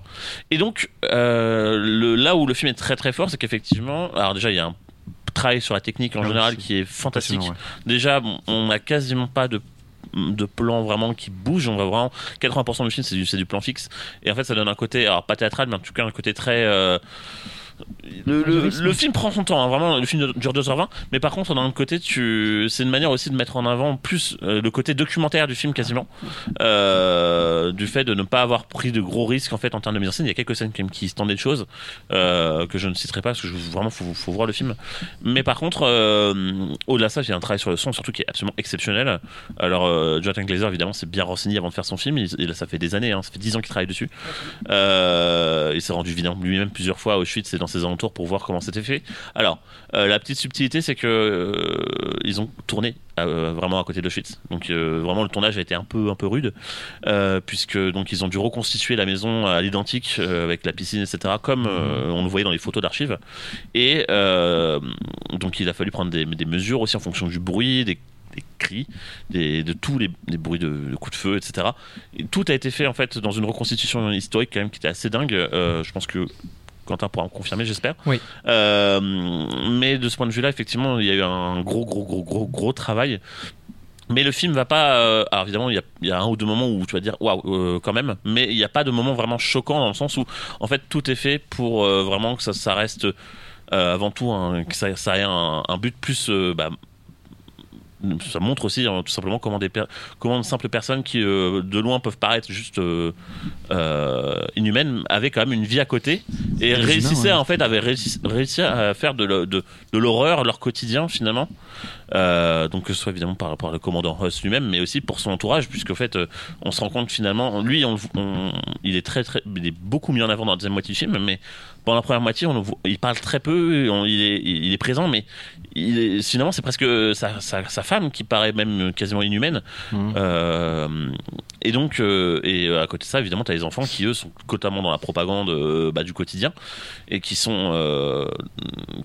Et donc, le, là où le film est très très fort, c'est qu'effectivement, alors déjà, il y a un travail sur la technique en Ah général qui est fantastique. Déjà, on n'a quasiment pas de de plans vraiment qui bougent. On va vraiment 80% du film c'est du, du plan fixe. Et en fait ça donne un côté alors pas théâtral mais en tout cas un côté très euh, le, le- le film prend son temps, hein, vraiment. Le film dure 2h20, mais par contre, d'un autre côté, tu... c'est une manière aussi de mettre en avant plus euh, le côté documentaire du film quasiment, euh, du fait de ne pas avoir pris de gros risques en fait en termes de mise en scène. Il y a quelques scènes même qui se tendaient de choses euh, que je ne citerai pas parce que je, vraiment faut, faut voir le film. Mais par contre, au-delà de ça, il y a un travail sur le son surtout qui est absolument exceptionnel. Alors, Jonathan Glazer évidemment s'est bien renseigné avant de faire son film. Il, il- ça fait des années, hein, ça fait 10 ans qu'il travaille dessus. Il s'est rendu évidemment lui-même plusieurs fois à Auschwitz et dans ses alentours pour voir comment c'était fait. Alors, euh, la petite subtilité, c'est que euh, ils ont tourné euh, vraiment à côté d'Auschwitz. Donc vraiment le tournage a été un peu un peu rude puisque donc ils ont dû reconstituer la maison à l'identique avec la piscine etc. Comme on le voyait dans les photos d'archives. Et donc il a fallu prendre des, mesures aussi en fonction du bruit, des cris, des, de tous les, bruits de, de coups de feu, etc. Et tout a été fait en fait dans une reconstitution historique quand même qui était assez dingue. Je pense que Quentin pourra me confirmer, j'espère. Oui. Euh, mais de ce point de vue-là, effectivement, il y a eu un gros, gros, gros, gros, gros travail. Mais le film va pas. euh, alors évidemment, il y, a, il y a un ou deux moments où tu vas dire waouh, euh, quand même. Mais il n'y a pas de moment vraiment choquant dans le sens où, en fait, tout est fait pour euh, vraiment que ça, ça reste avant tout un, que ça, ça ait un, un but plus. bah, ça montre aussi hein, tout simplement comment des comment de simples personnes qui euh, de loin peuvent paraître juste euh, euh, inhumaines avaient quand même une vie à côté et réussissaient ouais. en fait avaient réussi, réussi à faire de, le- de, de l'horreur leur quotidien finalement Euh, donc que ce soit évidemment par rapport au commandant Huss lui-même mais aussi pour son entourage puisque en fait on se rend compte finalement lui on, on- il est très très il est beaucoup mis en avant dans la deuxième moitié du film mais pendant la première moitié on, il parle très peu on- il, est, il est présent mais il est, finalement c'est presque sa, sa, sa femme qui paraît même quasiment inhumaine euh, et donc, euh, et à côté de ça, évidemment, tu as les enfants qui, eux, sont totalement dans la propagande euh, bah, du quotidien et qui sont, euh,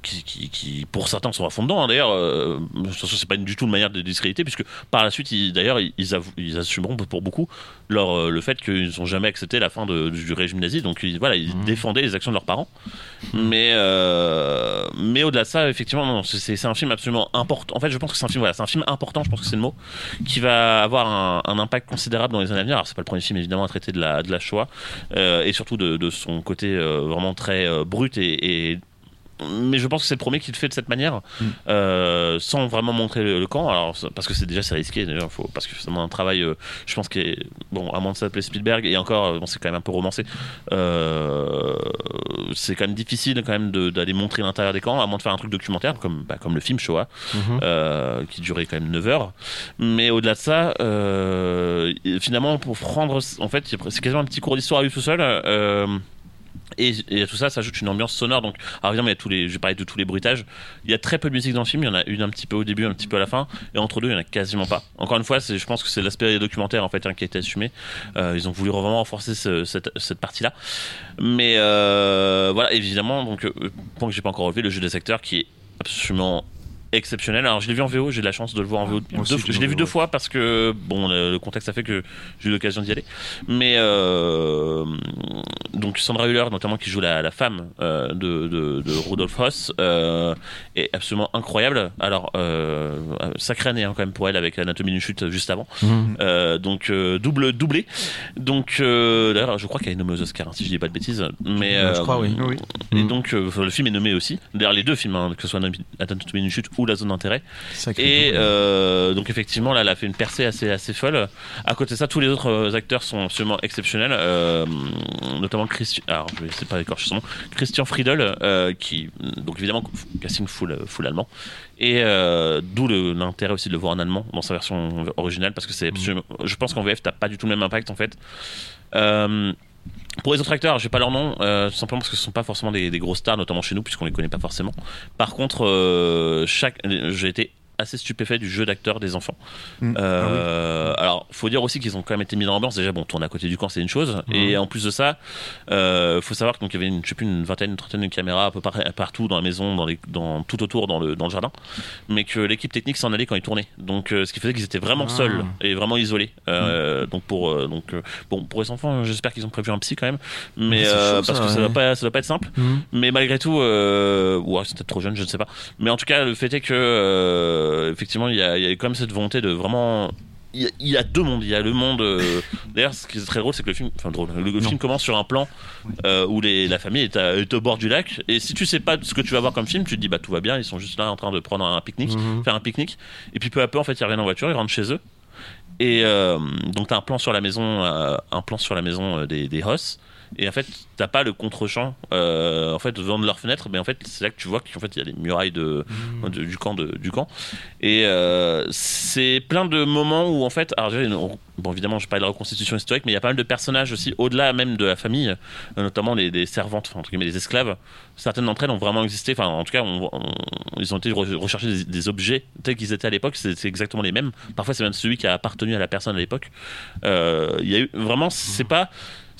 qui, qui, qui, pour certains, sont à fond dedans. hein. D'ailleurs, euh, c'est pas du tout une manière de discréditer, puisque par la suite, d'ailleurs, ils, ils assumeront pour beaucoup leur, euh, le fait qu'ils n'ont jamais accepté la fin de- du régime nazi. Donc, ils, voilà, ils défendaient les actions de leurs parents. Mais, euh, mais au-delà de ça, effectivement, non, c'est- un film absolument important. En fait, je pense que c'est un film, voilà, c'est un film important. Je pense que c'est le mot qui va avoir un, impact considérable dans les années à venir. Alors, c'est pas le premier film évidemment à traiter de la de la Shoah euh, et surtout de, de son côté euh, vraiment très brut et, et mais je pense que c'est le premier qui le fait de cette manière, euh, sans vraiment montrer le, le camp. Alors, parce que c'est déjà c'est risqué, déjà, faut, parce que c'est vraiment un travail, euh, je pense que bon, à moins de s'appeler Spielberg et encore, euh, bon, c'est quand même un peu romancé. Euh, c'est quand même difficile quand même d'aller montrer l'intérieur des camps, à moins de faire un truc documentaire comme bah, comme le film Shoah, Mhm. euh, qui durait quand même 9 heures. Mais au-delà de ça, finalement, pour prendre, en fait, c'est quasiment un petit cours d'histoire à lui tout seul. Et, à tout ça s'ajoute une ambiance sonore. Donc, alors évidemment, il y a tous les, je parler de tous les bruitages. Il y a très peu de musique dans le film. Il y en a une un petit peu au début, un petit peu à la fin, et entre deux, il y en a quasiment pas. Encore une fois, je pense que c'est l'aspect documentaire en fait hein, qui a été assumé. Euh, ils ont voulu vraiment renforcer ce- cette, cette partie-là. Mais euh, voilà, évidemment, donc euh, point que j'ai pas encore relevé, le jeu des acteurs qui est absolument exceptionnel. Alors je l'ai vu en VO, j'ai de la chance de le voir en VO. Aussi, Deux- je l'ai je vu deux fois parce que bon, le, le contexte a fait que j'ai eu l'occasion d'y aller. Mais euh, donc Sandra Hüller, notamment qui joue la, la femme euh, de, de, de Rudolf Hoss, euh, est absolument incroyable. Alors sacrée année hein, quand même pour elle avec Anatomie d'une chute juste avant. Mhm. Donc double doublé. Donc d'ailleurs je crois qu'elle est nommée aux Oscars hein, si je dis pas de bêtises. Mais je crois, oui. Et Mhm. donc le film est nommé aussi. D'ailleurs les deux films, hein, que ce soit Anatomie d'une chute ou La zone d'intérêt. Et euh, donc effectivement là elle a fait une percée assez assez folle. À côté de ça tous les autres euh, acteurs sont absolument exceptionnels, euh, notamment Christian. Alors je essayer de pas écorcher son nom. Christian Friedel euh, qui donc évidemment casting full full allemand. Et d'où l'intérêt aussi de le voir en allemand dans sa version originale parce que c'est absolument. Je pense qu'en VF t'as pas du tout le même impact en fait. Euh, pour les autres acteurs, j'ai pas leur nom, euh, tout simplement parce que ce sont pas forcément des, grosses stars, notamment chez nous, puisqu'on les connaît pas forcément. Par contre, euh, chaque, j'ai été assez stupéfait du jeu d'acteur des enfants. Mm. Euh, Alors, faut dire aussi qu'ils ont quand même été mis dans l'ambiance. Déjà, bon, tourner à côté du camp, c'est une chose. Et en plus de ça, euh, faut savoir qu'il y avait une, je sais plus, une vingtaine, une trentaine de caméras un peu par- partout dans la maison, dans les, dans, tout autour dans le, dans le jardin. Mais que l'équipe technique s'en allait quand ils tournaient. Donc, euh, ce qui faisait qu'ils étaient vraiment Ah. seuls et vraiment isolés. Euh, Donc, pour, euh, donc, bon, pour les enfants, j'espère qu'ils ont prévu un psy quand même. Mais chaud, parce ça, que ça ouais. doit pas, ça doit pas être simple. Mhm. Mais malgré tout, ouais, c'est peut-être trop jeune, je ne sais pas. Mais en tout cas, le fait est que euh, effectivement, il y, a, il y a quand même cette volonté de vraiment. Il y, a, il y a deux mondes. Il y a le monde. euh, D'ailleurs, ce qui est très drôle, c'est que le film, enfin drôle, le, le film commence sur un plan euh, où les, la famille est, à- est au bord du lac. Et si tu sais pas ce que tu vas voir comme film, tu te dis bah tout va bien. Ils sont juste là en train de prendre un pique-nique, Mhm. faire un pique-nique. Et puis peu à peu, en fait, ils reviennent en voiture, ils rentrent chez eux. Et euh, donc t'as un plan sur la maison, un plan sur la maison des, des Hoss. Et en fait, t'as pas le contre-champ euh, en fait devant de leur fenêtre, mais en fait c'est là que tu vois qu'en fait il y a les murailles de, de- du camp de, du camp. Et euh, c'est plein de moments où en fait, alors bon évidemment je parle de la reconstitution historique, mais il y a pas mal de personnages aussi au-delà même de la famille, euh, notamment les, les servantes, enfin, entre guillemets les esclaves. Certaines d'entre elles ont vraiment existé, enfin en tout cas on- on- ils ont été re- rechercher des, des objets tels qu'ils étaient à l'époque, c'est exactement les mêmes. Parfois c'est même celui qui a appartenu à la personne à l'époque. Euh, Il y a eu vraiment, c'est pas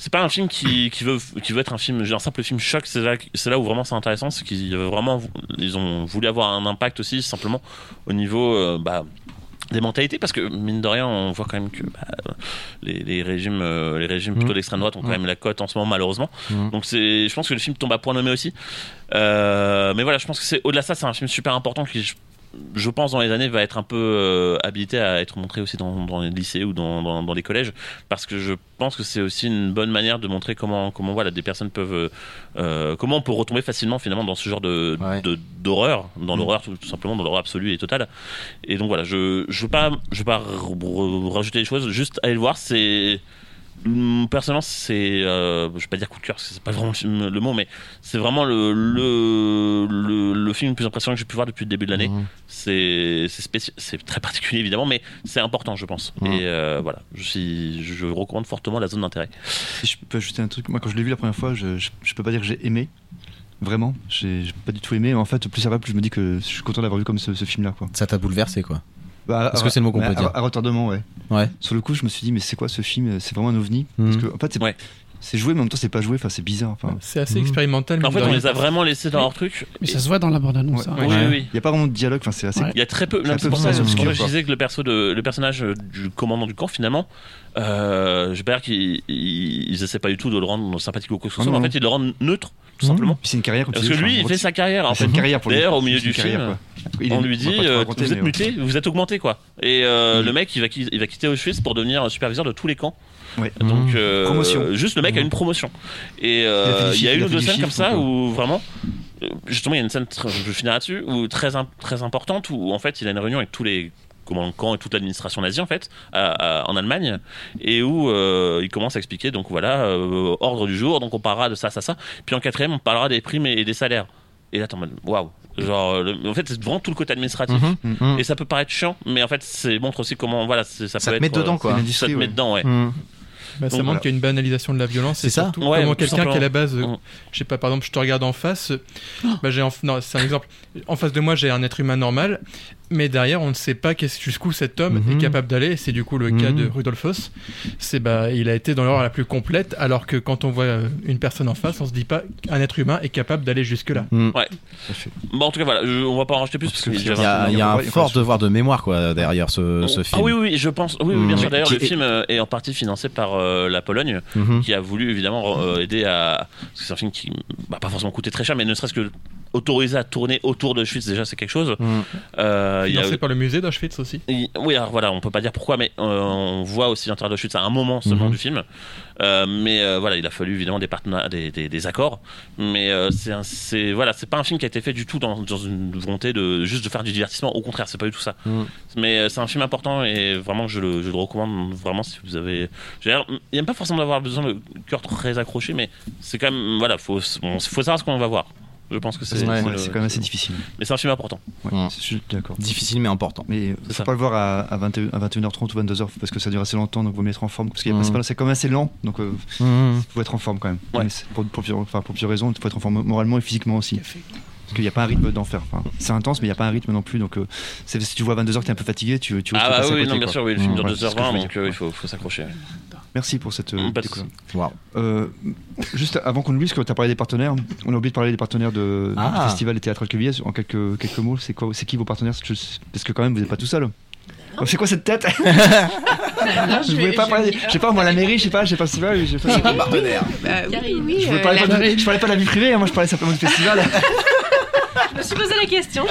c'est pas un film qui, qui veut qui veut être un film un simple film choc c'est là c'est là où vraiment c'est intéressant c'est qu'ils veulent vraiment ils ont voulu avoir un impact aussi simplement au niveau euh, bah, des mentalités parce que mine de rien on voit quand même que bah, les, les régimes euh, les régimes plutôt d'extrême droite ont quand Mhm. même la cote en ce moment malheureusement Mhm. donc c'est je pense que le film tombe à point nommé aussi Euh, mais voilà je pense que c'est au-delà de ça c'est un film super important qui je, je pense dans les années va être un peu euh, habilité à être montré aussi dans, dans les lycées ou dans, dans, dans les collèges parce que je pense que c'est aussi une bonne manière de montrer comment comment voilà des personnes peuvent euh, comment on peut retomber facilement finalement dans ce genre de Ouais. de- d'horreur dans l'horreur tout, tout simplement dans l'horreur absolue et totale et donc voilà je je veux pas je veux pas rajouter des choses juste aller le voir c'est Personnellement, c'est, euh, je vais pas dire coup de cœur, parce que c'est pas vraiment le, film- le mot, mais c'est vraiment le, le, le, le film le plus impressionnant que j'ai pu voir depuis le début de l'année. Mhm. C'est, c'est spéci- c'est très particulier évidemment, mais c'est important, je pense. Mhm. Et euh, voilà, je suis, je recommande fortement la zone d'intérêt. Si je peux ajouter un truc, moi quand je l'ai vu la première fois, je, je, je peux pas dire que j'ai aimé. Vraiment, j'ai j'ai pas du tout aimé. En fait, plus ça va, plus je me dis que je suis content d'avoir vu comme ce, ce film-là. quoi. Ça t'a bouleversé quoi. Bah, Est-ce que c'est le mot qu'on peut à- dire À retardement, ouais. Ouais. Sur le coup, je me suis dit, mais c'est quoi ce film? C'est vraiment un ovni? Mhm. Parce que, en fait, c'est Ouais. C'est joué, mais en même temps, c'est pas joué. Enfin, c'est bizarre. Enfin, C'est assez Mhm. expérimental. En fait, on les a vraiment laissés dans leur truc. Mais ça se voit dans la bande-annonce. Ouais. hein. Oui, Ouais. oui, oui. il y a pas vraiment de dialogue. Enfin, c'est assez. Ouais. Il y a très peu. C'est pour ça ça que je disais que le perso de le personnage euh, du commandant du camp finalement, euh, pas dire qu'ils ils, essaient pas du tout de le rendre sympathique ou quoi que ce Ah soit. mais non. En fait, ils le rendent neutre, tout Mhm. simplement. C'est une carrière. comme Parce que lui, il fait sa carrière. En C'est fait, une carrière pour lui. D'ailleurs, au C'est milieu une du carrière, film, on lui dit euh, vous êtes ouais. muté, vous êtes augmenté quoi. Et euh, le mec il va, qui- il va quitter Auschwitz pour devenir superviseur de tous les camps. Donc euh, Promotion. juste le mec a Mhm. une promotion. Et Il a euh, il y a une ou deux scènes comme ça où vraiment euh, justement il y a une scène je finirai là-dessus où très très importante où en fait il a une réunion avec tous les camp et toute l'administration nazie en fait à- à- en Allemagne et où euh, il commence à expliquer donc voilà euh, ordre du jour donc on parlera de ça ça ça puis en quatrième on parlera des primes et des salaires et là t'es en mode waouh genre le- en fait c'est vraiment tout le côté administratif. Mhm. et ça peut paraître chiant mais en fait c'est montre aussi comment voilà ça, Ça peut te met être, dedans, euh, quoi. Ça te met ouais. dedans ouais. Bah, ça montre voilà. qu'il y a une banalisation de la violence. C'est ça. surtout Ouais, comment quelqu'un qui à la base, euh, je sais pas, par exemple, je te regarde en face, euh, bah, j'ai en- non, c'est un exemple. En face de moi, j'ai un être humain normal, mais derrière, on ne sait pas jusqu'où cet homme Mhm. est capable d'aller. C'est du coup le cas Mhm. de Rudolfos. C'est bah, il a été dans l'horreur la plus complète, alors que quand on voit euh, une personne en face, on se dit pas qu'un être humain est capable d'aller jusque là. bon en tout cas voilà je- on va pas en rajouter plus parce qu'il Parce y a que Il y a, il y a un fort devoir de mémoire quoi derrière ce, ce film. Ah oui, oui, oui, je pense. Oui, oui, bien sûr. D'ailleurs, le est- film euh, est en partie financé par euh, la Pologne, Mhm. qui a voulu évidemment euh, aider à. parce que C'est un film qui va pas forcément coûté très cher, mais ne serait-ce que autorisé à tourner autour de Auschwitz, déjà, c'est quelque chose. Mhm. Euh, il y a- Financé par le musée d'Auschwitz aussi. Oui, alors voilà, on peut pas dire pourquoi, mais euh, on voit aussi l'intérieur d'Auschwitz à un moment seulement Mhm. du film. Euh, mais euh, voilà, il a fallu évidemment des, partenariats, des, des- des accords. Mais euh, c'est un- voilà, c'est pas un film qui a été fait du tout dans, dans une volonté de juste de faire du divertissement. Au contraire, c'est pas du tout ça. Mhm. Mais euh, c'est un film important et vraiment je le, je le recommande vraiment si vous avez. Il n'y a pas forcément d'avoir besoin de cœur très accroché, mais c'est quand même voilà, faut bon, faut savoir ce qu'on va voir. Je pense que c'est Ouais, Ouais, quand même assez difficile. Mais c'est un film important. Ouais, Mm. Je suis d'accord. Difficile mais important. Mais faut ça. pas le voir à, à, 21, à 21h30 ou 22h parce que ça dure assez longtemps donc vaut mieux être en forme parce qu'il y a- Mhm. c'est quand même assez lent donc euh, Mhm. faut être en forme quand même. Mais pour, pour plusieurs raisons, il faut être en forme moralement et physiquement aussi. Parce qu'il n'y a pas un rythme d'enfer. Enfin, c'est intense, mais il n'y a pas un rythme non plus. Donc, euh, si tu vois à 22h que tu es un peu fatigué, tu, tu Ah tu bah oui, côté, non, bien quoi. sûr, oui, le film dure Ouais, c'est ce que je 2h20, veux donc euh, il faut, faut s'accrocher. Merci pour cette. Pas de découverte. Waouh. Euh, juste avant qu'on oublie, parce que tu as parlé des partenaires, on a oublié de parler des partenaires de, Ah. du festival des théâtres Alquevilliers. En quelques, quelques mots, c'est quoi C'est qui vos partenaires? Parce que quand même, vous n'êtes pas tout seul. Oh, c'est quoi cette tête Je voulais pas parler. Je sais pas, moi, la mairie, je sais pas, je sais pas si va. Je sais pas. partenaire. Bah, oui, oui, Je, euh, parler la- pas de, je parlais pas de la vie privée, hein, moi je parlais simplement du festival. Je me suis posé la question,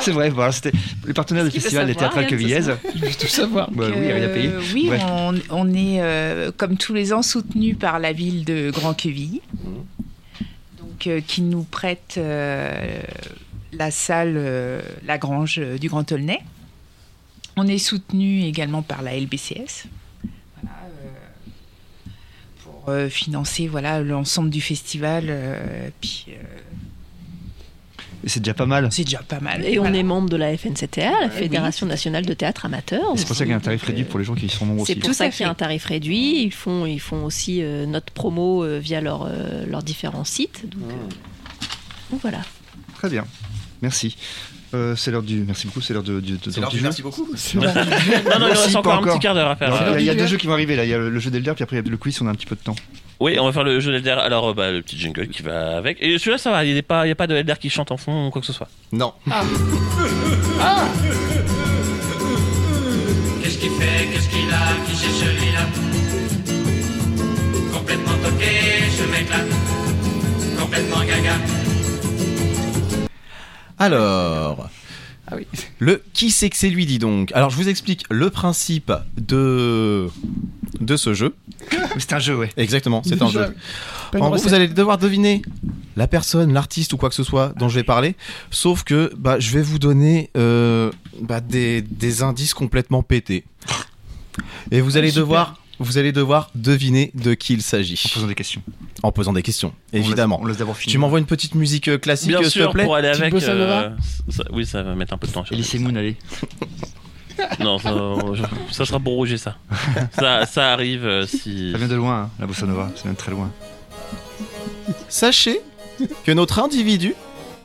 c'est vrai, voilà, c'était les partenaires du festival des ce Alquevilliers. Je veux tout savoir. Bah oui, rien à payer. Euh, oui, Bref. on, on est euh, comme tous les ans soutenu par la ville de Grand Quevilly, donc euh, qui nous prête euh, la salle euh, La Grange euh, du Grand Aulnay. On est soutenu également par la LBCS. Voilà, euh, pour euh, financer voilà l'ensemble du festival. euh, puis euh, c'est déjà pas mal. c'est déjà pas mal. Et on Voilà. est membre de la FNCTA, la oui. Fédération nationale de théâtre amateur. C'est pour ça qu'il y a un tarif réduit pour les gens qui sont membres C'est pour Tout ça qu'il y a fait. un tarif réduit. Ils font, ils font aussi euh, notre promo euh, via leur, euh, leurs différents sites. Donc, euh, donc voilà. Très bien, merci. Euh, c'est l'heure du. Merci beaucoup, c'est l'heure de, du- de- C'est l'heure du merci beaucoup. Non, non, il reste encore un petit quart d'heure à faire. Alors, il y a- deux jeu. jeux qui vont arriver là. Il y a le, jeu d'Elder, puis après il y a le quiz, on a un petit peu de temps. Oui, on va faire le jeu d'Elder. Alors, euh, bah, le petit jingle qui va avec. Et celui-là, ça va, il n'y a, pas- il y a pas de Elder qui chante en fond ou quoi que ce soit. Non. Qu'est-ce qu'il fait, qu'est-ce qu'il a, qui c'est celui-là Complètement toqué, ce mec-là. Complètement gaga. Alors, Ah oui. le qui c'est que c'est lui, dit donc. Alors, je vous explique le principe de de ce jeu. C'est un jeu, ouais. Exactement, c'est un jeu. En gros, recette. vous allez devoir deviner la personne, l'artiste ou quoi que ce soit dont je vais parler. Sauf que bah, je vais vous donner euh, bah, des, des indices complètement pétés. Et vous allez super. devoir, vous allez devoir deviner de qui il s'agit En posant des questions. en posant des questions, On laisse- évidemment. On laisse d'abord finir. Tu m'envoies une petite musique euh, classique, Bien euh, s'il te sûr, plaît. pour aller avec. bossa nova euh, ça- oui, ça va mettre un peu de temps. Elise. Moon, allez. Non, ça, sera pour Roger, ça. ça. Ça arrive euh, si. Ça vient de loin, hein, la bossa nova. Ça vient de très loin. Sachez que notre individu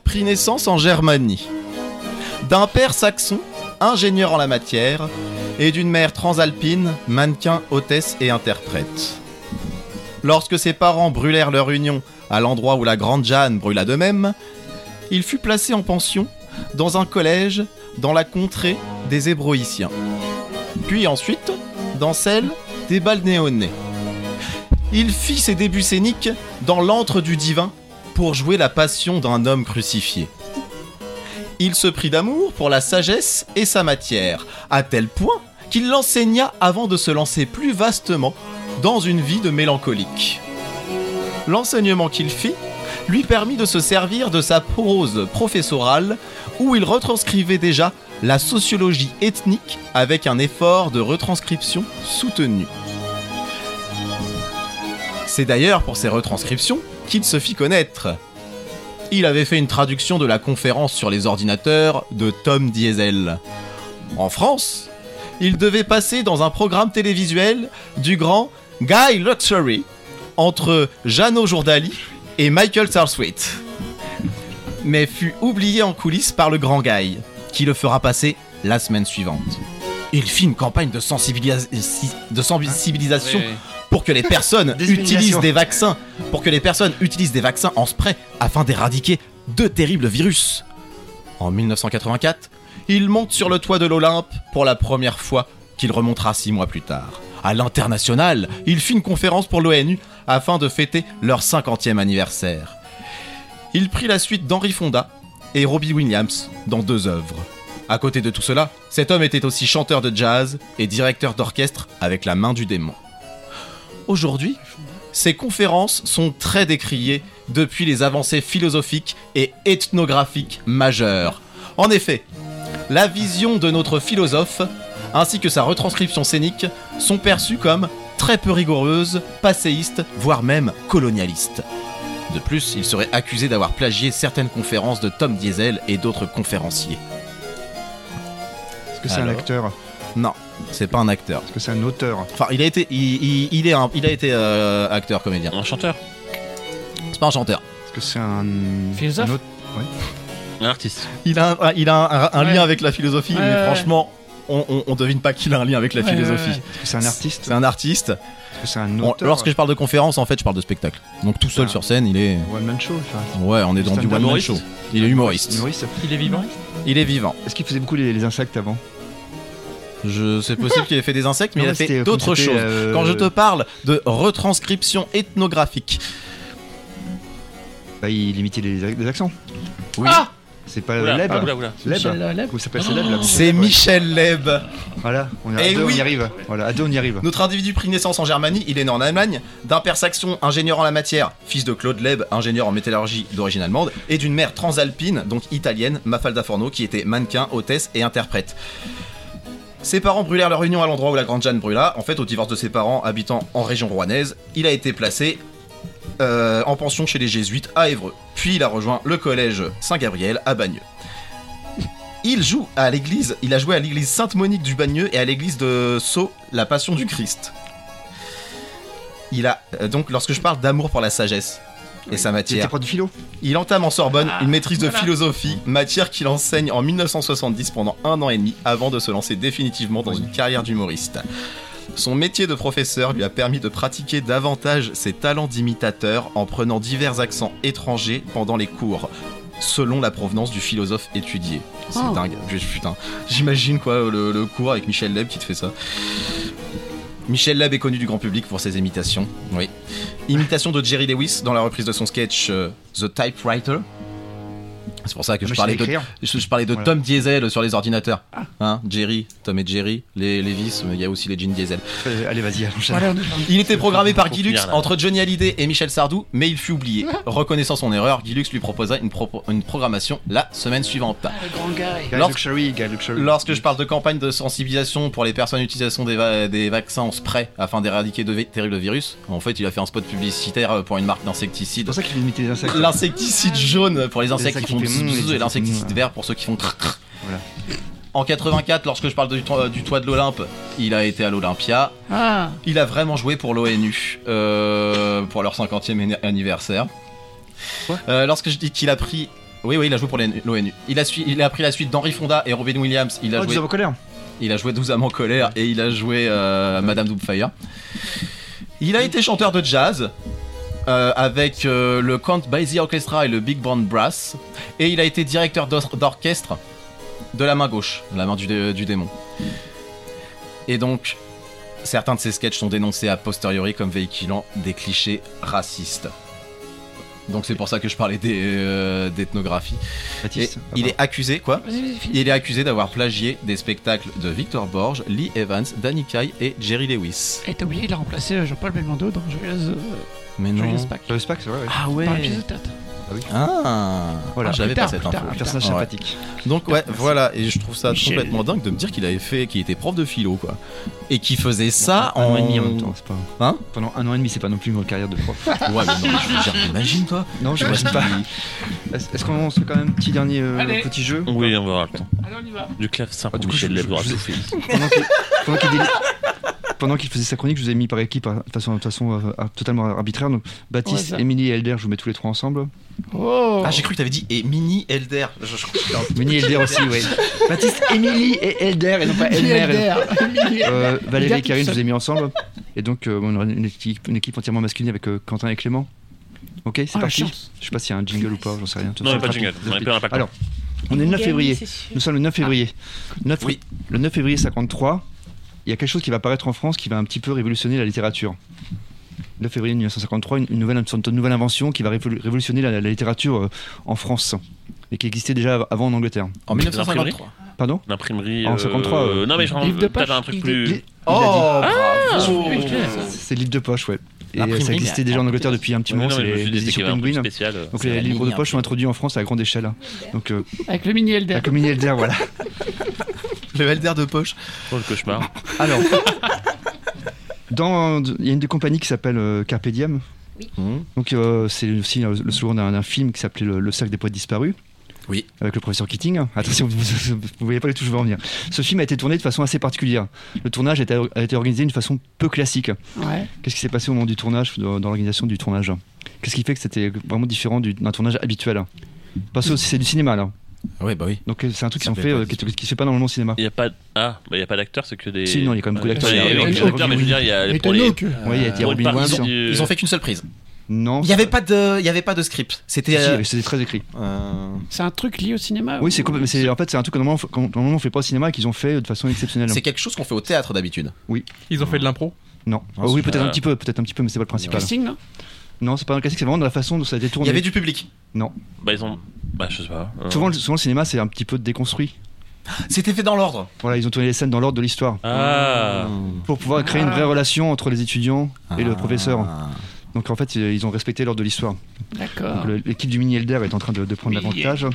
prit naissance en Germanie. D'un père saxon, ingénieur en la matière, et d'une mère transalpine, mannequin, hôtesse et interprète. Lorsque ses parents brûlèrent leur union à l'endroit où la grande Jeanne brûla de même, il fut placé en pension dans un collège dans la contrée des Hébroïciens. Puis ensuite dans celle des Balnéonais. Il fit ses débuts scéniques dans l'antre du divin pour jouer la passion d'un homme crucifié. Il se prit d'amour pour la sagesse et sa matière, à tel point qu'il l'enseigna avant de se lancer plus vastement dans une vie de mélancolique. L'enseignement qu'il fit lui permit de se servir de sa prose professorale où il retranscrivait déjà la sociologie ethnique avec un effort de retranscription soutenu. C'est d'ailleurs pour ces retranscriptions qu'il se fit connaître. Il avait fait une traduction de la conférence sur les ordinateurs de Tom Diesel. En France, il devait passer dans un programme télévisuel du grand Guy Luxury entre Jeannot Jourdali et Michael Sarswit. Mais fut oublié en coulisses par le grand Guy, qui le fera passer la semaine suivante. Il fit une campagne de, sensibilis- de sensibilisation pour que les personnes utilisent des vaccins, pour que les personnes utilisent des vaccins en spray afin d'éradiquer deux terribles virus. En 1984, il monte sur le toit de l'Olympe pour la première fois qu'il remontera six mois plus tard. À l'international, il fit une conférence pour l'ONU afin de fêter leur 50e anniversaire. Il prit la suite d'Henry Fonda et Robbie Williams dans deux œuvres. À côté de tout cela, cet homme était aussi chanteur de jazz et directeur d'orchestre avec la main du démon. Aujourd'hui, ces conférences sont très décriées depuis les avancées philosophiques et ethnographiques majeures. En effet, la vision de notre philosophe ainsi que sa retranscription scénique sont perçues comme très peu rigoureuses, passéistes, voire même colonialistes. De plus, il serait accusé d'avoir plagié certaines conférences de Tom Diesel et d'autres conférenciers. Est-ce que c'est un acteur? Non, c'est pas un acteur. Est-ce que c'est un auteur? Enfin, il a été, il, il- il est un- il a été euh, acteur, comédien. Un chanteur? C'est pas un chanteur. Est-ce que c'est un. Philosophe? un autre- Un artiste. Il a un, il a un, un Ouais. lien avec la philosophie, Ouais, mais franchement, on, on, on devine pas qu'il a un lien avec la Ouais, philosophie. c'est un artiste C'est un artiste. Est-ce que c'est un auteur lorsque je parle de conférence, en fait, je parle de spectacle. Donc tout seul Ah. sur scène, il est. One man show enfin, Ouais, on est dans du one man show. Il est humoriste. humoriste. Il est vivant Il est vivant. Est-ce qu'il faisait beaucoup les, les insectes avant Je, c'est possible qu'il ait fait des insectes, mais Non, il a fait d'autres choses. euh, Quand je te parle de retranscription ethnographique, bah, Il imitait les, les accents. oui, Ah C'est pas Oula, Leb ah, oula, oula. Leb Michel s'appelle C'est Leb là c'est Michel Leb. Voilà, on, est à Eh on y arrive. Voilà, à deux, on y arrive. Notre individu pris naissance en Germanie, il est né en Allemagne, d'un père saxon, ingénieur en la matière, fils de Claude Leb, ingénieur en métallurgie d'origine allemande, et d'une mère transalpine, donc italienne, Mafalda Forno, qui était mannequin, hôtesse et interprète. Ses parents brûlèrent leur union à l'endroit où la grande Jeanne brûla. En fait, au divorce de ses parents habitant en région rouennaise, il a été placé euh, en pension chez les jésuites à Évreux. Puis il a rejoint le collège Saint-Gabriel à Bagneux. Il joue à l'église, il a joué à l'église Sainte-Monique du Bagneux et à l'église de Sceaux, la Passion du Christ. Il a euh, donc lorsque je parle d'amour pour la sagesse et sa matière, prof de philo il entame en Sorbonne Ah, une maîtrise de voilà. philosophie, matière qu'il enseigne en 1970 pendant un an et demi avant de se lancer définitivement dans une carrière d'humoriste. Son métier de professeur lui a permis de pratiquer davantage ses talents d'imitateur en prenant divers accents étrangers pendant les cours, selon la provenance du philosophe étudié. C'est Oh. dingue, putain. J'imagine quoi le, le cours avec Michel Leb qui te fait ça. Michel Leb est connu du grand public pour ses imitations. Oui. Imitation de Jerry Lewis dans la reprise de son sketch euh, The Typewriter. C'est pour ça que je Moi, je parlais de, écrire. je, je parlais de Voilà. Tom Diesel sur les ordinateurs. Ah. Hein, Jerry, Tom et Jerry, les Levis, mais il y a aussi les Jean Diesel. Euh, Allez, vas-y, Il était programmé par Guy Lux entre Johnny Hallyday et Michel Sardou, mais il fut oublié. Reconnaissant son erreur, Guy Lux lui proposa une, une programmation la semaine suivante. Ah, le grand gars. Guy Lors- Luxury, Guy Luxury. Lorsque je parle de campagne de sensibilisation pour les personnes utilisation des, va- des vaccins en spray afin d'éradiquer de vi- terribles virus, en fait, il a fait un spot publicitaire pour une marque C'est d'insecticide. pour ça qu'il les insectes. L'insecticide jaune pour les insectes insectes qui font et l'insecticide vert pour ceux qui font crrr crrr. Voilà. En 84, lorsque je parle du, toit- du toit de l'Olympe, il a été à l'Olympia. Ah, Il a vraiment joué pour l'ONU euh, pour leur 50e anni- anniversaire. Quoi? Euh, lorsque je dis qu'il a pris. Oui, oui, il a joué pour l'ONU. Il a, sui- il a pris la suite d'Henry Fonda et Robin Williams. Il a, Oh, joué, du en colère. il a joué 12 âmes en colère et il a joué euh, Madame Doubtfire. Il a été chanteur de jazz. Euh, avec euh, le Count Basie Orchestra et le Big Band Brass. Et il a été directeur d'or- d'orchestre de la main gauche, la main du, dé- du démon. Et donc, certains de ses sketchs sont dénoncés a posteriori comme véhiculant des clichés racistes. Donc c'est pour ça que je parlais des, euh, d'ethnographie. Et Baptiste. il est accusé, quoi. Il est accusé d'avoir plagié des spectacles de Victor Borge, Lee Evans, Danny Kaye et Jerry Lewis. Et t'as oublié, il a remplacé euh, Jean-Paul Belmondo dans Joyeuse, euh, Mais non. Joyeuse Pâques. Le Spax, ouais, ouais. Ah ouais. Dans de théâtre. Ah, Voilà. je l'avais Plus pas tard, cette plus info. tard, Un personnage Ouais. sympathique. Donc ouais, voilà, et je trouve ça Michel. complètement dingue de me dire qu'il avait fait, qu'il était prof de philo, quoi, et qu'il faisait ça un en an et demi en même temps, c'est pas. Hein Pendant un an et demi, c'est pas non plus une carrière de prof. Ouais, mais non, je veux dire, imagine toi. non, j'imagine pas. Est-ce qu'on se fait quand même un petit dernier euh, petit jeu Oui, on va avoir le temps. Allez, on y va. Du clavecin Ah, du coup, Michel je- je- je- fait. pendant qu'il pendant qu'il faisait sa chronique, je vous ai mis par équipe hein, de façon, de façon euh, totalement arbitraire. Donc, Baptiste. Émilie et Elder, je vous mets tous les trois ensemble. Oh Ah, j'ai cru que t'avais dit et Mini Elder. Je, je- et Elder aussi, oui. Baptiste, Émilie et Elder, et non pas Elmer. Euh, Valérie et Karine, je vous ai mis ensemble. Et donc, euh, on aura une équipe, une équipe entièrement masculine avec euh, Quentin et Clément. Ok, c'est Oh, parti. Je sais pas s'il y a un jingle ou pas, j'en sais rien. Non, il n'y a pas de jingle. On est Alors, on est le 9 février. Nous sommes le 9 février. 9 Oui. Le 9 février 53, il y a quelque chose qui va apparaître en France qui va un petit peu révolutionner la littérature. 9 février 1953, une, une nouvelle, une invention qui va révolu- révolutionner la, la littérature euh, en France et qui existait déjà avant en Angleterre. En 1953. Pardon? L'imprimerie. En euh, 53, euh, Non, mais je livre de poche. un truc plus. Oh, il a dit. bravo. Oui, je connais ça. C'est livre de poche, ouais. Et L'imprimerie, ça existait déjà en Angleterre depuis un petit Ouais, moment, c'est les, les éditions Penguin. spécial. euh. Donc les livres de poche sont introduits en France à grande échelle. Donc euh, Avec le mini Elder. la commune Elder, voilà. Le Elder de poche. Oh, le cauchemar. Alors, dans, il y a une des compagnies qui s'appelle euh, Carpe Diem. Mhm. Donc euh, c'est aussi euh, le slogan d'un d'un film qui s'appelait le, Le cercle des poètes disparus. Oui. Avec le professeur Keating. Attention, vous ne voyez pas du tout où je veux en venir. Ce film a été tourné de façon assez particulière. Le tournage a été, a été organisé d'une façon peu classique. Ouais. Qu'est-ce qui s'est passé au moment du tournage, dans, dans l'organisation du tournage? Qu'est-ce qui fait que c'était vraiment différent du- d'un tournage habituel? Parce que c'est du cinéma là. Oui, bah oui. Donc euh, c'est un truc ont fait euh, qui, qui se fait pas normalement au cinéma. Il n'y a pas, ah, bah, il y a pas d'acteurs, c'est que des. Si, non, il y a quand même beaucoup d'acteurs. Il y a Il y a- beaucoup il y a- d'acteurs, mais je veux dire, il y a pour les. Oui, il y a Robin Williams. Ils ont fait qu'une seule prise. Non. Il n'y avait pas de, il y avait pas de script. C'était. Si, si, euh, c'était très écrit. euh, C'est un truc lié au cinéma Oui, ou- c'est complètement- mais c'est en fait c'est un truc que normalement, qu'on- normalement on fait pas au cinéma et qu'ils ont fait de façon exceptionnelle. C'est quelque chose qu'on fait au théâtre d'habitude. Ils ont fait de l'impro Non. Ah, Oh, oui, peut-être un petit peu, peut-être un petit peu, mais c'est pas le principal. Casting, non? Non, c'est pas un classique, c'est vraiment dans la façon dont ça a été Il tourné. y avait du public. Non. Bah, ils ont. Bah, je sais pas. Euh, Souvent, le- souvent le cinéma c'est un petit peu déconstruit. C'était fait dans l'ordre. Voilà, ils ont tourné les scènes dans l'ordre de l'histoire Ah. pour pouvoir créer une vraie relation entre les étudiants et le Ah. professeur. Donc en fait, ils ils ont respecté l'ordre de l'histoire. D'accord. Donc, le- L'équipe du mini Elder est en train de, de prendre l'avantage.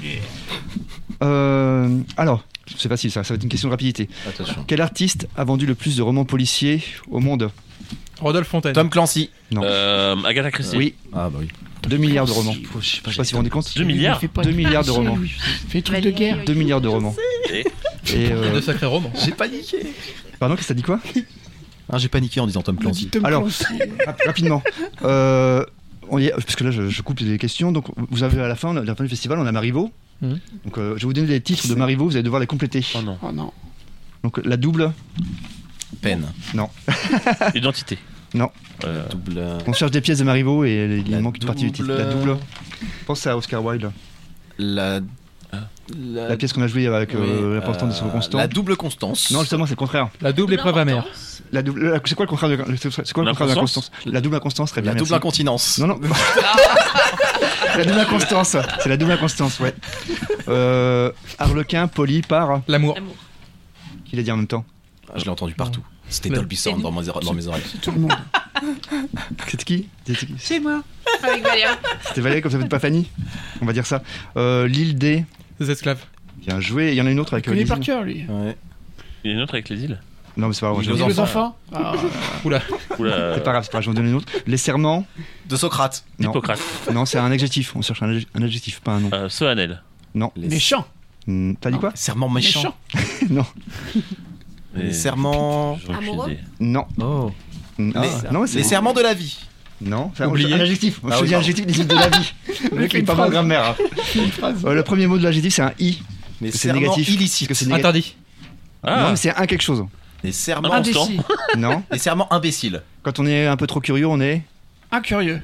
Euh, alors, c'est facile, ça, ça va être une question de rapidité. Attention. Quel artiste a vendu le plus de romans policiers au monde? Rodolphe Fontaine. Tom Clancy. Non. Euh, Agatha Christie. Oui, Ah bah oui. 2 milliards de romans. Je sais Je sais pas si vous vous rendez compte. 2 milliards. Il fait pas 2 de- milliards de romans. Fait trucs de guerre. 2 milliards de romans. Et Et euh, de sacrés romans. J'ai paniqué. pardon, qu'est-ce que ça dit quoi Ah, j'ai paniqué en disant Tom Clancy. Tom Alors. Rap- Rapidement. Euh, on y est- parce que là, je, je coupe les questions. Donc, vous avez à la fin, à la fin du festival, on a Marivaux. Mhm. Donc, euh, je vais vous donner les titres de Marivaux. Vous allez devoir les compléter. Oh non. Oh non. Donc, la double. Peine. Identité. Non. Euh, Double. euh, On cherche des pièces de Marivaux et il La manque une partie du titre. La double. Pense à Oscar Wilde. La. La pièce qu'on a jouée avec euh, oui, l'important de euh, son constant. La double constance. Non, justement, c'est le contraire. La double épreuve amère. La double. la- C'est quoi le contraire de, c'est quoi le contraire de L'inconstance l'inconstance? La double inconstance, très bien. La double merci. incontinence. Non, non. la double inconstance. C'est la double inconstance, ouais. Euh, Harlequin, poli par. L'amour. Qui l'a dit en même temps? Je l'ai entendu partout. C'était Le- Dolby Sound dans mes, dans mes oreilles. Tout le monde. C'était qui C'était qui C'est moi, avec Valérie. C'était Valérie, comme ça fait pas Fanny On va dire ça. Euh, L'île des. Des esclaves. Bien joué. Il y en a une autre avec. Il euh, les par îles. cœur, lui. Ouais. Il y en a une autre avec les îles. Non, mais c'est pas grave. Et les enfants. enfants Ah, Oula. Oula. C'est pas grave, c'est pas grave, je vais en donner une autre. Les serments. De Socrate. Non. Hippocrate. Non, c'est un adjectif. On cherche un, adje- un adjectif, pas un nom. Euh, Sohanel. Non. Les Méchant. Hmm, T'as dit quoi Serment méchant. Méchant. Non. Les serments. Amoureux. Non. Oh. Hmm, ah, Les- non, c'est Les serments de la vie. Non, c'est un, Oublié. un adjectif. Ah je oui, dis un adjectif de la vie. Le mec, il est pas mal en grammaire. hein. Euh, le premier mot de l'adjectif, c'est un i. Les C'est négatif. illicites. Parce que c'est néga- Interdit. Ah. Non, mais c'est un quelque chose. Les serments. Indécis. Non. Les serments imbéciles. Quand on est un peu trop curieux, on est. Incurieux.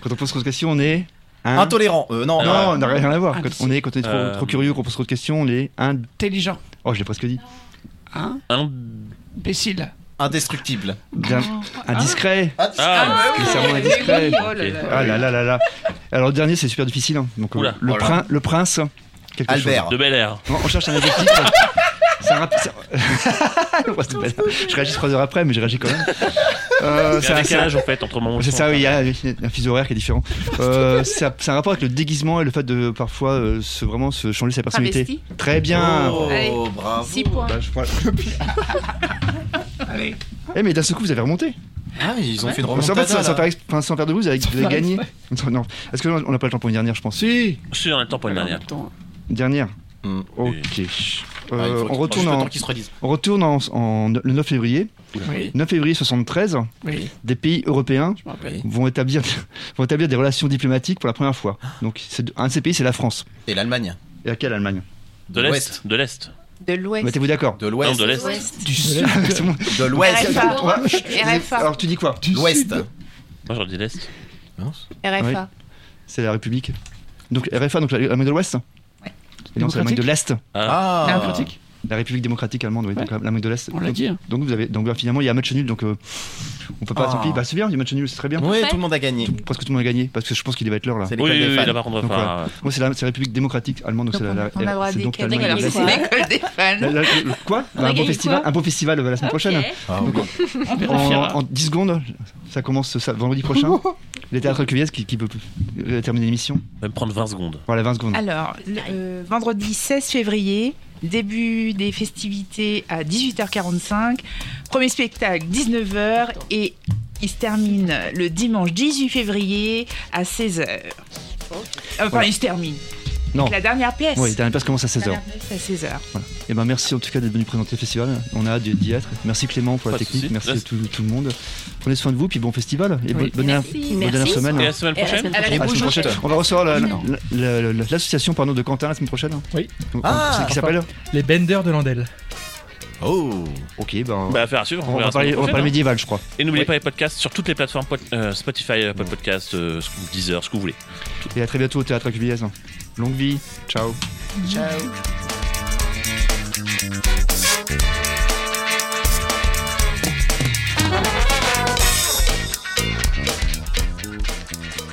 Quand on pose trop de questions, on est. un- Intolérant. Euh, non. Non, euh, on n'a rien à voir. Quand on est, quand on est trop, Euh. trop curieux, qu'on pose trop de questions, on est. Intelligent. Oh, je l'ai presque dit. Hein Un. Imbécile. Indestructible. Bien. Indiscret. Ah. Les serments indiscrets. Oh là là. Ah là là là là. Alors le dernier, c'est super difficile. hein. Donc euh, Oula. le, Voilà. prin- le prince. Quelque Albert. De Bel Air. on cherche un adjectif. c'est un rap- c'est- Le prince de Bel Air. Je réagis trois heures après, mais je réagis quand même. Euh, c'est a un- décalage en fait entre où C'est ça, oui, il y a un fuseau horaire qui est différent. Euh, c'est un rapport avec le déguisement et le fait de parfois euh, se, vraiment se changer sa personnalité. Travesti. Très bien. Oh, Allez. bravo. 6 points. Bah, je crois- Eh mais d'un seul coup vous avez remonté. Ah, ils ont fait une Sans, faire, remontada. sans, sans faire enfin, sans faire de vous, vous avez, vous avez gagné. Non. Est-ce que on n'a pas le temps pour une dernière, je pense? Si. Je suis dans le temps pour une dernière. Dernière. Hmm. Ok. Ah, Euh, faut on retourne en, temps qu'ils se relisent. on retourne en, en- le 9 février. Oui. 9 février 73, Oui. des pays européens vont établir, vont établir des relations diplomatiques pour la première fois. Donc c'est- un de ces pays, c'est la France. Et l'Allemagne. Et à quelle Allemagne? De l'Est. De l'Est. De l'Ouest. Mettez-vous d'accord. De l'Ouest. de l'Est. C'est bon. De l'Ouest. RFA. Alors tu dis quoi? L'Ouest. Moi j'aurais dit l'Est. RFA. C'est la République. Donc RFA, donc l'Allemagne de l'Ouest? Et non, c'est l'Allemagne de l'Est. Ah. Ah. Démocratique. La République démocratique allemande, oui, donc l'Allemagne de l'Est. On l'a Donc- dit. hein. Donc vous avez, donc bah, finalement il y a un match nul, donc euh, on peut pas Ah. tant pis. Bah c'est bien, il y a match nul, c'est très bien. Oui, tout le monde a gagné. Presque tout le monde a gagné, parce que je pense qu'il devait être l'heure là. C'est Oui, l'école oui, des oui, fans. là par contre Donc. Moi c'est la, République démocratique allemande, donc Donc c'est la, on, la- on a donc l'école des fans. La- la- le- quoi? Un beau festival, quoi? un beau festival la semaine prochaine. Ah, En, vérifiera. en 10 secondes, ça commence vendredi prochain. Les théâtres Cuviez qui, qui peut terminer l'émission? On va me prendre 20 secondes. Voilà, 20 secondes. Alors, le- euh, vendredi 16 février, début des festivités à 18h45, premier spectacle 19h et il se termine le dimanche 18 février à 16h. Enfin, Voilà. il se termine. Non. La dernière pièce. Oui, la dernière pièce commence à 16h. Dernière pièce à 16h. Voilà. Et ben merci en tout cas d'être venu présenter le festival. On a hâte d'y être. Merci Clément pour la Pas technique. Merci à tout, tout le monde. Prenez soin de vous puis bon festival et Oui. bonne, bonne, Merci. bonne dernière Merci. semaine. Et la semaine la prochaine semaine À la À la semaine prochaine. prochaine. On va recevoir la- la- la- la- l'association pardon, de Quentin la semaine prochaine. Oui. Donc, Ah, c'est qui s'appelle Les Benders de Landel. Oh Ok, ben. Bah, affaire à suivre. on, va la parler, semaine on va prochaine, parler hein. médiéval, je crois. Et n'oubliez Oui. pas les podcasts sur toutes les plateformes pod- euh, Spotify, Apple Podcast, euh, Deezer, ce que vous voulez. Et à très bientôt au théâtre QVS. Longue vie. Ciao. Ciao.